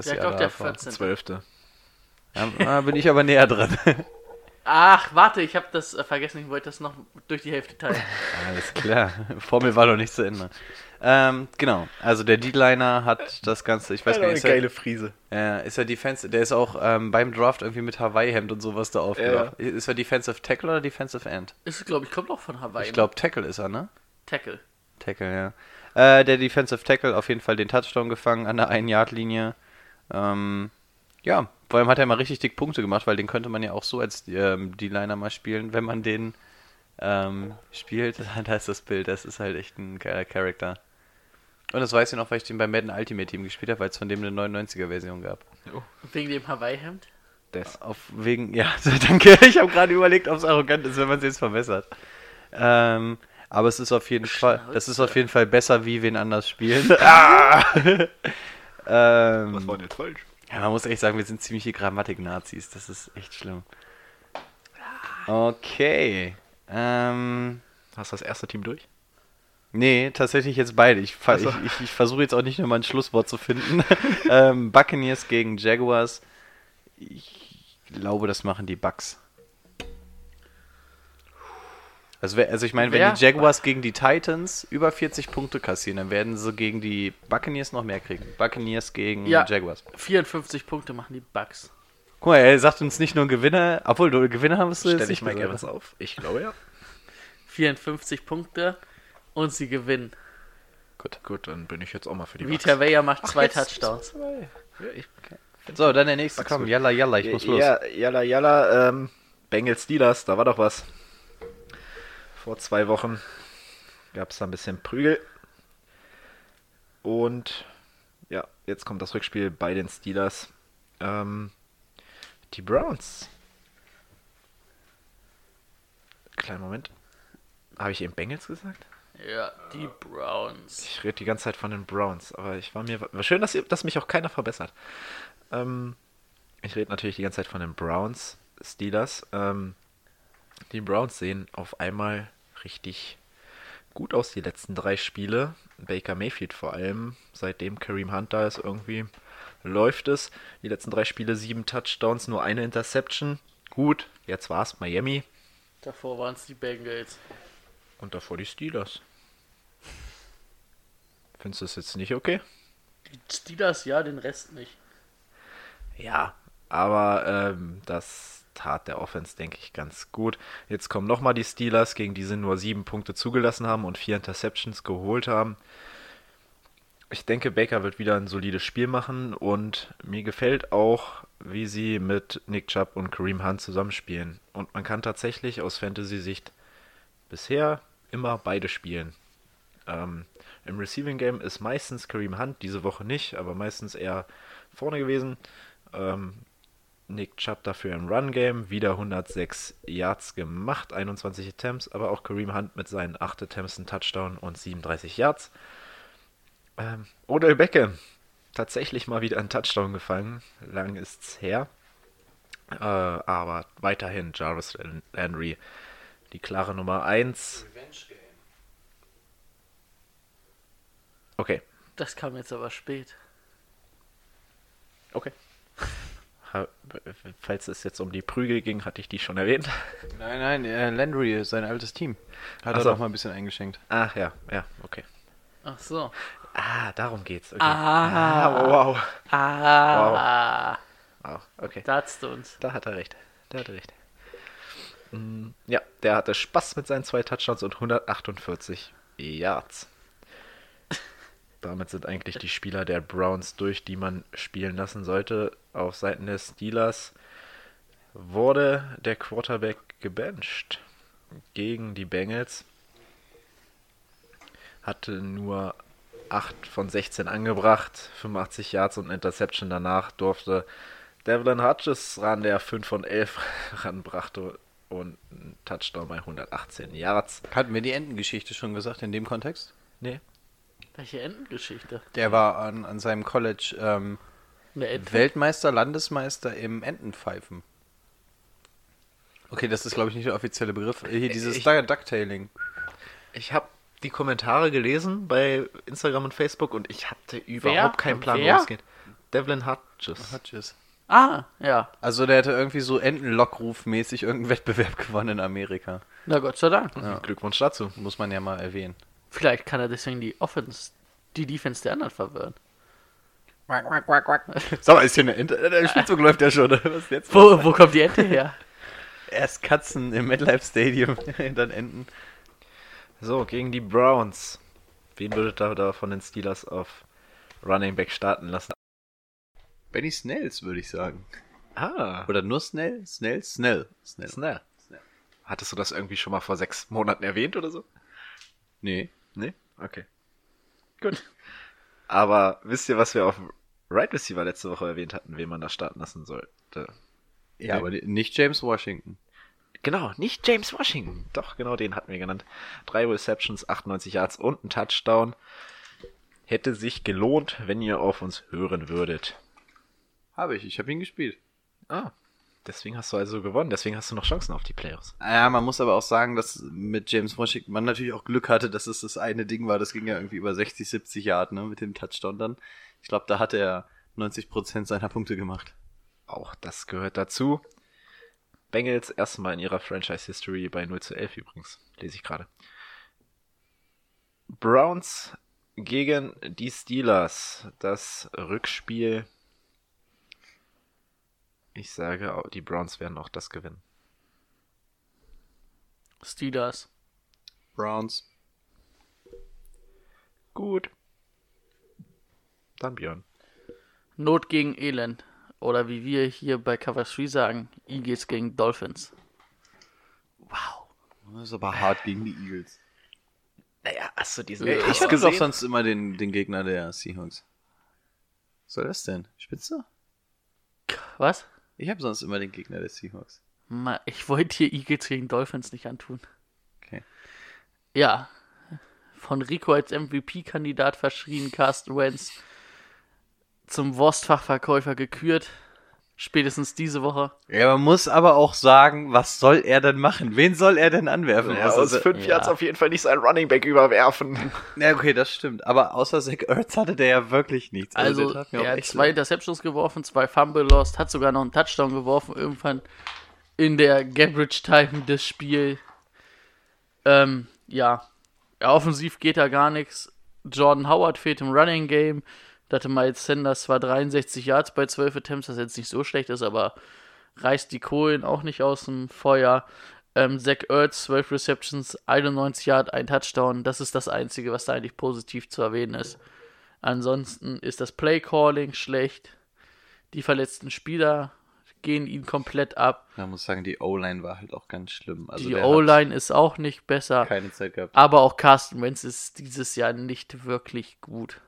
Speaker 3: Das
Speaker 2: Ja, ich
Speaker 3: Jahr
Speaker 2: glaube, der
Speaker 3: davor.
Speaker 2: 14.
Speaker 1: Zwölfte.
Speaker 3: Ja, da bin ich aber näher dran.
Speaker 2: Ach, warte, ich habe das äh, vergessen. Ich wollte das noch durch die Hälfte teilen.
Speaker 3: Alles klar. Formel war noch nicht zu Ende. Ähm, genau. Also der D-Liner hat das Ganze, ich weiß gar
Speaker 1: eine
Speaker 3: nicht,
Speaker 1: geile
Speaker 3: ist
Speaker 1: Friese.
Speaker 3: er, äh, ist er Defense, der ist auch ähm, beim Draft irgendwie mit Hawaii-Hemd und sowas da aufgelaufen. Ist er Defensive Tackle oder Defensive End?
Speaker 2: Ist, glaube ich, kommt auch von Hawaii.
Speaker 3: Ich glaube Tackle ist er, ne?
Speaker 2: Tackle.
Speaker 3: Tackle, ja. Äh, der Defensive Tackle auf jeden Fall den Touchdown gefangen an der 1-Yard-Linie. Ähm, ja, vor allem hat er mal richtig dick Punkte gemacht, weil den könnte man ja auch so als ähm, D-Liner mal spielen, wenn man den ähm, spielt. Da ist das Bild, das ist halt echt ein geiler Charakter. Und das weiß ich noch, weil ich den beim Madden Ultimate Team gespielt habe, weil es von dem eine 99er-Version gab.
Speaker 2: Wegen dem Hawaii-Hemd.
Speaker 1: Das.
Speaker 3: Auf wegen, ja, danke. Ich habe gerade überlegt, ob es arrogant ist, wenn man es jetzt verbessert. Ähm, aber es ist auf jeden Fall, das ist auf jeden Fall besser, wie wen anders spielen. ah! Ähm,
Speaker 1: Was war denn jetzt falsch?
Speaker 3: ja, man muss echt sagen, wir sind ziemliche Grammatik-Nazis. Das ist echt schlimm. Okay. Ähm,
Speaker 1: Hast du das erste Team durch?
Speaker 3: nee, tatsächlich jetzt beide. Ich, ver
Speaker 1: Ach so.
Speaker 3: ich, ich, ich versuche jetzt auch nicht nochmal ein Schlusswort zu finden. ähm, Buccaneers gegen Jaguars. Ich glaube, das machen die Bucks. Also, also ich meine, wenn die Jaguars gegen die Titans über 40 Punkte kassieren, dann werden sie gegen die Buccaneers noch mehr kriegen. Buccaneers gegen
Speaker 2: Ja.
Speaker 3: Jaguars.
Speaker 2: 54 Punkte machen die Bucks.
Speaker 3: Guck mal, er sagt uns nicht nur Gewinner, obwohl du Gewinner haben wir jetzt
Speaker 1: Stell ich
Speaker 3: nicht
Speaker 1: mal
Speaker 3: gesagt.
Speaker 1: Evans auf? Ich glaube ja.
Speaker 2: 54 Punkte und sie gewinnen.
Speaker 1: Gut. Gut, dann bin ich jetzt auch mal für die
Speaker 2: Vita Vea macht zwei
Speaker 3: jetzt-
Speaker 2: Touchdowns.
Speaker 1: Ja, ich,
Speaker 3: So, dann der nächste.
Speaker 1: Bucks
Speaker 3: Komm, jalla, jalla, ich muss los.
Speaker 1: Ja, jalla, jalla, ähm, Bengals Steelers, da war doch was. Vor zwei Wochen gab es da ein bisschen Prügel. Und ja, jetzt kommt das Rückspiel bei den Steelers. Ähm, die Browns. Kleinen Moment. Habe ich eben Bengals gesagt?
Speaker 2: Ja, die Browns.
Speaker 1: Ich rede die ganze Zeit von den Browns, aber ich war mir. War schön, dass, ihr, dass mich auch keiner verbessert. Ähm, ich rede natürlich die ganze Zeit von den Browns, Steelers. Ähm, die Browns sehen auf einmal richtig gut aus, die letzten drei Spiele. Baker Mayfield vor allem, seitdem Kareem Hunt da ist, irgendwie läuft es. Die letzten drei Spiele sieben Touchdowns, nur eine Interception. Gut, jetzt war es Miami
Speaker 2: Davor waren es die Bengals.
Speaker 1: und davor die Steelers. Findest du es jetzt nicht okay?
Speaker 2: Die Steelers ja, den Rest nicht.
Speaker 1: Ja, aber ähm, das tat der Offense, denke ich, ganz gut. Jetzt kommen nochmal die Steelers, gegen die sie nur sieben Punkte zugelassen haben und vier Interceptions geholt haben. Ich denke, Baker wird wieder ein solides Spiel machen und mir gefällt auch, wie sie mit Nick Chubb und Kareem Hunt zusammenspielen. Und man kann tatsächlich aus Fantasy-Sicht bisher immer beide spielen. Ähm, Im Receiving Game ist meistens Kareem Hunt, diese Woche nicht, aber meistens eher vorne gewesen. Ähm, Nick Chubb dafür im Run-Game, wieder 106 Yards gemacht, 21 Attempts, aber auch Kareem Hunt mit seinen 8 Attempts einen Touchdown und 37 Yards. Ähm, Odell Beckham, tatsächlich mal wieder ein Touchdown gefangen, lang ist's her. Äh, aber weiterhin Jarvis Landry, die klare Nummer 1. Okay,
Speaker 2: Das kam jetzt aber spät.
Speaker 1: okay. Falls es jetzt um die Prügel ging, hatte ich die schon erwähnt.
Speaker 3: Nein, nein, äh, Landry, sein altes Team. Hat
Speaker 1: Ach
Speaker 3: er
Speaker 1: so.
Speaker 3: doch mal ein bisschen eingeschenkt.
Speaker 1: Ach ja, ja, okay.
Speaker 2: Ach so.
Speaker 1: Ah, darum geht's. Okay.
Speaker 2: Ah.
Speaker 1: Ah, wow.
Speaker 2: Ah,
Speaker 1: wow. Okay.
Speaker 2: da hast du uns.
Speaker 1: Da hat er recht. Da hat er recht. Mm, Ja, der hatte Spaß mit seinen zwei Touchdowns und 148 Yards. Damit sind eigentlich die Spieler der Browns durch, die man spielen lassen sollte. Auf Seiten der Steelers wurde der Quarterback gebencht gegen die Bengals. Hatte nur 8 von 16 angebracht, 85 Yards und eine Interception danach durfte Devlin Hodges ran, der 5 von 11 ranbrachte und einen Touchdown bei 118 Yards.
Speaker 3: Hatten wir die Entengeschichte schon gesagt in dem Kontext?
Speaker 1: Nee.
Speaker 2: Welche Entengeschichte?
Speaker 3: Der war an, an seinem College ähm? Weltmeister, Landesmeister im Entenpfeifen. Okay, das ist, glaube ich, nicht der offizielle Begriff. Hier dieses
Speaker 1: Ich-
Speaker 3: Ducktailing.
Speaker 1: Ich habe die Kommentare gelesen bei Instagram und Facebook und ich hatte überhaupt keinen Plan,
Speaker 2: Wer?
Speaker 1: worum es geht. Devlin Hodges.
Speaker 3: Hodges.
Speaker 2: Ah, ja.
Speaker 3: Also der hätte irgendwie so Entenlockruf-mäßig irgendeinen Wettbewerb gewonnen in Amerika.
Speaker 2: Na Gott sei Dank.
Speaker 1: Glückwunsch dazu.
Speaker 3: Muss man ja mal erwähnen.
Speaker 2: Vielleicht kann er deswegen die Offense, die Defense der anderen verwirren.
Speaker 3: Sag mal, ist hier eine Ente? Der Spielzug läuft ja schon. Was ist jetzt?
Speaker 2: Wo, wo kommt die Ente her?
Speaker 3: Erst Katzen im MetLife Stadium, dann Enten.
Speaker 1: So, gegen die Browns. Wen würdet ihr da von den Steelers auf Running Back starten lassen?
Speaker 3: Benny Snells, würde ich sagen.
Speaker 1: Ah,
Speaker 3: Oder nur Snell? Snell? Snell. Snell.
Speaker 1: Snell. Hattest du das irgendwie schon mal vor sechs Monaten erwähnt oder so?
Speaker 3: Nee.
Speaker 1: Nee? Okay. Gut. Aber wisst ihr, was wir auf Right Receiver letzte Woche erwähnt hatten, wen man da starten lassen sollte?
Speaker 3: Ja, aber nicht James Washington.
Speaker 1: Genau, nicht James Washington. Doch, genau den hatten wir genannt. Drei Receptions, 98 Yards und ein Touchdown. Hätte sich gelohnt, wenn ihr auf uns hören würdet.
Speaker 3: Habe ich, ich habe ihn gespielt.
Speaker 1: Ah, deswegen hast du also gewonnen. Deswegen hast du noch Chancen auf die Playoffs.
Speaker 3: Ja, man muss aber auch sagen, dass mit James Washington man natürlich auch Glück hatte, dass es das eine Ding war. Das ging ja irgendwie über 60, 70 Yard, ne, mit dem Touchdown dann. Ich glaube, da hat er 90% seiner Punkte gemacht.
Speaker 1: Auch das gehört dazu. Bengals erstmal in ihrer Franchise-History bei 0 zu 11 übrigens. Lese ich gerade. Browns gegen die Steelers. Das Rückspiel. Ich sage, die Browns werden auch das gewinnen.
Speaker 2: Steelers.
Speaker 3: Browns.
Speaker 1: Gut. Dann Björn.
Speaker 2: Not gegen Elend. Oder wie wir hier bei Cover 3 sagen, Eagles gegen Dolphins. Wow.
Speaker 3: Das ist aber hart gegen die Eagles.
Speaker 1: Naja, hast du diesen
Speaker 2: Ja,
Speaker 3: Ich habe doch sonst immer den, den Gegner der Seahawks. Was soll das denn? Spitze?
Speaker 2: Was?
Speaker 3: Ich habe sonst immer den Gegner der Seahawks.
Speaker 2: Ma- Ich wollte hier Eagles gegen Dolphins nicht antun.
Speaker 3: Okay.
Speaker 2: Ja. Von Rico als MVP-Kandidat verschrien, Carsten Wentz zum Wurstfachverkäufer gekürt. Spätestens diese Woche.
Speaker 3: Ja, man muss aber auch sagen, was soll er denn machen? Wen soll er denn anwerfen?
Speaker 1: Ja,
Speaker 3: Außer
Speaker 1: aus fünf
Speaker 2: ja.
Speaker 1: Yards auf jeden Fall nicht sein Running Back überwerfen.
Speaker 3: ja, okay, das stimmt. Aber außer Zach Ertz hatte der ja wirklich nichts.
Speaker 2: Also,
Speaker 3: auch
Speaker 2: er hat zwei. Interceptions geworfen, zwei Fumble lost, hat sogar noch einen Touchdown geworfen, irgendwann in der Gabbridge Time des Spiels. Ähm, ja. ja, offensiv geht da gar nichts. Jordan Howard fehlt im Running Game. Da hatte Miles Sanders zwar 63 Yards bei 12 Attempts, was jetzt nicht so schlecht ist, aber reißt die Kohlen auch nicht aus dem Feuer. Ähm, Zach Ertz, 12 Receptions, 91 Yards, ein Touchdown. Das ist das Einzige, was da eigentlich positiv zu erwähnen ist. Ansonsten ist das Play-Calling schlecht. Die verletzten Spieler gehen ihn komplett ab.
Speaker 3: Man muss sagen, die O-Line war halt auch ganz schlimm. Also
Speaker 2: die O-Line ist auch nicht besser.
Speaker 3: keine Zeit gehabt.
Speaker 2: Aber auch Carsten Wentz ist dieses Jahr nicht wirklich gut.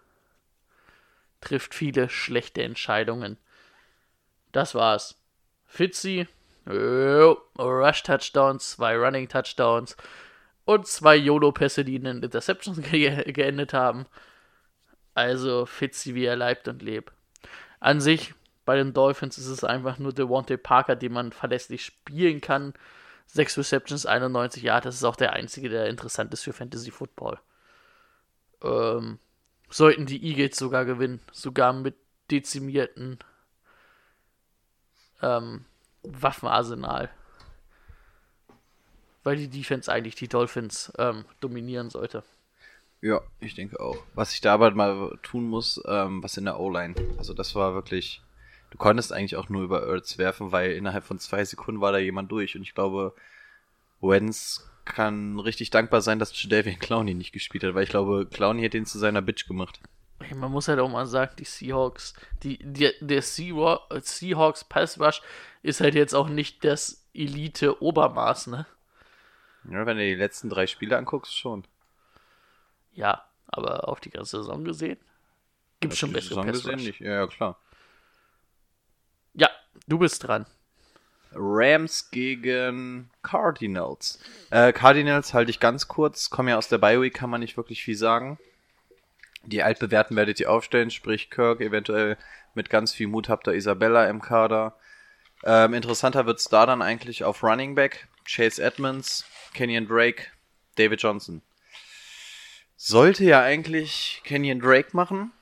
Speaker 2: Trifft viele schlechte Entscheidungen. Das war's. Fitzy, Rush Touchdowns, zwei Running Touchdowns und zwei YOLO-Pässe, die in den Interceptions ge geendet haben. Also Fitzy, wie er leibt und lebt. An sich, bei den Dolphins ist es einfach nur Devontae Parker, den man verlässlich spielen kann. Sechs Receptions, 91 Yards, das ist auch der einzige, der interessant ist für Fantasy Football. Ähm, sollten die Eagles sogar gewinnen, sogar mit dezimierten ähm, Waffenarsenal. Weil die Defense eigentlich die Dolphins ähm, dominieren sollte.
Speaker 3: Ja, ich denke auch. Was ich da aber mal tun muss, ähm, was in der O-Line. Also das war wirklich. Du konntest eigentlich auch nur über Earths werfen, weil innerhalb von zwei Sekunden war da jemand durch. Und ich glaube, Wenz kann richtig dankbar sein, dass Jadavian Clowney nicht gespielt hat, weil ich glaube, Clowney hätte ihn zu seiner Bitch gemacht.
Speaker 2: Man muss halt auch mal sagen, die Seahawks, die, die, der Seahawks Pass Rush ist halt jetzt auch nicht das Elite-Obermaß, ne?
Speaker 3: Ja, wenn du die letzten drei Spiele anguckst, schon.
Speaker 2: Ja, aber auf die ganze Saison gesehen gibt es schon bessere
Speaker 3: Saison
Speaker 2: Pass
Speaker 3: gesehen
Speaker 2: Rush.
Speaker 3: nicht. Ja, ja, klar.
Speaker 2: Ja, du bist dran.
Speaker 3: Rams gegen Cardinals. Äh, Cardinals halte ich ganz kurz, kommen ja aus der Bye Week, kann man nicht wirklich viel sagen. Die altbewährten werdet ihr aufstellen, sprich Kirk, eventuell mit ganz viel Mut habt ihr Isabella im Kader. Ähm, interessanter wird's da dann eigentlich auf Running Back. Chase Edmonds, Kenyon Drake, David Johnson. Sollte ja eigentlich Kenyon Drake machen.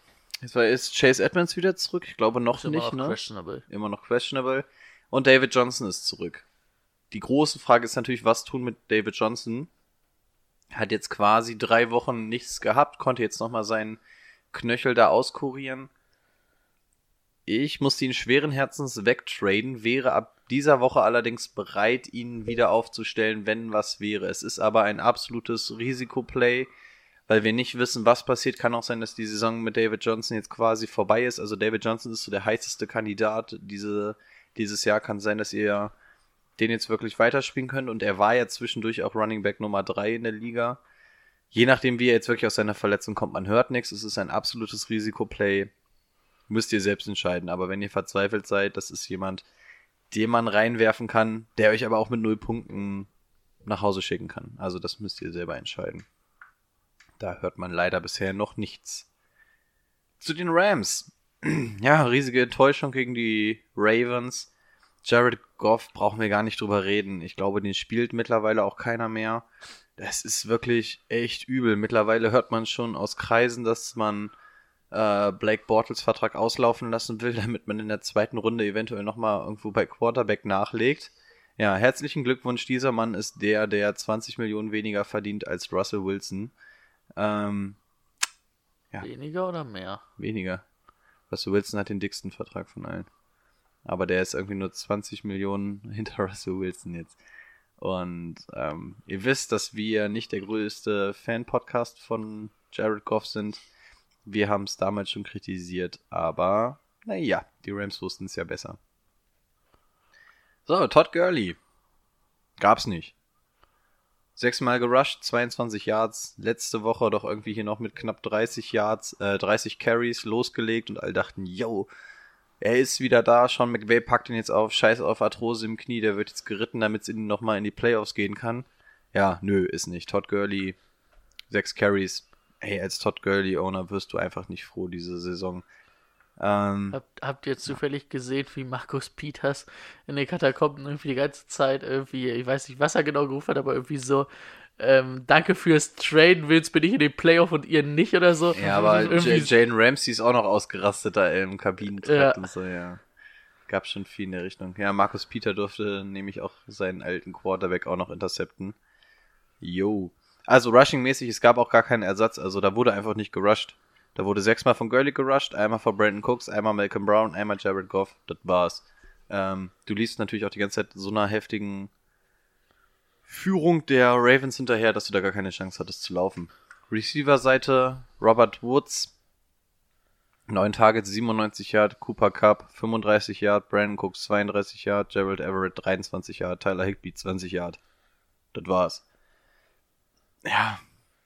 Speaker 3: Jetzt war- ist Chase Edmonds wieder zurück. Ich glaube noch
Speaker 2: Ist immer
Speaker 3: nicht,
Speaker 2: noch
Speaker 3: ne?
Speaker 2: questionable.
Speaker 3: immer noch questionable. Und David Johnson ist zurück. Die große Frage ist natürlich, was tun mit David Johnson? Hat jetzt quasi drei Wochen nichts gehabt, konnte jetzt nochmal seinen Knöchel da auskurieren. Ich musste ihn schweren Herzens wegtraden, wäre ab dieser Woche allerdings bereit, ihn wieder aufzustellen, wenn was wäre. Es ist aber ein absolutes Risikoplay, weil wir nicht wissen, was passiert. Kann auch sein, dass die Saison mit David Johnson jetzt quasi vorbei ist. Also David Johnson ist so der heißeste Kandidat diese, dieses Jahr. Kann sein, dass ihr den jetzt wirklich weiterspielen könnt. Und er war ja zwischendurch auch Running Back Nummer drei in der Liga. Je nachdem, wie er jetzt wirklich aus seiner Verletzung kommt, man hört nichts. Es ist ein absolutes Risikoplay. Müsst ihr selbst entscheiden. Aber wenn ihr verzweifelt seid, das ist jemand, den man reinwerfen kann, der euch aber auch mit null Punkten nach Hause schicken kann. Also das müsst ihr selber entscheiden. Da hört man leider bisher noch nichts. Zu den Rams. Ja, riesige Enttäuschung gegen die Ravens. Jared Goff brauchen wir gar nicht drüber reden. Ich glaube, den spielt mittlerweile auch keiner mehr. Das ist wirklich echt übel. Mittlerweile hört man schon aus Kreisen, dass man äh, Blake Bortles Vertrag auslaufen lassen will, damit man in der zweiten Runde eventuell nochmal irgendwo bei Quarterback nachlegt. Ja, herzlichen Glückwunsch. Dieser Mann ist der, der 20 Millionen weniger verdient als Russell Wilson. Ähm, Ja.
Speaker 2: Weniger oder mehr?
Speaker 3: weniger. Russell Wilson hat den dicksten Vertrag von allen. Aber der ist irgendwie nur 20 Millionen hinter Russell Wilson jetzt. Und ähm, ihr wisst, dass wir nicht der größte Fan-Podcast von Jared Goff sind. Wir haben es damals schon kritisiert, aber naja, die Rams wussten es ja besser. So, Todd Gurley. Gab's nicht. Sechsmal gerusht, 22 Yards. Letzte Woche doch irgendwie hier noch mit knapp 30 Yards, äh, 30 Carries losgelegt und alle dachten, yo, er ist wieder da. Sean McVay packt ihn jetzt auf. Scheiß auf Arthrose im Knie. Der wird jetzt geritten, damit es ihn nochmal in die Playoffs gehen kann. Ja, nö, ist nicht. Todd Gurley, sechs Carries. Hey, als Todd Gurley-Owner wirst du einfach nicht froh diese Saison. Ähm,
Speaker 2: Habt, habt ihr zufällig gesehen, wie Markus Peters in den Katakomben irgendwie die ganze Zeit irgendwie, ich weiß nicht, was er genau gerufen hat, aber irgendwie so, ähm, danke fürs Traden, Wills bin ich in den Playoff und ihr nicht oder so.
Speaker 3: ja, aber
Speaker 2: irgendwie,
Speaker 3: J- Jane Ramsey ist auch noch ausgerastet da im Kabinentrakt
Speaker 2: Ja.
Speaker 3: und so, ja. Gab schon viel in der Richtung. Ja, Markus Peter durfte nämlich auch seinen alten Quarterback auch noch intercepten. Yo. Also rushing-mäßig, es gab auch gar keinen Ersatz, also da wurde einfach nicht gerusht. Da wurde sechsmal von Gurley gerusht, einmal von Brandon Cooks, einmal Malcolm Brown, einmal Jared Goff, das war's. Ähm, du liest natürlich auch die ganze Zeit so einer heftigen Führung der Ravens hinterher, dass du da gar keine Chance hattest zu laufen. Receiver-Seite, Robert Woods, 9 Targets, 97 Yard, Cooper Cup, 35 Yard, Brandon Cooks, 32 Yard, Gerald Everett, 23 Yard, Tyler Higby, 20 Yard. Das war's. Ja,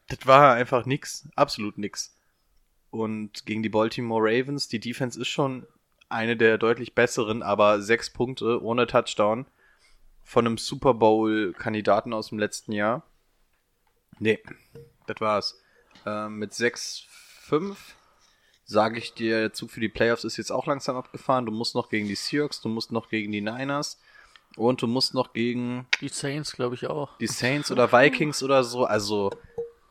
Speaker 3: das war einfach nix, absolut nix. Und gegen die Baltimore Ravens, die Defense ist schon eine der deutlich besseren, aber sechs Punkte ohne Touchdown von einem Super Bowl-Kandidaten aus dem letzten Jahr. Nee, das war's. Ähm, mit 6-5 sage ich dir, der Zug für die Playoffs ist jetzt auch langsam abgefahren. Du musst noch gegen die Seahawks, du musst noch gegen die Niners und du musst noch gegen
Speaker 2: Die Saints, glaube ich, auch.
Speaker 3: die Saints oder Vikings oder so. Also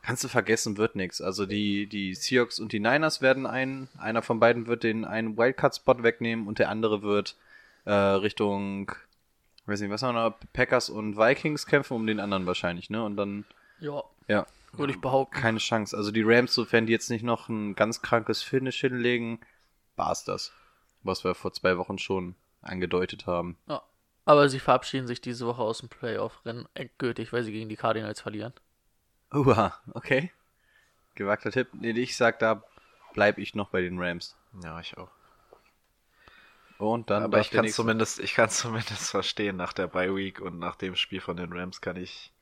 Speaker 3: kannst du vergessen, wird nix. Also die, die Seahawks und die Niners werden einen, einer von beiden wird den einen Wildcard-Spot wegnehmen und der andere wird äh, Richtung, weiß nicht, was haben wir noch, Packers und Vikings kämpfen um den anderen wahrscheinlich, ne? Und dann,
Speaker 2: Ja,
Speaker 3: ja,
Speaker 2: würde ich behaupten.
Speaker 3: keine Chance. Also die Rams, sofern die jetzt nicht noch ein ganz krankes Finish hinlegen, war's das. Was wir vor zwei Wochen schon angedeutet haben.
Speaker 2: Ja. Aber sie verabschieden sich diese Woche aus dem Playoff-Rennen endgültig, weil sie gegen die Cardinals verlieren.
Speaker 3: Uha, okay. Gewagter Tipp. Nee, ich sag, da bleib ich noch bei den Rams.
Speaker 1: Ja, ich auch.
Speaker 3: Und dann
Speaker 1: Aber ich kann zumindest, ich kann zumindest verstehen, nach der Bye Week und nach dem Spiel von den Rams kann ich.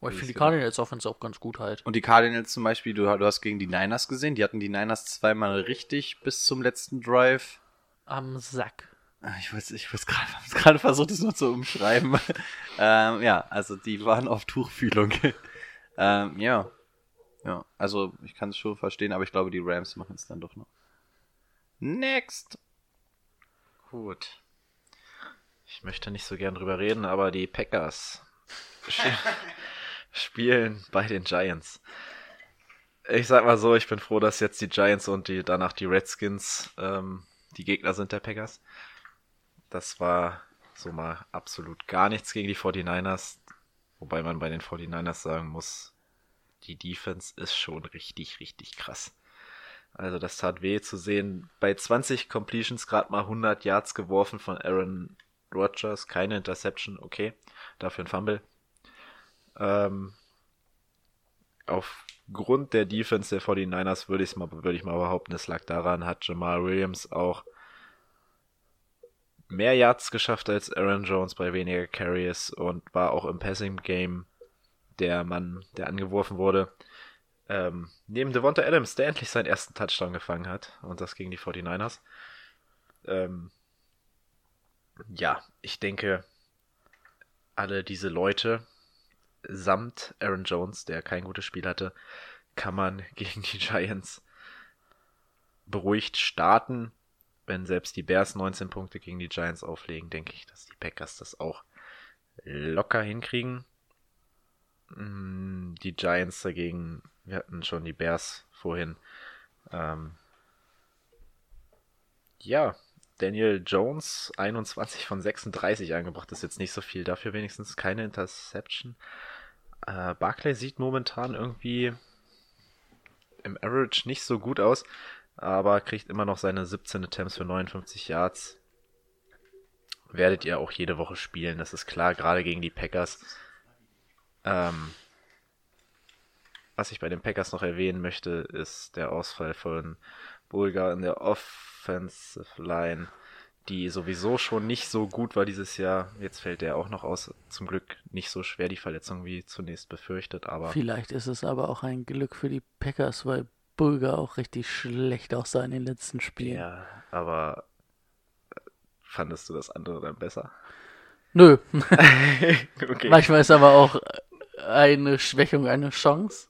Speaker 2: Aber ich finde die. Cardinals Offense auch ganz gut halt.
Speaker 3: Und die Cardinals zum Beispiel, du, du hast gegen die Niners gesehen, die hatten die Niners zweimal richtig bis zum letzten Drive.
Speaker 2: Am Sack.
Speaker 3: Ah, Ich weiß, ich hab's gerade versucht, es nur zu umschreiben. ähm, ja, also die waren auf Tuchfühlung. Ähm, ja. Ja, also ich kann es schon verstehen, aber ich glaube, die Rams machen es dann doch noch. Next.
Speaker 1: Gut. Ich möchte nicht so gern drüber reden, aber die Packers spielen bei den Giants. Ich sag mal so, ich bin froh, dass jetzt die Giants und die danach die Redskins ähm, die Gegner sind der Packers. Das war so mal absolut gar nichts gegen die 49ers. Wobei man bei den 49ers sagen muss, die Defense ist schon richtig, richtig krass. Also das tat weh zu sehen. Bei 20 Completions gerade mal 100 Yards geworfen von Aaron Rodgers. Keine Interception, okay. Dafür ein Fumble. Ähm, aufgrund der Defense der 49ers würde ich mal, würde ich mal behaupten, es lag daran, hat Jamal Williams auch mehr Yards geschafft als Aaron Jones bei weniger Carries und war auch im Passing Game der Mann, der angeworfen wurde. Ähm, neben Devonta Adams, der endlich seinen ersten Touchdown gefangen hat. Und das gegen die 49ers. Ähm, ja, ich denke, alle diese Leute samt Aaron Jones, der kein gutes Spiel hatte, kann man gegen die Giants beruhigt starten. Wenn selbst die Bears 19 Punkte gegen die Giants auflegen, denke ich, dass die Packers das auch locker hinkriegen. Mm, Die Giants dagegen, wir hatten schon die Bears vorhin. Ähm, ja, Daniel Jones, 21 von 36 angebracht, ist jetzt nicht so viel. Dafür wenigstens keine Interception. Äh, Barclay sieht momentan irgendwie im Average nicht so gut aus, aber kriegt immer noch seine 17 Attempts für 59 Yards. Werdet ihr auch jede Woche spielen, das ist klar, gerade gegen die Packers. Ähm, was ich bei den Packers noch erwähnen möchte, ist der Ausfall von Bulgar in der Offensive Line, die sowieso schon nicht so gut war dieses Jahr. Jetzt fällt der auch noch aus. Zum Glück nicht so schwer die Verletzung wie zunächst befürchtet, aber
Speaker 2: Vielleicht ist es aber auch ein Glück für die Packers, weil Bulgar auch richtig schlecht aussah in den letzten Spielen.
Speaker 1: ja, aber äh, fandest du das andere dann besser?
Speaker 2: Nö,
Speaker 1: okay.
Speaker 2: manchmal ist aber auch eine Schwächung eine Chance.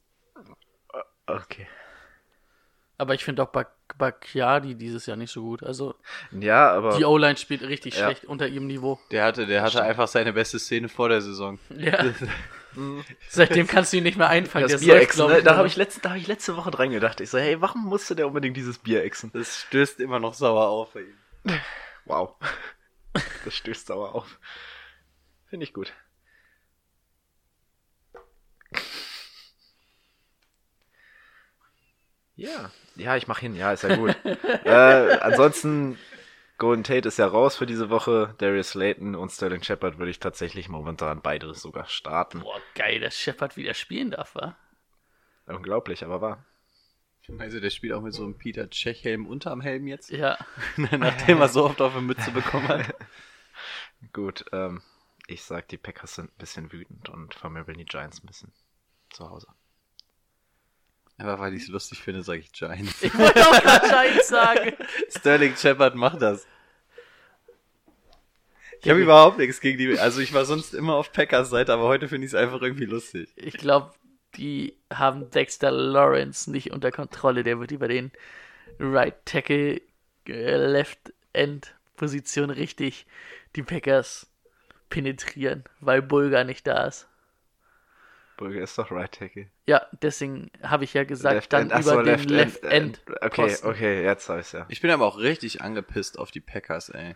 Speaker 1: Okay.
Speaker 2: Aber ich finde auch Bak Bakiadi dieses Jahr nicht so gut. Also
Speaker 1: Ja, aber
Speaker 2: die O-Line spielt richtig
Speaker 1: Ja.
Speaker 2: schlecht unter ihrem Niveau.
Speaker 3: Der hatte, der hatte einfach seine beste Szene vor der Saison.
Speaker 2: Ja. Seitdem kannst du ihn nicht mehr einfangen.
Speaker 1: das Bierechsen,
Speaker 2: glaub
Speaker 1: ne?
Speaker 2: ich,
Speaker 1: da habe ich, da hab ich letzte Woche dran gedacht. Ich so, hey, warum musste der unbedingt dieses Bier exen?
Speaker 3: Das stößt immer noch sauer auf bei ihm.
Speaker 1: Wow. Das stößt sauer auf. Finde ich gut. Ja, ja, ich mach hin. Ja, ist ja gut. äh, ansonsten, Golden Tate ist ja raus für diese Woche. Darius Slayton und Sterling Shepard würde ich tatsächlich momentan beide sogar starten.
Speaker 2: Boah, geil, dass Shepard wieder spielen darf, wa?
Speaker 1: Unglaublich, aber wahr.
Speaker 3: Also der spielt auch mit so einem Peter Tschech-Helm unterm Helm jetzt,
Speaker 2: Ja.
Speaker 3: nachdem er so oft auf eine Mütze bekommen hat.
Speaker 1: Gut, ähm, ich sag, die Packers sind ein bisschen wütend und vermöbeln die Giants ein bisschen zu Hause.
Speaker 3: Aber weil ich es lustig finde, sage ich Giants.
Speaker 2: Ich wollte auch gerade Giants sagen.
Speaker 3: Sterling Shepard macht das. Ich habe überhaupt nichts gegen die. Also ich war sonst immer auf Packers Seite, aber heute finde ich es einfach irgendwie lustig.
Speaker 2: Ich glaube, die haben Dexter Lawrence nicht unter Kontrolle. Der wird über den Right Tackle, äh, Left End Position richtig die Packers penetrieren, weil Bulgar nicht da ist.
Speaker 1: Burger ist doch Right Tackle.
Speaker 2: Ja, deswegen habe ich ja gesagt,
Speaker 1: Left
Speaker 2: dann
Speaker 1: End.
Speaker 2: Über
Speaker 1: so,
Speaker 2: den Left End.
Speaker 1: Okay,
Speaker 2: Posten.
Speaker 1: okay, jetzt habe ich's ja.
Speaker 3: Ich bin aber auch richtig angepisst auf die Packers, ey.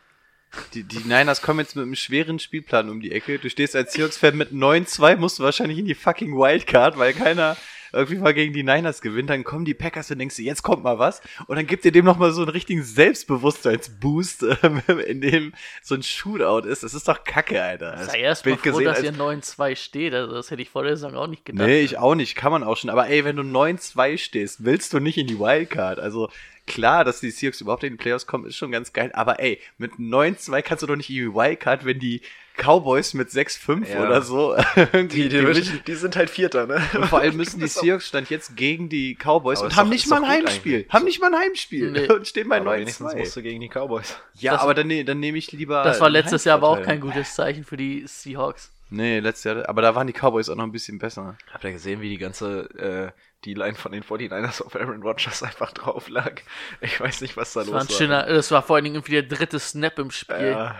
Speaker 3: Die, die Niners kommen jetzt mit einem schweren Spielplan um die Ecke. Du stehst als Seahawks-Fan mit 9-2, musst du wahrscheinlich in die fucking Wildcard, weil keiner irgendwie mal gegen die Niners gewinnt. Dann kommen die Packers und denkst du, jetzt kommt mal was. Und dann gibt dir dem nochmal so einen richtigen Selbstbewusstseinsboost, ähm, in dem so ein Shootout ist. Das ist doch kacke, Alter. Das
Speaker 2: Sei erst mal froh, dass
Speaker 3: als-
Speaker 2: ihr 9-2 steht. Also das hätte ich vor der Saison auch nicht gedacht.
Speaker 3: Nee, ich auch nicht. Kann man auch schon. Aber ey, wenn du 9-2 stehst, willst du nicht in die Wildcard. Also klar, dass die Seahawks überhaupt in die Playoffs kommen, ist schon ganz geil. Aber ey, mit 9-2 kannst du doch nicht in die Wildcard, wenn die Cowboys mit 6-5
Speaker 1: Ja.
Speaker 3: oder so
Speaker 1: Die, die,
Speaker 3: Division-
Speaker 1: die sind halt Vierter, ne?
Speaker 3: Und vor allem müssen die Seahawks stand jetzt gegen die Cowboys
Speaker 1: Aber
Speaker 3: und haben
Speaker 1: doch-
Speaker 3: nicht
Speaker 1: ist
Speaker 3: mal
Speaker 1: doch
Speaker 3: ein Heimspiel. Haben nicht mal ein Heimspiel und stehen bei
Speaker 1: Aber wenigstens musst
Speaker 3: 9-2.
Speaker 1: du gegen die Cowboys.
Speaker 3: Ja,
Speaker 2: Das-
Speaker 3: aber dann, ne- dann nehme ich lieber.
Speaker 2: Das war letztes Jahr aber auch kein gutes Zeichen für die Seahawks.
Speaker 3: Nee, letztes Jahr. Aber da waren die Cowboys auch noch ein bisschen besser.
Speaker 1: Habt ihr gesehen, wie die ganze äh, die Line von den 49ers auf Aaron Rodgers einfach drauf lag? Ich weiß nicht, was da
Speaker 2: Das
Speaker 1: los
Speaker 2: war, ein schöner, das war vor allen Dingen irgendwie der dritte Snap im Spiel.
Speaker 1: Ja,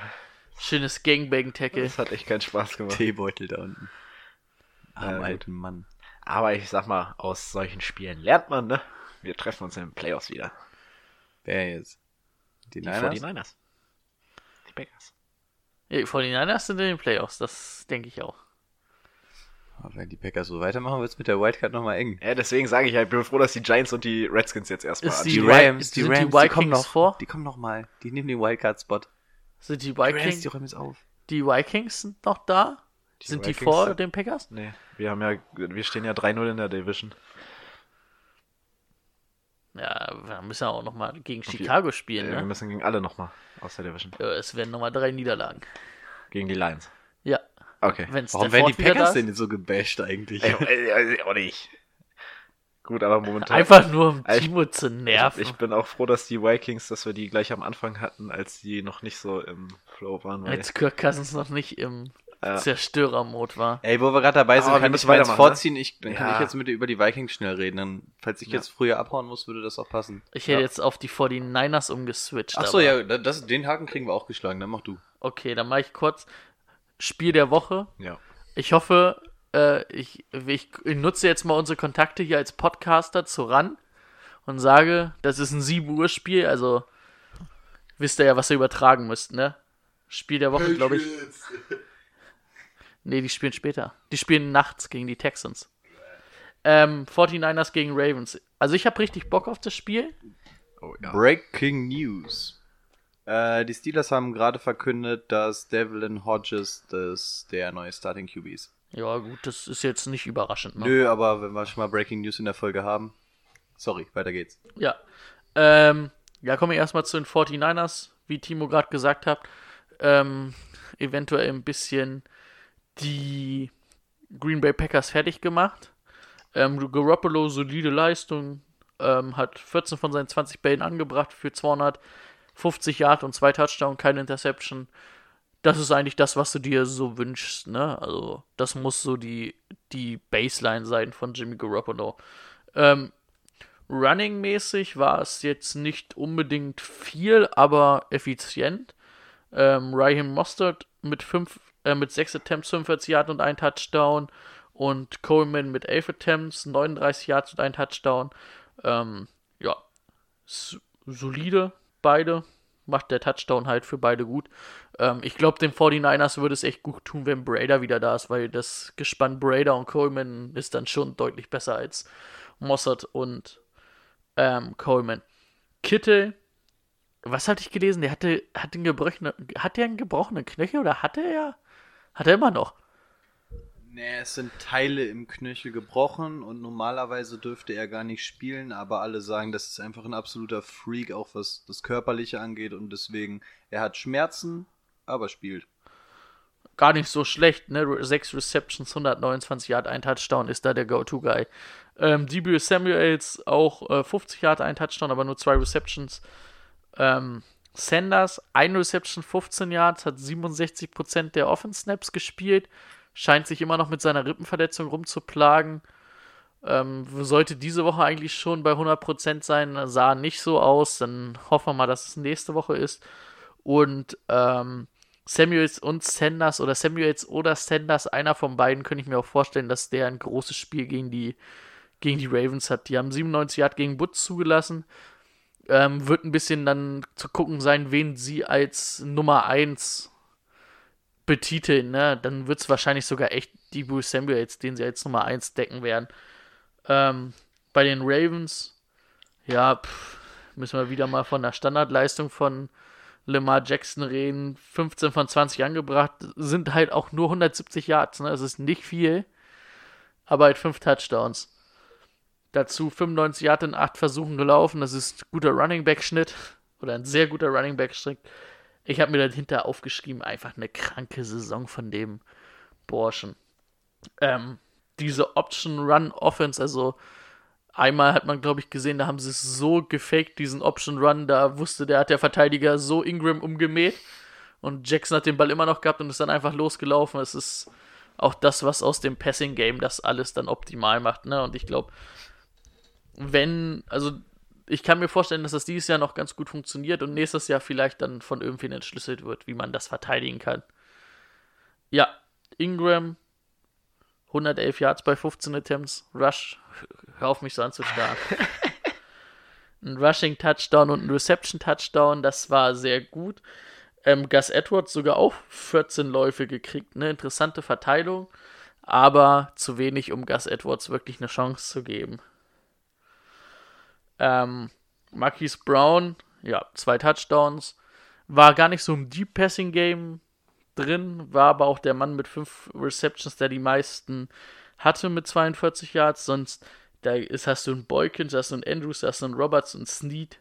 Speaker 2: Schönes Gangbang-Tackle.
Speaker 1: das hat echt keinen Spaß gemacht.
Speaker 3: Teebeutel da unten. Am
Speaker 1: gut.
Speaker 3: alten Mann.
Speaker 1: Aber ich sag mal, aus solchen Spielen lernt man, ne? Wir treffen uns in den Playoffs wieder.
Speaker 3: Wer jetzt? Die
Speaker 1: Die
Speaker 3: Niners?
Speaker 1: 49ers. Die Packers.
Speaker 2: Ja, die 49ers sind in den Playoffs, das denke ich auch.
Speaker 3: Aber wenn die Packers so weitermachen, wird's mit der Wildcard nochmal eng.
Speaker 1: Ja, deswegen sage ich ich bin froh, dass die Giants und die Redskins jetzt erstmal
Speaker 2: Ist
Speaker 1: an-
Speaker 2: die
Speaker 3: Die Rams, die
Speaker 2: sind die
Speaker 3: Rams, die, kommen noch.
Speaker 2: vor?
Speaker 3: Die kommen noch mal. Die nehmen den Wildcard-Spot.
Speaker 2: Sind die Vikings,
Speaker 3: die räumen jetzt auf.
Speaker 2: die Vikings sind noch da?
Speaker 1: Die
Speaker 2: sind
Speaker 1: Vikings
Speaker 2: die vor
Speaker 1: sind-
Speaker 2: den Packers?
Speaker 1: Nee, wir haben ja, wir stehen ja 3-0 in der Division.
Speaker 2: Ja, wir müssen ja auch noch mal gegen
Speaker 1: wir-
Speaker 2: Chicago spielen,
Speaker 1: Wir
Speaker 2: ne?
Speaker 1: müssen gegen alle nochmal aus der Division.
Speaker 2: Ja, es werden nochmal drei Niederlagen.
Speaker 1: Gegen die Lions.
Speaker 2: Ja,
Speaker 1: Okay.
Speaker 2: wenn
Speaker 3: Warum werden die Packers denn so gebasht eigentlich?
Speaker 1: Ey, ey, ey, auch nicht. Gut, aber momentan.
Speaker 2: Einfach nur um
Speaker 1: Also ich-
Speaker 2: Timo zu nerven.
Speaker 1: Ich bin auch froh, dass die Vikings, dass wir die gleich am Anfang hatten, als die noch nicht so im Flow waren. Weil,
Speaker 2: als Kirk Cousins noch nicht im
Speaker 1: Ja.
Speaker 2: Zerstörermode war.
Speaker 3: Ey, wo wir gerade dabei sind,
Speaker 1: wir
Speaker 3: kann ich mal jetzt
Speaker 1: weitermachen,
Speaker 3: vorziehen. Ich, dann kann
Speaker 1: Ja.
Speaker 3: ich jetzt mit dir über die Vikings schnell reden. Dann, falls ich
Speaker 1: Ja.
Speaker 3: jetzt früher abhauen muss, würde das auch passen.
Speaker 2: Ich hätte
Speaker 1: Ja.
Speaker 2: jetzt auf die 49ers umgeswitcht.
Speaker 3: Ach so,
Speaker 2: aber-
Speaker 3: ja, da- das, den Haken kriegen wir auch geschlagen. Dann mach du.
Speaker 2: Okay, dann mache ich kurz Spiel der Woche.
Speaker 1: ja.
Speaker 2: Ich hoffe, äh, ich, ich nutze jetzt mal unsere Kontakte hier als Podcaster zu ran und sage, das ist ein 7 Uhr Spiel, also wisst ihr ja, was ihr übertragen müsst, ne? Spiel der Woche, glaube ich. Nee, die spielen später. Die spielen nachts gegen die Texans. Ähm, 49ers gegen Ravens. Also ich habe richtig Bock auf das Spiel.
Speaker 1: Oh, ja.
Speaker 3: Breaking News. Äh, die Steelers haben gerade verkündet, dass Devlin Hodges das, der neue Starting QB ist.
Speaker 2: Ja, gut, das ist jetzt nicht überraschend. Ne?
Speaker 3: Nö, aber wenn wir schon mal Breaking News in der Folge haben. Sorry, weiter geht's.
Speaker 2: Ja. Ähm, ja, kommen wir erstmal zu den 49ers, wie Timo gerade gesagt hat. Ähm, eventuell ein bisschen die Green Bay Packers fertig gemacht. Ähm, Garoppolo, solide Leistung, ähm, hat 14 von seinen 20 Bällen angebracht für 250 Yard und zwei Touchdown, keine Interception. Das ist eigentlich das, was du dir so wünschst, ne? Also, das muss so die, die Baseline sein von Jimmy Garoppolo. Ähm, Running-mäßig war es jetzt nicht unbedingt viel, aber effizient. Ähm, Raheem Mostert mit, fünf, äh, mit 6 Attempts, 45 Yards und ein Touchdown. Und Coleman mit 11 Attempts, 39 Yards und ein Touchdown. Ähm, ja, s- solide, beide. Macht der Touchdown halt für beide gut. Ähm, ich glaube, den 49ers würde es echt gut tun, wenn Brader wieder da ist, weil das Gespann Brader und Coleman ist dann schon deutlich besser als Mossad und ähm, Coleman. Kittel, was hatte ich gelesen? Der hatte, hat, einen gebrochenen, hat der einen gebrochenen Knöchel oder hatte er? Hat er immer noch?
Speaker 3: Nee, es sind Teile im Knöchel gebrochen und normalerweise dürfte er gar nicht spielen, aber alle sagen, das ist einfach ein absoluter Freak, auch was das Körperliche angeht und deswegen, er hat Schmerzen, aber spielt.
Speaker 2: gar nicht so schlecht, ne? Sechs Receptions, 129 Yard, ein Touchdown ist da der Go-To-Guy. Ähm, Debut Samuels auch äh, 50 Yard, ein Touchdown, aber nur zwei Receptions. Ähm, Sanders, ein Reception, 15 Yards, hat 67% der Offense-Snaps gespielt, scheint sich immer noch mit seiner Rippenverletzung rumzuplagen. Ähm, sollte diese Woche eigentlich schon bei 100% sein, sah nicht so aus. Dann hoffen wir mal, dass es nächste Woche ist. Und ähm, Samuels und Sanders oder Samuels oder Sanders, einer von beiden, könnte ich mir auch vorstellen, dass der ein großes Spiel gegen die, gegen die Ravens hat. Die haben 97 Yard gegen Butz zugelassen. Ähm, wird ein bisschen dann zu gucken sein, wen sie als Nummer 1 betiteln. Ne? Dann wird es wahrscheinlich sogar echt die Bruce Samuels, den sie als Nummer 1 decken werden. Ähm, bei den Ravens, ja, pff, müssen wir wieder mal von der Standardleistung von Lamar Jackson reden. 15 von 20 angebracht, sind halt auch nur 170 Yards. Ne? Das ist nicht viel, aber halt 5 Touchdowns. Dazu 95 Yards in 8 Versuchen gelaufen. Das ist guter Running Back Schnitt oder ein sehr guter Running Back Schnitt. Ich habe mir dahinter aufgeschrieben, einfach eine kranke Saison von dem Borschen. Ähm, diese Option Run Offense, also einmal hat man, glaube ich, gesehen, da haben sie es so gefaked, diesen Option Run, da wusste der, hat der Verteidiger so Ingram umgemäht und Jackson hat den Ball immer noch gehabt und ist dann einfach losgelaufen. Es ist auch das, was aus dem Passing Game das alles dann optimal macht, ne? Und ich glaube, wenn, also ich kann mir vorstellen, dass das dieses Jahr noch ganz gut funktioniert und nächstes Jahr vielleicht dann von irgendwen entschlüsselt wird, wie man das verteidigen kann. Ja, Ingram 111 Yards bei 15 Attempts. Rush, hör auf mich so anzustarren. ein Rushing Touchdown und ein Reception Touchdown, das war sehr gut. Ähm, Gus Edwards sogar auch 14 Läufe gekriegt, eine interessante Verteilung, aber zu wenig, um Gus Edwards wirklich eine Chance zu geben. Ähm, Marquise Brown, ja, zwei Touchdowns, war gar nicht so ein Deep Passing Game, drin, war aber auch der Mann mit fünf Receptions, der die meisten hatte mit 42 Yards. Sonst, da ist, hast du einen Boykins, hast du einen Andrews, hast du einen Roberts und Snead.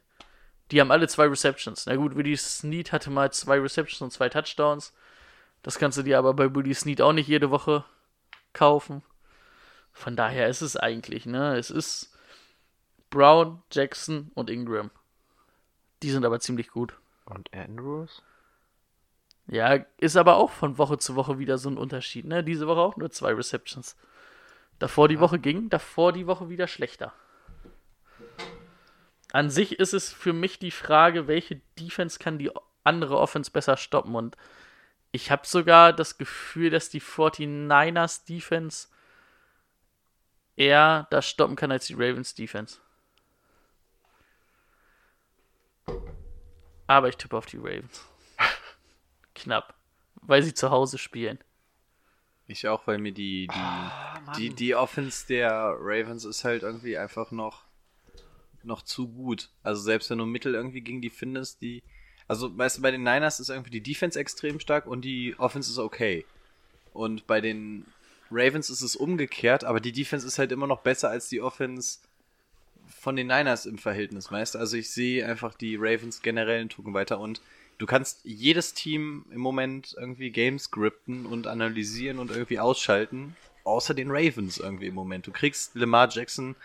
Speaker 2: Die haben alle zwei Receptions. Na gut, Willie Snead hatte mal zwei Receptions und zwei Touchdowns. Das kannst du dir aber bei Willie Snead auch nicht jede Woche kaufen. Von daher ist es eigentlich, ne? Es ist Brown, Jackson und Ingram. Die sind aber ziemlich gut.
Speaker 3: Und Andrews?
Speaker 2: Ja, ist aber auch von Woche zu Woche wieder so ein Unterschied. Ne? Diese Woche auch nur zwei Receptions. Davor die Woche ging, davor die Woche wieder schlechter. An sich ist es für mich die Frage, welche Defense kann die andere Offense besser stoppen. Und ich habe sogar das Gefühl, dass die 49ers Defense eher das stoppen kann als die Ravens Defense. Aber ich tippe auf die Ravens knapp, weil sie zu Hause spielen.
Speaker 3: Ich auch, weil mir die, die, oh, die, die Offense der Ravens ist halt irgendwie einfach noch, noch zu gut. Also selbst wenn du Mittel irgendwie gegen die findest, die. Also, weißt du, bei den Niners ist irgendwie die Defense extrem stark und die Offense ist okay. Und bei den Ravens ist es umgekehrt, aber die Defense ist halt immer noch besser als die Offense von den Niners im Verhältnis, du? Also ich sehe einfach die Ravens generell einen Tucken weiter und du kannst jedes Team im Moment irgendwie Games scripten und analysieren und irgendwie ausschalten, außer den Ravens irgendwie im Moment. Du kriegst Lamar Jackson,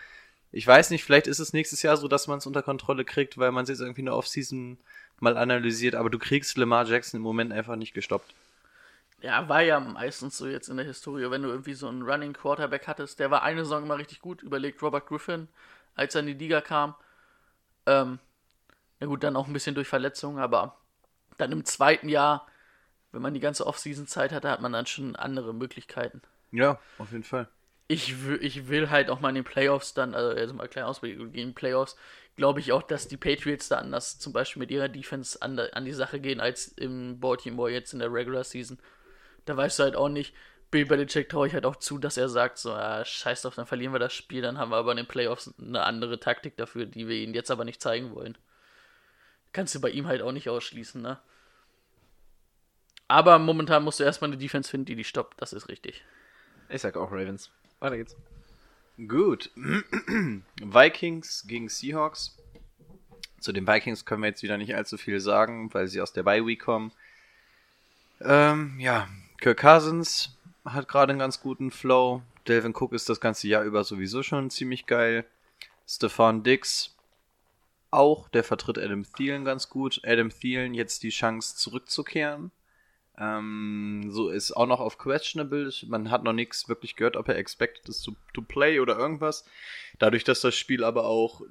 Speaker 3: ich weiß nicht, vielleicht ist es nächstes Jahr so, dass man es unter Kontrolle kriegt, weil man es jetzt irgendwie in der Offseason mal analysiert, aber du kriegst Lamar Jackson im Moment einfach nicht gestoppt.
Speaker 2: Ja, war ja meistens so jetzt in der Historie, wenn du irgendwie so einen Running Quarterback hattest, der war eine Saison immer richtig gut, überlegt Robert Griffin, als er in die Liga kam. Ähm, ja gut, dann auch ein bisschen durch Verletzungen, aber dann im zweiten Jahr, wenn man die ganze Off-Season-Zeit hatte, hat man dann schon andere Möglichkeiten.
Speaker 3: Ja, auf jeden Fall.
Speaker 2: Ich, ich will halt auch mal in den Playoffs dann, also, also mal klein Ausblick, den Playoffs, glaube ich auch, dass die Patriots da anders zum Beispiel mit ihrer Defense an, an die Sache gehen, als im Baltimore jetzt in der Regular Season. Da weißt du halt auch nicht, Bill Belichick traue ich halt auch zu, dass er sagt, so, ah, scheiß drauf, dann verlieren wir das Spiel, dann haben wir aber in den Playoffs eine andere Taktik dafür, die wir ihnen jetzt aber nicht zeigen wollen. Kannst du bei ihm halt auch nicht ausschließen, ne? Aber momentan musst du erstmal eine Defense finden, die die stoppt. Das ist richtig.
Speaker 1: Ich sag auch Ravens. Weiter geht's.
Speaker 3: Gut. Vikings gegen Seahawks. Zu den Vikings können wir jetzt wieder nicht allzu viel sagen, weil sie aus der Bye Week kommen. Ähm, ja, Kirk Cousins hat gerade einen ganz guten Flow. Delvin Cook ist das ganze Jahr über sowieso schon ziemlich geil. Stefan Dix auch, der vertritt Adam Thielen ganz gut. Adam Thielen jetzt die Chance zurückzukehren. Ähm, so ist auch noch auf questionable. Man hat noch nichts wirklich gehört, ob er expected ist to, to play oder irgendwas. Dadurch, dass das Spiel aber auch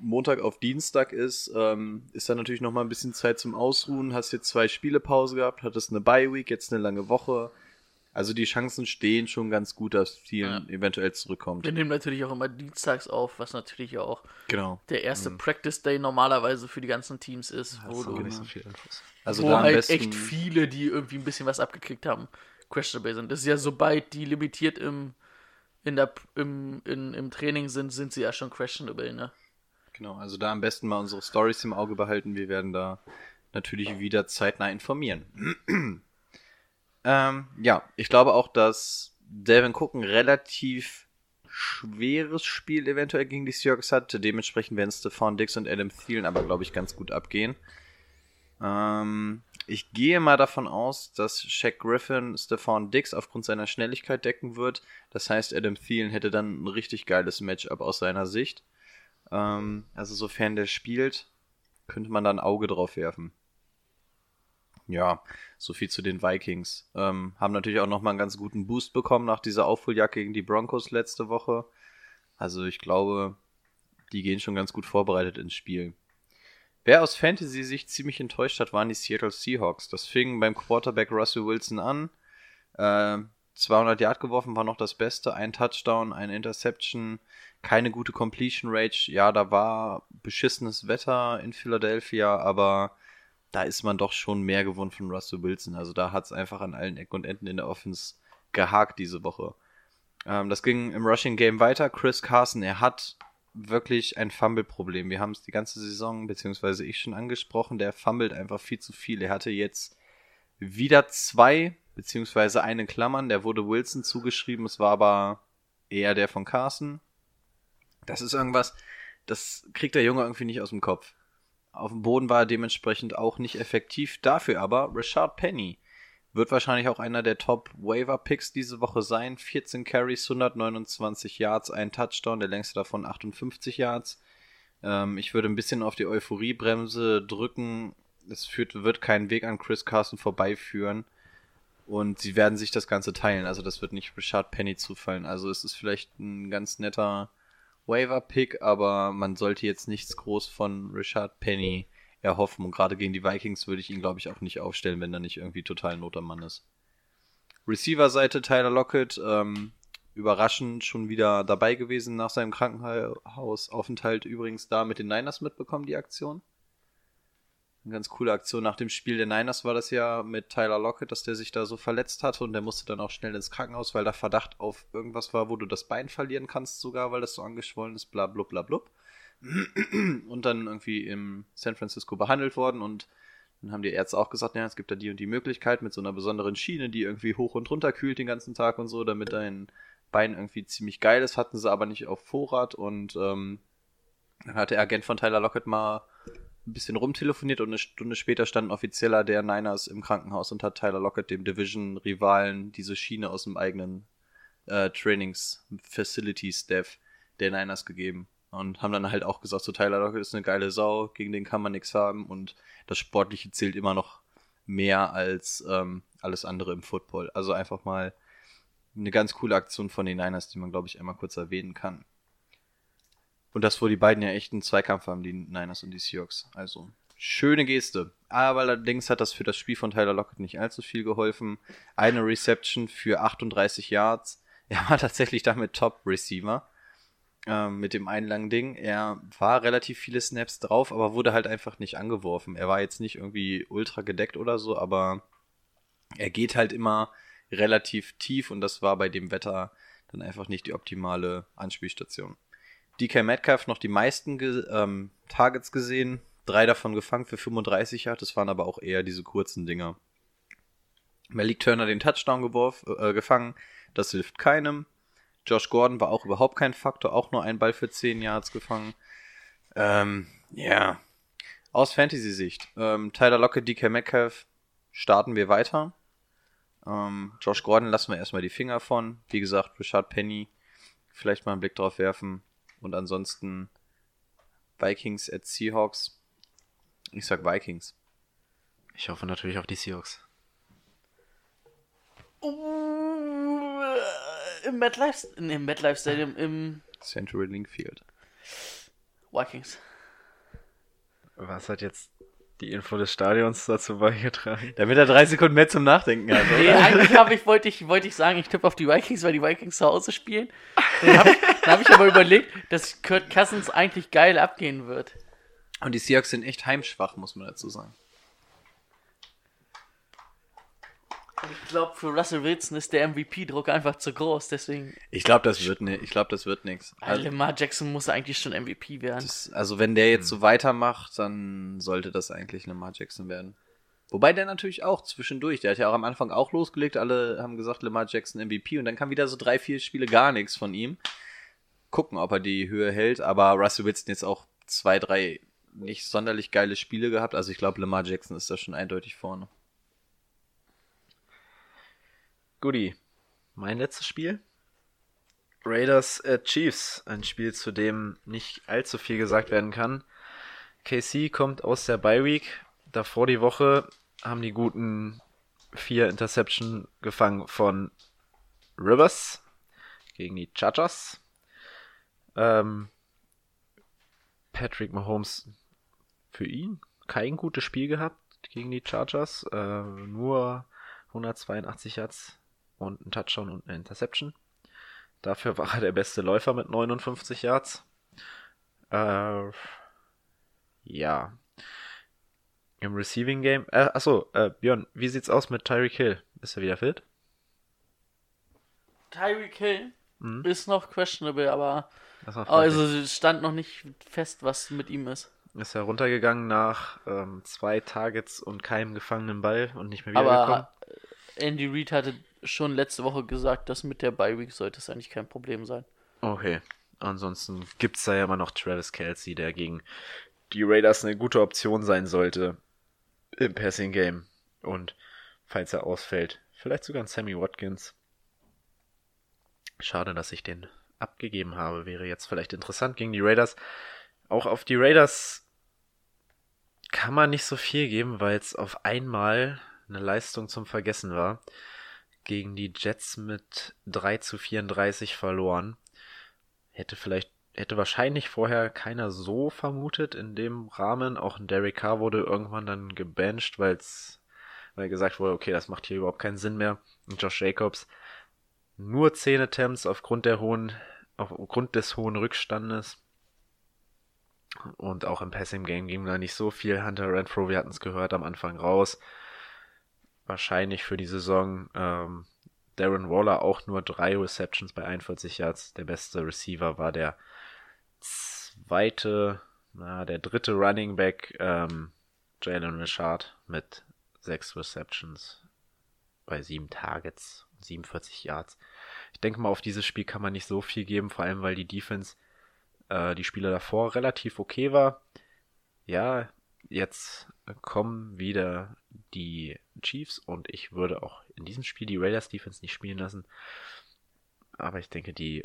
Speaker 3: Montag auf Dienstag ist, ähm, ist da natürlich noch mal ein bisschen Zeit zum Ausruhen. Hast jetzt zwei Spielepause gehabt, hattest eine Bye Week, jetzt eine lange Woche. Also die Chancen stehen schon ganz gut, dass Thielen
Speaker 2: Ja.
Speaker 3: eventuell zurückkommt.
Speaker 2: Wir nehmen natürlich auch immer dienstags auf, was natürlich auch
Speaker 3: Genau.
Speaker 2: der erste
Speaker 3: Mhm.
Speaker 2: Practice Day normalerweise für die ganzen Teams ist, wo, du,
Speaker 3: Also
Speaker 2: wo halt
Speaker 3: besten,
Speaker 2: echt viele, die irgendwie ein bisschen was abgekriegt haben, questionable sind. Das ist ja, sobald die limitiert im, in der, im, in, im Training sind, sind sie ja schon questionable, ne?
Speaker 3: Genau, also da am besten mal unsere Stories im Auge behalten. Wir werden da natürlich wieder zeitnah informieren. Ähm, ja, ich glaube auch, dass Devin Cook ein relativ schweres Spiel eventuell gegen die Seahawks hat. Dementsprechend werden Stephon Dix und Adam Thielen aber, glaube ich, ganz gut abgehen. Ähm, ich gehe mal davon aus, dass Shaq Griffin Stephon Dix aufgrund seiner Schnelligkeit decken wird. Das heißt, Adam Thielen hätte dann ein richtig geiles Matchup aus seiner Sicht. Ähm, also sofern der spielt, könnte man da ein Auge drauf werfen. Ja, so viel zu den Vikings. Ähm, haben natürlich auch nochmal einen ganz guten Boost bekommen nach dieser Aufholjagd gegen die Broncos letzte Woche. Also ich glaube, die gehen schon ganz gut vorbereitet ins Spiel. Wer aus Fantasy-Sicht ziemlich enttäuscht hat, waren die Seattle Seahawks. Das fing beim Quarterback Russell Wilson an. Äh, 200 Yard geworfen war noch das Beste. Ein Touchdown, eine Interception, keine gute Completion Rate. Ja, da war beschissenes Wetter in Philadelphia, aber da ist man doch schon mehr gewonnen von Russell Wilson. Also da hat es einfach an allen Ecken und Enden in der Offense gehakt diese Woche. Ähm, das ging im Rushing Game weiter. Chris Carson, er hat wirklich ein Fumble-Problem. Wir haben es die ganze Saison, beziehungsweise ich schon angesprochen, der fummelt einfach viel zu viel. Er hatte jetzt wieder zwei, beziehungsweise eine Klammern, der wurde Wilson zugeschrieben, es war aber eher der von Carson. Das ist irgendwas, das kriegt der Junge irgendwie nicht aus dem Kopf. Auf dem Boden war er dementsprechend auch nicht effektiv. Dafür aber Richard Penny wird wahrscheinlich auch einer der Top-Waiver-Picks diese Woche sein. 14 Carries, 129 Yards, ein Touchdown, der längste davon 58 Yards. Ähm, ich würde ein bisschen auf die Euphoriebremse drücken. Es führt, wird keinen Weg an Chris Carson vorbeiführen. Und sie werden sich das Ganze teilen. Also das wird nicht Richard Penny zufallen. Also es ist vielleicht ein ganz netter Waiver-Pick, aber man sollte jetzt nichts groß von Richard Penny erhoffen. Und gerade gegen die Vikings würde ich ihn, glaube ich, auch nicht aufstellen, wenn er nicht irgendwie total Not am Mann ist. Receiver-Seite Tyler Lockett, ähm, überraschend schon wieder dabei gewesen nach seinem Krankenhausaufenthalt. Übrigens da mit den Niners mitbekommen, die Aktion. Eine ganz coole Aktion. Nach dem Spiel der Niners war das ja mit Tyler Lockett, dass der sich da so verletzt hatte und der musste dann auch schnell ins Krankenhaus, weil da Verdacht auf irgendwas war, wo du das Bein verlieren kannst sogar, weil das so angeschwollen ist, bla bla bla blub. Und dann irgendwie in San Francisco behandelt worden und dann haben die Ärzte auch gesagt, ja, es gibt da die und die Möglichkeit mit so einer besonderen Schiene, die irgendwie hoch und runter kühlt den ganzen Tag und so, damit dein Bein irgendwie ziemlich geil ist, hatten sie aber nicht auf Vorrat und ähm, dann hat der Agent von Tyler Lockett mal ein bisschen rumtelefoniert und eine Stunde später stand ein Offizieller der Niners im Krankenhaus und hat Tyler Lockett, dem Division-Rivalen, diese Schiene aus dem eigenen äh, Trainings-Facility-Staff der Niners gegeben. Und haben dann halt auch gesagt, so Tyler Lockett ist eine geile Sau, gegen den kann man nichts haben und das Sportliche zählt immer noch mehr als ähm, alles andere im Football. Also einfach mal eine ganz coole Aktion von den Niners, die man, glaube ich, einmal kurz erwähnen kann. Und das, wo die beiden ja echt einen Zweikampf haben, die Niners und die Seahawks. Also, schöne Geste. Aber allerdings hat das für das Spiel von Tyler Lockett nicht allzu viel geholfen. Eine Reception für 38 Yards. Er war tatsächlich damit Top-Receiver. Ähm, mit dem einen langen Ding. Er war relativ viele Snaps drauf, aber wurde halt einfach nicht angeworfen. Er war jetzt nicht irgendwie ultra gedeckt oder so, aber er geht halt immer relativ tief und das war bei dem Wetter dann einfach nicht die optimale Anspielstation. DK Metcalf noch die meisten ge ähm, Targets gesehen, drei davon gefangen für 35 Yards, das waren aber auch eher diese kurzen Dinger. Malik Turner den Touchdown geworfen, äh, gefangen, das hilft keinem. Josh Gordon war auch überhaupt kein Faktor, auch nur ein Ball für 10 Yards gefangen. Ähm, ja. Aus Fantasy-Sicht. Ähm, Tyler Lockett, DK Metcalf, starten wir weiter. Ähm, Josh Gordon lassen wir erstmal die Finger von. Wie gesagt, Richard Penny, vielleicht mal einen Blick drauf werfen. Und ansonsten Vikings at Seahawks. Ich sag Vikings.
Speaker 1: Ich hoffe natürlich auf die Seahawks.
Speaker 2: Uh, Im MetLife, nee, im MetLife Stadium im
Speaker 3: Central Link Field.
Speaker 2: Vikings.
Speaker 1: Was hat jetzt die Info des Stadions dazu beigetragen?
Speaker 3: Damit er drei Sekunden mehr zum Nachdenken hat.
Speaker 2: Nee, eigentlich habe ich, wollte ich, wollte ich sagen, ich tippe auf die Vikings, weil die Vikings zu Hause spielen. Dann habe dann hab ich aber überlegt, dass Kurt Cousins eigentlich geil abgehen wird.
Speaker 3: Und die Seahawks sind echt heimschwach, muss man dazu sagen.
Speaker 2: Ich glaube, für Russell Wilson ist der MVP-Druck einfach zu groß, deswegen.
Speaker 3: Ich glaube, das wird ne, ich glaube, das wird nichts.
Speaker 2: Also, Lamar Jackson muss eigentlich schon MVP werden.
Speaker 3: Das, also wenn der jetzt so weitermacht, dann sollte das eigentlich Lamar Jackson werden. Wobei der natürlich auch zwischendurch, der hat ja auch am Anfang auch losgelegt, alle haben gesagt Lamar Jackson MVP und dann kam wieder so drei, vier Spiele gar nichts von ihm. Gucken, ob er die Höhe hält, aber Russell Wilson jetzt auch zwei, drei nicht sonderlich geile Spiele gehabt, also ich glaube Lamar Jackson ist da schon eindeutig vorne.
Speaker 1: Guti. Mein letztes Spiel. Raiders at Chiefs. Ein Spiel, zu dem nicht allzu viel gesagt werden kann. KC kommt aus der Bye Week. Davor die Woche haben die guten vier Interception gefangen von Rivers gegen die Chargers. Ähm, Patrick Mahomes für ihn kein gutes Spiel gehabt gegen die Chargers. Äh, nur 182 Yards und ein Touchdown und eine Interception. Dafür war er der beste Läufer mit 59 Yards. Äh, ja. Im Receiving Game. Äh, achso, äh, Björn, wie sieht's aus mit Tyreek Hill? Ist er wieder fit?
Speaker 2: Tyreek Hill
Speaker 1: Mhm.
Speaker 2: ist noch questionable, aber also stand noch nicht fest, was mit ihm ist.
Speaker 1: ist er runtergegangen nach ähm, zwei Targets und keinem gefangenen Ball und nicht mehr wiedergekommen.
Speaker 2: Aber Andy Reid hatte schon letzte Woche gesagt, dass mit der Bye Week sollte es eigentlich kein Problem sein.
Speaker 1: Okay. Ansonsten gibt's da ja immer noch Travis Kelsey, der gegen die Raiders eine gute Option sein sollte im Passing Game. Und falls er ausfällt, vielleicht sogar ein Sammy Watkins. Schade, dass ich den abgegeben habe. Wäre jetzt vielleicht interessant gegen die Raiders. Auch auf die Raiders kann man nicht so viel geben, weil es auf einmal eine Leistung zum Vergessen war. Gegen die Jets mit 3 zu 34 verloren. Hätte vielleicht, hätte wahrscheinlich vorher keiner so vermutet in dem Rahmen. Auch ein Derek Carr wurde irgendwann dann gebancht, weil's, weil gesagt wurde, okay, das macht hier überhaupt keinen Sinn mehr. Und Josh Jacobs nur 10 Attempts aufgrund der hohen, aufgrund des hohen Rückstandes. Und auch im Passing Game ging da nicht so viel. Hunter Renfro, wir hatten es gehört, am Anfang raus. Wahrscheinlich für die Saison. Ähm, Darren Waller auch nur drei Receptions bei 41 Yards. Der beste Receiver war der zweite, na, der dritte Running Back, ähm, Jalen Richard mit sechs Receptions bei sieben Targets, 47 Yards. Ich denke mal, auf dieses Spiel kann man nicht so viel geben, vor allem weil die Defense äh, die Spiele davor relativ okay war. Ja, jetzt kommen wieder die Chiefs und ich würde auch in diesem Spiel die Raiders Defense nicht spielen lassen. Aber ich denke, die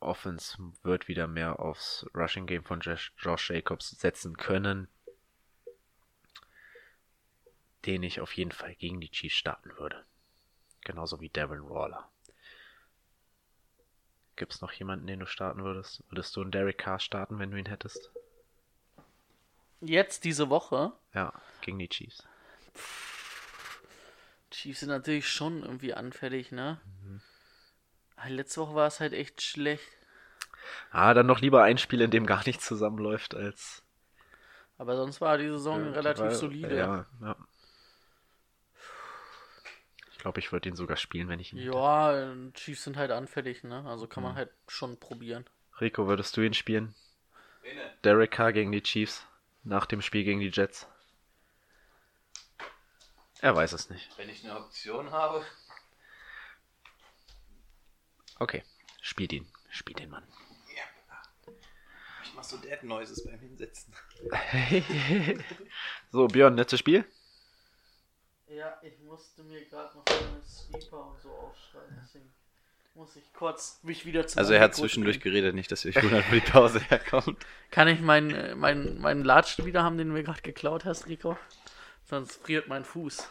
Speaker 1: Offense wird wieder mehr aufs Rushing Game von Josh, Jacobs setzen können, den ich auf jeden Fall gegen die Chiefs starten würde. Genauso wie Darren Waller. Gibt es noch jemanden, den du starten würdest? Würdest du einen Derek Carr starten, wenn du ihn hättest?
Speaker 2: Jetzt diese Woche,
Speaker 1: Ja, gegen die Chiefs.
Speaker 2: Chiefs sind natürlich schon irgendwie anfällig, ne?
Speaker 1: Mhm.
Speaker 2: Letzte Woche war es halt echt schlecht.
Speaker 1: Ah, dann noch lieber ein Spiel, in dem gar nichts zusammenläuft, als
Speaker 2: Aber sonst war die Saison relativ
Speaker 1: Weil-
Speaker 2: solide.
Speaker 1: Ja, ja. Ich glaube, ich würde ihn sogar spielen, wenn ich ihn.
Speaker 2: Ja, Chiefs sind halt anfällig, ne? Also kann
Speaker 1: Mhm.
Speaker 2: man halt schon probieren.
Speaker 1: Rico, würdest du ihn spielen? Derek Carr gegen die Chiefs nach dem Spiel gegen die Jets. Er weiß es nicht.
Speaker 3: Wenn ich eine Option habe.
Speaker 1: Okay, spielt ihn. Spielt den Mann.
Speaker 3: Ich mach so Dead Noises beim Hinsetzen.
Speaker 1: so, Björn, letztes Spiel?
Speaker 2: Ja, ich musste mir gerade noch eine Sweeper und so muss ich kurz mich wieder zu
Speaker 3: Also er hat zwischendurch geredet, nicht, dass ihr euch wundert, wo die Pause herkommt.
Speaker 2: Kann ich meinen mein, meinen Latschen wieder haben, den du mir gerade geklaut hast, Rico? Sonst friert mein Fuß.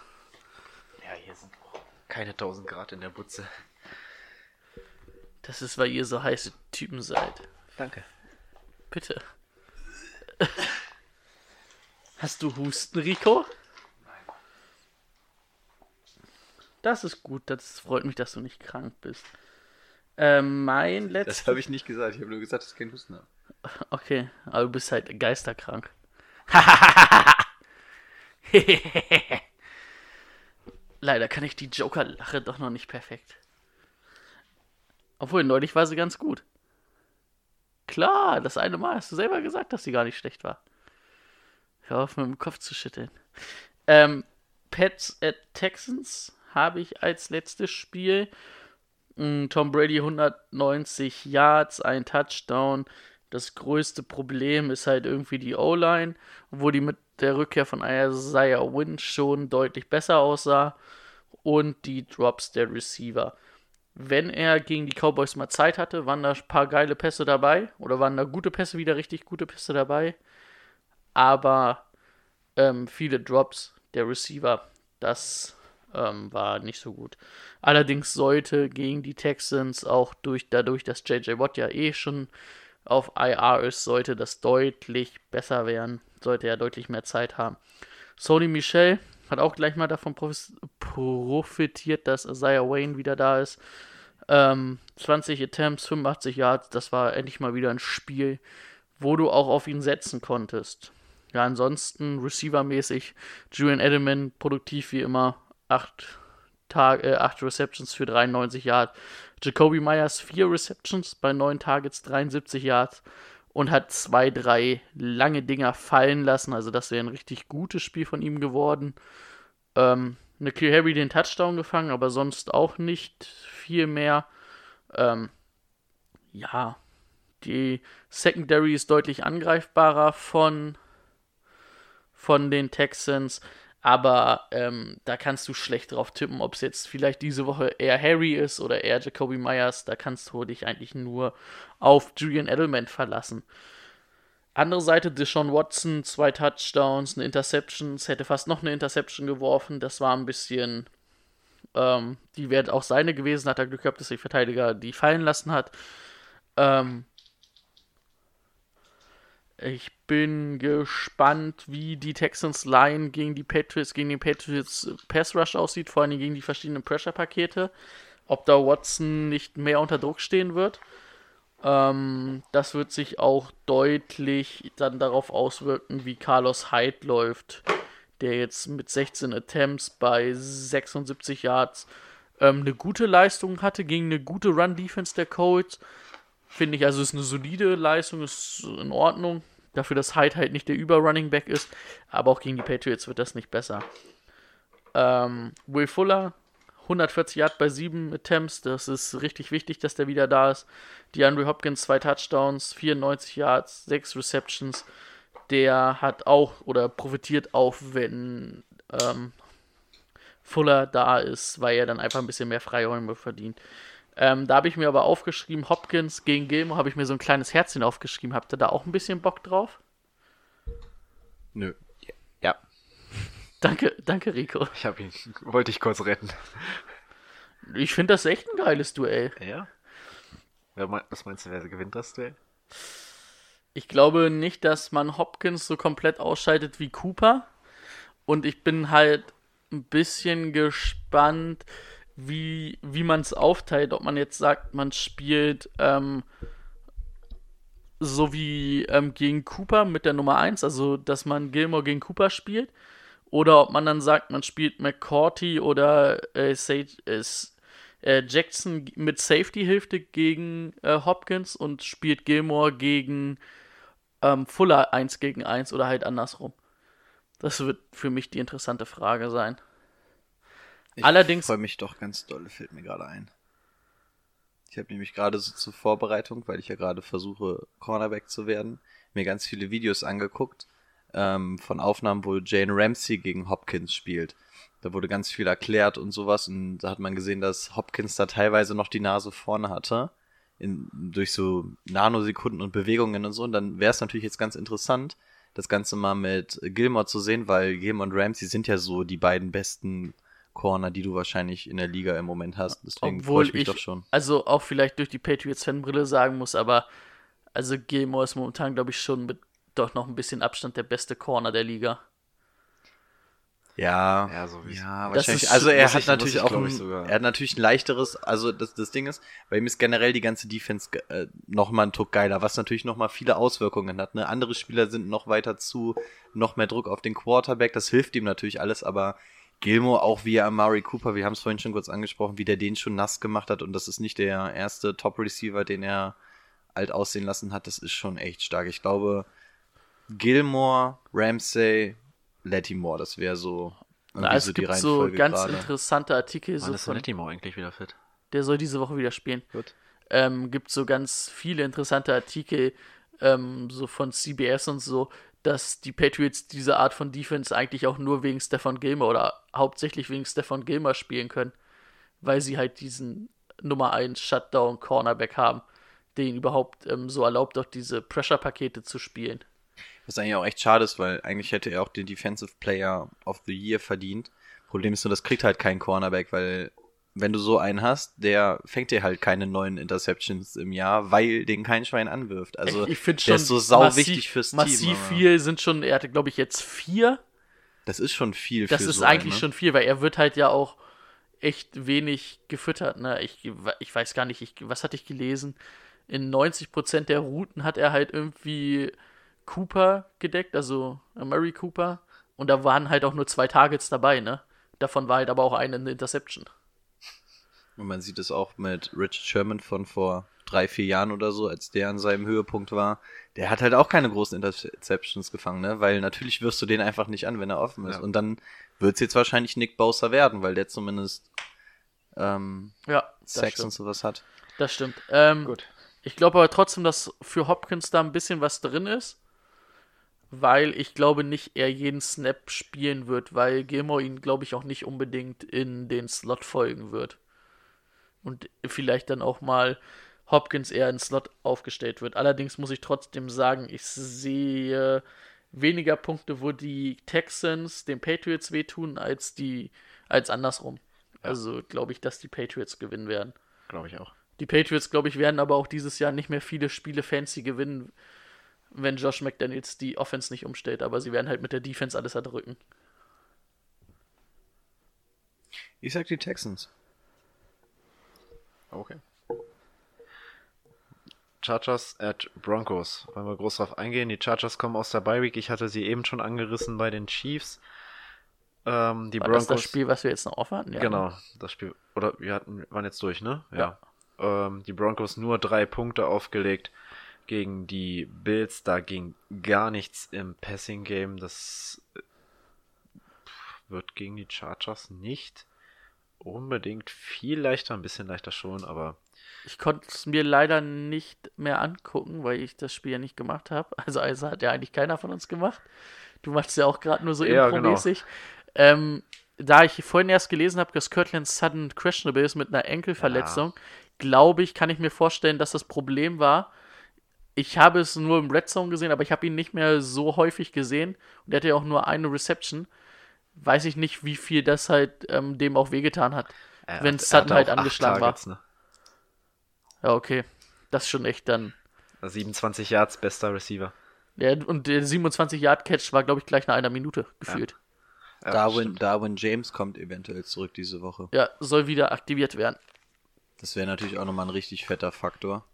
Speaker 1: Ja, hier sind keine 1000 Grad in der Butze.
Speaker 2: Das ist, weil ihr so heiße Typen seid.
Speaker 1: Danke.
Speaker 2: Bitte. Hast du Husten, Rico? Das ist gut, das freut mich, dass du nicht krank bist. Ähm, mein letztes.
Speaker 3: Das habe ich nicht gesagt, ich habe nur gesagt, dass ich keinen Husten habe.
Speaker 2: Okay, aber du bist halt geisterkrank. Leider kann ich die Joker-Lache doch noch nicht perfekt. Obwohl, neulich war sie ganz gut. Klar, das eine Mal hast du selber gesagt, dass sie gar nicht schlecht war. Hör auf, mit dem Kopf zu schütteln. Ähm, Pets at Texans habe ich als letztes Spiel. Tom Brady 190 Yards, ein Touchdown. Das größte Problem ist halt irgendwie die O-Line, wo die mit der Rückkehr von Isaiah Wynn schon deutlich besser aussah. Und die Drops der Receiver. Wenn er gegen die Cowboys mal Zeit hatte, waren da ein paar geile Pässe dabei. Oder waren da gute Pässe, wieder richtig gute Pässe dabei. Aber ähm, viele Drops der Receiver, das ähm, war nicht so gut. Allerdings sollte gegen die Texans auch durch, dadurch, dass JJ Watt ja eh schon auf IR ist, sollte das deutlich besser werden. Sollte er deutlich mehr Zeit haben. Sony Michel hat auch gleich mal davon profitiert, dass Isaiah Wayne wieder da ist. Ähm, 20 Attempts, 85 Yards, das war endlich mal wieder ein Spiel, wo du auch auf ihn setzen konntest. Ja, ansonsten Receiver-mäßig Julian Edelman produktiv wie immer. 8 Tage, äh, 8 Receptions für 93 Yards. Jacoby Myers 4 Receptions bei 9 Targets, 73 Yards und hat zwei, drei lange Dinger fallen lassen. Also das wäre ein richtig gutes Spiel von ihm geworden. Ähm, Nikhil Harry den Touchdown gefangen, aber sonst auch nicht viel mehr. Ähm, ja, die Secondary ist deutlich angreifbarer von, von den Texans. Aber ähm, da kannst du schlecht drauf tippen, ob es jetzt vielleicht diese Woche eher Harry ist oder eher Jacoby Myers. Da kannst du dich eigentlich nur auf Julian Edelman verlassen. Andere Seite, Deshaun Watson, zwei Touchdowns, eine Interception, hätte fast noch eine Interception geworfen. Das war ein bisschen, ähm, die wäre auch seine gewesen, hat er Glück gehabt, dass der Verteidiger die fallen lassen hat. Ähm, ich bin gespannt, wie die Texans Line gegen die Patriots, gegen den Patriots Pass Rush aussieht, vor allem gegen die verschiedenen Pressure-Pakete. Ob da Watson nicht mehr unter Druck stehen wird. Ähm, das wird sich auch deutlich dann darauf auswirken, wie Carlos Hyde läuft, der jetzt mit 16 Attempts bei 76 Yards ähm, eine gute Leistung hatte gegen eine gute Run-Defense der Colts. Finde ich, also ist eine solide Leistung, ist in Ordnung. Dafür, dass Hyde halt nicht der Über-Running Back ist. Aber auch gegen die Patriots wird das nicht besser. Ähm, Will Fuller, 140 Yards bei 7 Attempts. Das ist richtig wichtig, dass der wieder da ist. DeAndre Hopkins, zwei Touchdowns, 94 Yards, 6 Receptions. Der hat auch oder profitiert auch, wenn ähm, Fuller da ist, weil er dann einfach ein bisschen mehr Freiräume verdient. Ähm, da habe ich mir aber aufgeschrieben, Hopkins gegen Gilmore, habe ich mir so ein kleines Herzchen aufgeschrieben. Habt ihr da auch ein bisschen Bock drauf?
Speaker 3: Nö. Ja.
Speaker 2: Danke, danke, Rico.
Speaker 1: Ich hab ihn, wollte ich kurz retten.
Speaker 2: Ich finde das echt ein geiles Duell.
Speaker 1: Ja? Was meinst du, wer gewinnt das Duell?
Speaker 2: Ich glaube nicht, dass man Hopkins so komplett ausschaltet wie Cooper. Und ich bin halt ein bisschen gespannt, wie, wie man es aufteilt. Ob man jetzt sagt, man spielt ähm, so wie ähm, gegen Cooper mit der Nummer 1, also dass man Gilmore gegen Cooper spielt. Oder ob man dann sagt, man spielt McCourty oder äh, Sage, äh, Jackson mit Safety-Hilfe gegen äh, Hopkins und spielt Gilmore gegen ähm, Fuller 1 gegen 1 oder halt andersrum. Das wird für mich die interessante Frage sein.
Speaker 3: Ich
Speaker 2: Allerdings-
Speaker 3: freue mich doch ganz doll, fällt mir gerade ein. Ich habe nämlich gerade so zur Vorbereitung, weil ich ja gerade versuche, Cornerback zu werden, mir ganz viele Videos angeguckt ähm, von Aufnahmen, wo Jane Ramsey gegen Hopkins spielt. Da wurde ganz viel erklärt und sowas. Und da hat man gesehen, dass Hopkins da teilweise noch die Nase vorne hatte. In, durch so Nanosekunden und Bewegungen und so. Und dann wäre es natürlich jetzt ganz interessant, das Ganze mal mit Gilmore zu sehen, weil Gilmore und Ramsey sind ja so die beiden besten Corner, die du wahrscheinlich in der Liga im Moment hast. Deswegen freue
Speaker 2: Obwohl
Speaker 3: ich mich
Speaker 2: ich,
Speaker 3: doch schon.
Speaker 2: also auch vielleicht durch die Patriots-Fanbrille sagen muss, aber also Gilmore ist momentan, glaube ich, schon mit doch noch ein bisschen Abstand der beste Corner der Liga.
Speaker 3: Ja,
Speaker 1: Ja, so wie es-
Speaker 3: ja, wahrscheinlich.
Speaker 2: ist-
Speaker 3: Also er hat
Speaker 1: ich-
Speaker 3: natürlich
Speaker 1: ich,
Speaker 3: auch ein, er hat natürlich ein leichteres, also das, das Ding ist, bei ihm ist generell die ganze Defense äh, noch mal ein Tuck geiler, was natürlich noch mal viele Auswirkungen hat. Ne? Andere Spieler sind noch weiter zu, noch mehr Druck auf den Quarterback, das hilft ihm natürlich alles, aber Gilmore, auch wie er Amari Cooper, wir haben es vorhin schon kurz angesprochen, wie der den schon nass gemacht hat und das ist nicht der erste Top-Receiver, den er alt aussehen lassen hat, das ist schon echt stark. Ich glaube, Gilmore, Ramsey, Lattimore, das wäre so
Speaker 2: Na, es
Speaker 3: so die
Speaker 2: gibt so ganz
Speaker 3: gerade.
Speaker 2: interessante Artikel, so
Speaker 1: Wann ist
Speaker 2: von,
Speaker 1: Nettimo eigentlich wieder fit?
Speaker 2: der soll diese Woche wieder spielen.
Speaker 1: Gut.
Speaker 2: Ähm, gibt so ganz viele interessante Artikel, ähm, so von CBS und so, dass die Patriots diese Art von Defense eigentlich auch nur wegen Stefan Gilmer oder hauptsächlich wegen Stefan Gilmer spielen können, weil sie halt diesen Nummer 1 Shutdown Cornerback haben, ihnen überhaupt ähm, so erlaubt, auch diese Pressure-Pakete zu spielen.
Speaker 3: Was eigentlich auch echt schade ist, weil eigentlich hätte er auch den Defensive Player of the Year verdient. Problem ist nur, das kriegt halt kein Cornerback, weil wenn du so einen hast, der fängt dir halt keine neuen Interceptions im Jahr, weil den kein Schwein anwirft. Also
Speaker 2: ich finde
Speaker 3: der
Speaker 2: schon
Speaker 3: ist so sau
Speaker 2: massiv,
Speaker 3: wichtig fürs
Speaker 2: massiv
Speaker 3: Team. aber
Speaker 2: viel sind schon, er hatte glaube ich jetzt vier
Speaker 3: Das ist schon viel
Speaker 2: Das ist
Speaker 3: so
Speaker 2: eigentlich
Speaker 3: einen, ne?
Speaker 2: schon viel, weil er wird halt ja auch echt wenig gefüttert. Ne? Ich, ich weiß gar nicht, ich, was hatte ich gelesen? In 90% der Routen hat er halt irgendwie Cooper gedeckt, also Murray Cooper. Und da waren halt auch nur zwei Targets dabei, ne? Davon war halt aber auch eine Interception.
Speaker 3: Und man sieht es auch mit Richard Sherman von vor drei, vier Jahren oder so, als der an seinem Höhepunkt war. Der hat halt auch keine großen Interceptions gefangen, ne? Weil natürlich wirst du den einfach nicht an, wenn er offen ist.
Speaker 1: Ja.
Speaker 3: Und dann wird es jetzt wahrscheinlich Nick Bowser werden, weil der zumindest ähm,
Speaker 2: Ja,
Speaker 3: Sex und
Speaker 2: stimmt.
Speaker 3: sowas hat.
Speaker 2: Das stimmt. Ähm,
Speaker 1: Gut.
Speaker 2: Ich glaube aber trotzdem, dass für Hopkins da ein bisschen was drin ist, weil ich glaube nicht, er jeden Snap spielen wird, weil Gilmore ihn, glaube ich, auch nicht unbedingt in den Slot folgen wird. Und vielleicht dann auch mal Hopkins eher in Slot aufgestellt wird. Allerdings muss ich trotzdem sagen, ich sehe weniger Punkte, wo die Texans den Patriots wehtun, als die, als andersrum. Also glaube ich, dass die Patriots gewinnen werden.
Speaker 1: Glaube ich auch.
Speaker 2: Die Patriots, glaube ich, werden aber auch dieses Jahr nicht mehr viele Spiele fancy gewinnen, wenn Josh McDaniels die Offense nicht umstellt. Aber sie werden halt mit der Defense alles erdrücken.
Speaker 3: Ich sag die Texans.
Speaker 1: Okay. Chargers at Broncos. Wollen wir groß drauf eingehen? Die Chargers kommen aus der Bye Week. Ich hatte sie eben schon angerissen bei den Chiefs. Ähm, die
Speaker 2: War
Speaker 1: Broncos.
Speaker 2: das das Spiel, was wir jetzt noch offen hatten? Ja.
Speaker 1: Genau, das Spiel. Oder wir hatten, waren jetzt durch, ne? Ja. Ähm, die Broncos nur drei Punkte aufgelegt gegen die Bills. Da ging gar nichts im Passing Game. Das äh, wird gegen die Chargers nicht unbedingt viel leichter, ein bisschen leichter schon, aber
Speaker 2: Ich konnte es mir leider nicht mehr angucken, weil ich das Spiel ja nicht gemacht habe. Also, also hat ja eigentlich keiner von uns gemacht. Du machst es ja auch gerade nur so
Speaker 1: Ja,
Speaker 2: impromäßig. Ähm, da ich vorhin erst gelesen habe, dass Kirtland Sudden questionable ist mit einer Enkelverletzung, glaube ich, kann ich mir vorstellen, dass das Problem war. Ich habe es nur im Red Zone gesehen, aber ich habe ihn nicht mehr so häufig gesehen. Und er hatte ja auch nur eine Reception. Weiß ich nicht, wie viel das halt ähm, dem auch wehgetan hat.
Speaker 1: er
Speaker 2: Wenn
Speaker 1: hat-
Speaker 2: Sutton halt angeschlagen war.
Speaker 1: Ne?
Speaker 2: Ja, okay. Das ist schon echt dann.
Speaker 1: 27 Yards, bester Receiver.
Speaker 2: Ja, und der 27-Yard-Catch war, glaube ich, gleich nach einer Minute gefühlt.
Speaker 1: Ja,
Speaker 3: Darwin,
Speaker 1: stimmt.
Speaker 3: Darwin James kommt eventuell zurück diese Woche.
Speaker 2: Ja. soll wieder aktiviert werden.
Speaker 3: Das wäre natürlich auch nochmal ein richtig fetter Faktor.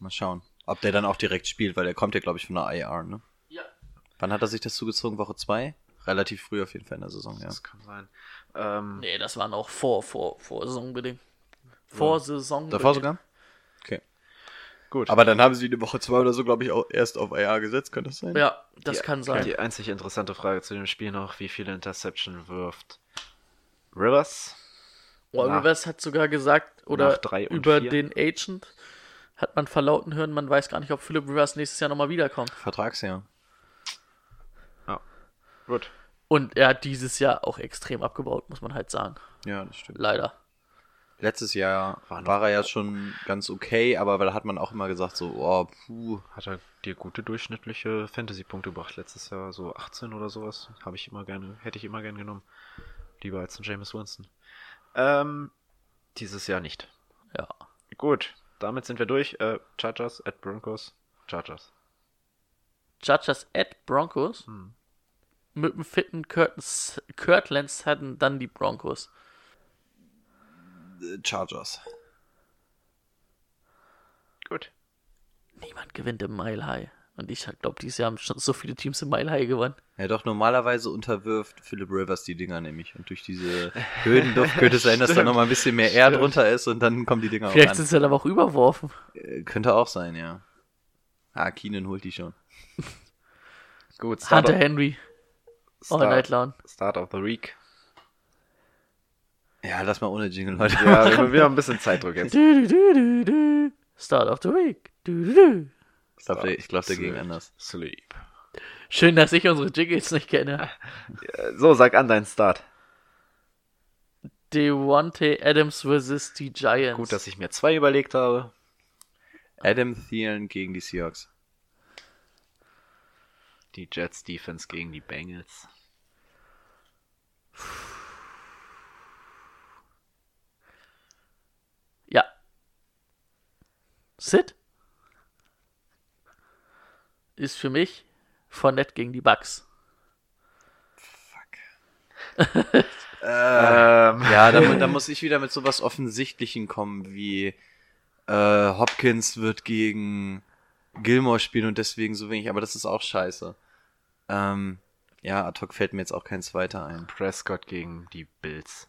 Speaker 3: Mal schauen. Ob der dann auch direkt spielt, weil der kommt ja, glaube ich, von der IR, ne?
Speaker 2: Ja.
Speaker 3: Wann hat er sich das zugezogen? Woche 2? Relativ früh auf jeden Fall in der Saison, ja.
Speaker 1: Das kann sein. Ähm,
Speaker 2: Nee, das war noch vor, vor, vor Saisonbedingt. Vor Saison.
Speaker 3: Davor sogar? Okay.
Speaker 1: gut.
Speaker 3: Aber dann haben sie eine Woche 2 oder so, glaube ich, auch erst auf IR gesetzt, kann das sein?
Speaker 2: Ja, das
Speaker 1: die,
Speaker 2: kann sein.
Speaker 1: Die einzig interessante Frage zu dem Spiel noch, wie viele Interception wirft Rivers?
Speaker 2: Oh,
Speaker 1: nach-
Speaker 2: Rivers hat sogar gesagt, oder über
Speaker 1: vier?
Speaker 2: den Agent hat man verlauten hören, man weiß gar nicht, ob Philip Rivers nächstes Jahr nochmal wiederkommt.
Speaker 3: Vertragsjahr.
Speaker 1: Gut.
Speaker 2: Und er hat dieses Jahr auch extrem abgebaut, muss man halt sagen.
Speaker 3: Ja, das stimmt.
Speaker 2: Leider.
Speaker 3: Letztes Jahr war, er ja schon ganz okay, aber da hat man auch immer gesagt, so, oh, puh.
Speaker 1: Hat er dir gute durchschnittliche Fantasy-Punkte gebracht letztes Jahr, so 18 oder sowas. Habe ich immer gerne, hätte ich immer gern genommen. Lieber als ein James Winston. Ähm, dieses Jahr nicht.
Speaker 2: Ja.
Speaker 1: Gut, damit sind wir durch. Äh, Chargers at Broncos. Chargers.
Speaker 2: Chargers at Broncos.
Speaker 1: Hm.
Speaker 2: Mit dem fitten Kurt, Kurtland hatten dann die Broncos.
Speaker 3: Äh, Chargers.
Speaker 1: Gut.
Speaker 2: Niemand gewinnt im Mile High. Und ich glaube, dieses Jahr haben schon so viele Teams im Mile High gewonnen.
Speaker 3: Ja, doch, normalerweise unterwirft Philip Rivers die Dinger nämlich. Und durch diese Höhenduft könnte es sein, dass da nochmal ein bisschen mehr Air drunter ist und dann kommen die Dinger
Speaker 2: Vielleicht
Speaker 3: auch an.
Speaker 2: sind sie dann aber auch überworfen.
Speaker 3: Äh, Könnte auch sein, ja. Ah, Keenan holt die schon.
Speaker 1: Gut,
Speaker 2: Hunter
Speaker 1: of,
Speaker 2: Henry. All
Speaker 1: Start,
Speaker 2: night long.
Speaker 1: Start of the Week.
Speaker 3: Ja, lass mal ohne Jingle, Leute.
Speaker 1: Ja, wir, wir haben ein bisschen Zeitdruck jetzt.
Speaker 2: Du, du, du, du, du. Start of the week. Du, du, du.
Speaker 3: ich glaube, der, ich glaub, der ging anders.
Speaker 1: Sleep.
Speaker 2: Schön, dass ich unsere Jiggles nicht kenne.
Speaker 1: So, sag an deinen Start.
Speaker 2: Devontae Adams vs. die Giants.
Speaker 1: Gut, dass ich mir zwei überlegt habe.
Speaker 3: Adam Thielen gegen die Seahawks.
Speaker 1: Die Jets Defense gegen die Bengals.
Speaker 2: Ja. Sid ist für mich Fournette gegen die Bucks.
Speaker 1: Ähm,
Speaker 3: Ja, da, da muss ich wieder mit sowas Offensichtlichen kommen, wie äh, Hopkins wird gegen Gilmore spielen und deswegen so wenig, aber das ist auch scheiße. Ähm, ja, ad hoc fällt mir jetzt auch kein zweiter ein.
Speaker 1: Prescott gegen die Bills.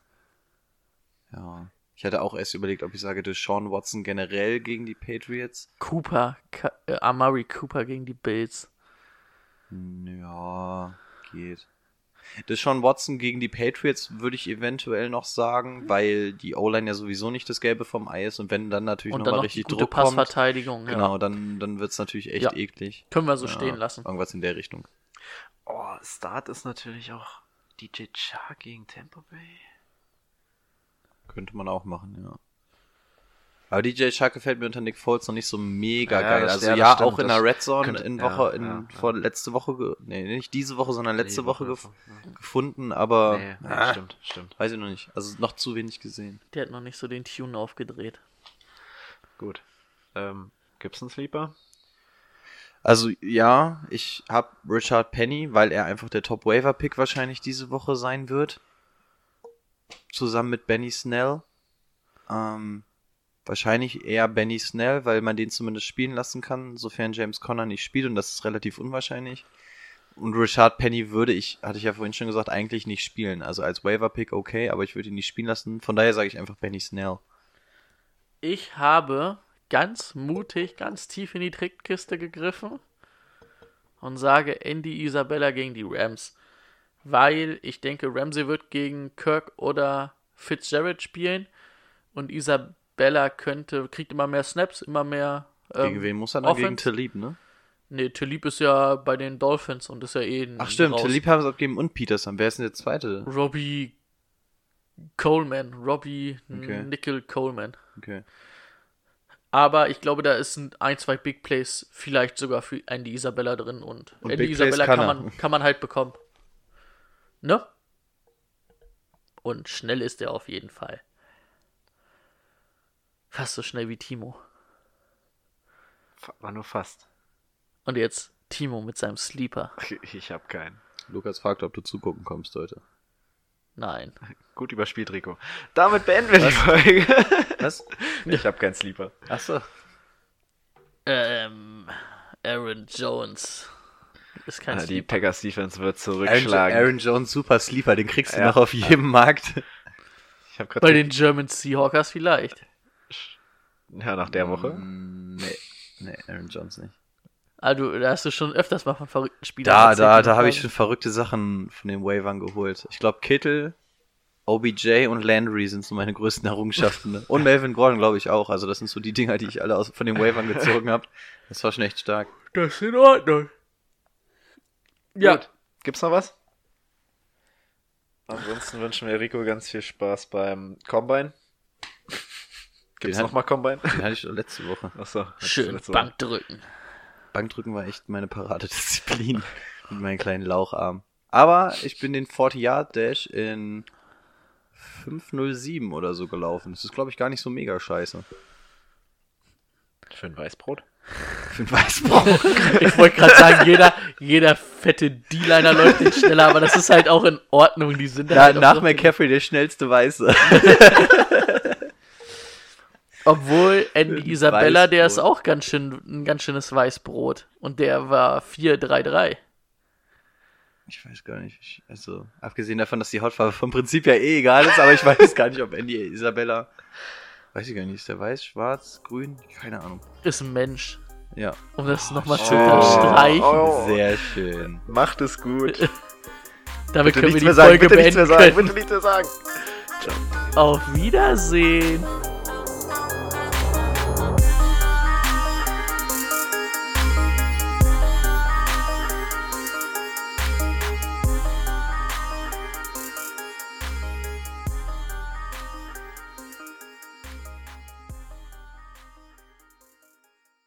Speaker 3: Ja. Ich hatte auch erst überlegt, ob ich sage, Deshaun Watson generell gegen die Patriots.
Speaker 2: Cooper, Ka äh, Amari Cooper gegen die Bills.
Speaker 3: Hm, Ja, geht. Deshaun Watson gegen die Patriots würde ich eventuell noch sagen, weil die O-Line ja sowieso nicht das Gelbe vom Ei ist und wenn dann natürlich
Speaker 2: Und
Speaker 3: noch richtig
Speaker 2: die gute
Speaker 3: Druck kommt,
Speaker 2: Passverteidigung.
Speaker 3: genau,
Speaker 2: Ja.
Speaker 3: dann, dann wird's natürlich echt
Speaker 2: Ja.
Speaker 3: eklig.
Speaker 2: Können wir so
Speaker 3: Ja,
Speaker 2: stehen lassen.
Speaker 3: Irgendwas in der Richtung.
Speaker 1: Oh, Start ist natürlich auch DJ Chark gegen Tampa Bay.
Speaker 3: Könnte man auch machen, ja. Aber DJ Shark gefällt mir unter Nick Foles noch nicht so mega
Speaker 1: Ja,
Speaker 3: geil. also
Speaker 1: ja,
Speaker 3: ja,
Speaker 1: das stimmt,
Speaker 3: auch in der Red Zone
Speaker 1: könnte-
Speaker 3: in
Speaker 1: ja,
Speaker 3: Woche, in
Speaker 1: ja, ja.
Speaker 3: vor letzte Woche, nee, nicht diese Woche, sondern letzte
Speaker 1: Nee,
Speaker 3: Woche,
Speaker 1: Woche,
Speaker 3: gef gefunden, aber
Speaker 1: Nee, nee,
Speaker 3: ah,
Speaker 1: stimmt, stimmt.
Speaker 3: weiß ich noch nicht. Also noch zu wenig gesehen.
Speaker 2: Der hat noch nicht so den Tune aufgedreht.
Speaker 1: Gut. Ähm, gibt's einen Sleeper?
Speaker 3: Also ja, ich habe Richard Penny, weil er einfach der Top Waiver Pick wahrscheinlich diese Woche sein wird. Zusammen mit Benny Snell. Ähm, wahrscheinlich eher Benny Snell, weil man den zumindest spielen lassen kann, sofern James Conner nicht spielt und das ist relativ unwahrscheinlich. Und Richard Penny würde ich, hatte ich ja vorhin schon gesagt, eigentlich nicht spielen. Also als Waiver Pick okay, aber ich würde ihn nicht spielen lassen. Von daher sage ich einfach Benny Snell.
Speaker 2: Ich habe ganz mutig, ganz tief in die Trickkiste gegriffen und sage Andy Isabella gegen die Rams. Weil ich denke, Ramsey wird gegen Kirk oder Fitzgerald spielen und Isabella könnte, kriegt immer mehr Snaps, immer mehr. Ähm,
Speaker 3: Gegen wen muss er dann? Gegen. Talib, ne?
Speaker 2: Nee, Talib ist ja bei den Dolphins und ist ja eh ein
Speaker 3: Ach stimmt,
Speaker 2: raus.
Speaker 3: Talib haben sie abgegeben und Peterson. Wer ist denn der zweite?
Speaker 2: Robbie Coleman. Robbie
Speaker 3: Okay.
Speaker 2: Nickel Coleman.
Speaker 3: Okay.
Speaker 2: Aber ich glaube, da ist ein, ein, zwei Big Plays vielleicht sogar für Andy Isabella drin und,
Speaker 3: Und
Speaker 2: Andy
Speaker 3: Big
Speaker 2: Isabella
Speaker 3: kann
Speaker 2: kann, man, kann man halt bekommen. Ne? Und schnell ist er auf jeden Fall. Fast so schnell wie Timo.
Speaker 1: War nur fast.
Speaker 2: Und jetzt Timo mit seinem Sleeper.
Speaker 1: Ich hab keinen.
Speaker 3: Lukas fragt, ob du zugucken kommst heute.
Speaker 2: Nein.
Speaker 1: Gut überspielt, Rico. Damit beenden wir die Folge.
Speaker 3: Was?
Speaker 1: Ich hab keinen Sleeper.
Speaker 3: Achso.
Speaker 2: Ähm, Aaron Jones. Ist kein
Speaker 1: Ah, die. Packers Defense wird
Speaker 3: Aaron,
Speaker 1: zurückschlagen.
Speaker 3: Aaron Jones Super Sleeper, den kriegst du
Speaker 1: Ja.
Speaker 3: noch auf jedem Markt.
Speaker 1: Ich hab grad
Speaker 2: Bei den German Seahawkers vielleicht.
Speaker 1: ja, nach der Woche.
Speaker 3: Mm, nee, nee, Aaron Jones nicht.
Speaker 2: Ah, du, da hast du schon öfters mal von verrückten Spielern
Speaker 3: Da,
Speaker 2: erzählt,
Speaker 3: da, da habe ich schon verrückte Sachen von den Wavern geholt. Ich glaube, Kittel, OBJ und Landry sind so meine größten Errungenschaften. ne? Und Melvin Gordon, glaube ich, auch. Also das sind so die Dinger, die ich alle aus, von den Wavern gezogen habe. Das war schon echt stark.
Speaker 2: Das ist in Ordnung. Ja,
Speaker 1: Gut. Gibt's noch was? Ansonsten wünschen wir Rico ganz viel Spaß beim Combine. Gibt's
Speaker 3: Den
Speaker 1: noch mal Combine?
Speaker 3: Den hatte ich schon letzte Woche.
Speaker 1: Achso.
Speaker 2: Schön
Speaker 1: letzte Woche.
Speaker 2: Bank drücken.
Speaker 3: Bankdrücken war echt meine Paradedisziplin mit meinen kleinen Laucharmen. Aber ich bin den 40 Yard Dash in 507 oder so gelaufen. Das ist, glaube ich, gar nicht so mega scheiße.
Speaker 1: Für ein Weißbrot?
Speaker 3: Für ein Weißbrot.
Speaker 2: Ich wollte gerade sagen, jeder, jeder fette D-Liner läuft nicht schneller, aber das ist halt auch in Ordnung. Die sind
Speaker 3: Ja,
Speaker 2: halt
Speaker 3: nach McCaffrey der schnellste Weiße.
Speaker 2: Obwohl Andy Isabella, der ist auch ganz schön, ein ganz schönes Weißbrot. Und der war 4-3-3.
Speaker 3: Ich weiß gar nicht. Ich, also, abgesehen davon, dass die Hautfarbe vom Prinzip ja eh egal ist, aber ich weiß gar nicht, ob Andy Isabella. Weiß ich gar nicht. Ist der weiß, schwarz, grün? Keine Ahnung.
Speaker 2: Ist ein Mensch.
Speaker 3: Ja.
Speaker 2: Um das nochmal zu
Speaker 1: Oh.
Speaker 2: unterstreichen.
Speaker 1: Oh.
Speaker 3: Sehr schön.
Speaker 1: Macht es gut.
Speaker 2: Damit
Speaker 1: Bitte
Speaker 2: können wir die
Speaker 1: mehr sagen,
Speaker 2: Folge
Speaker 1: bitte nichts mehr sagen,
Speaker 2: können.
Speaker 1: bitte nichts mehr sagen.
Speaker 2: Auf Wiedersehen.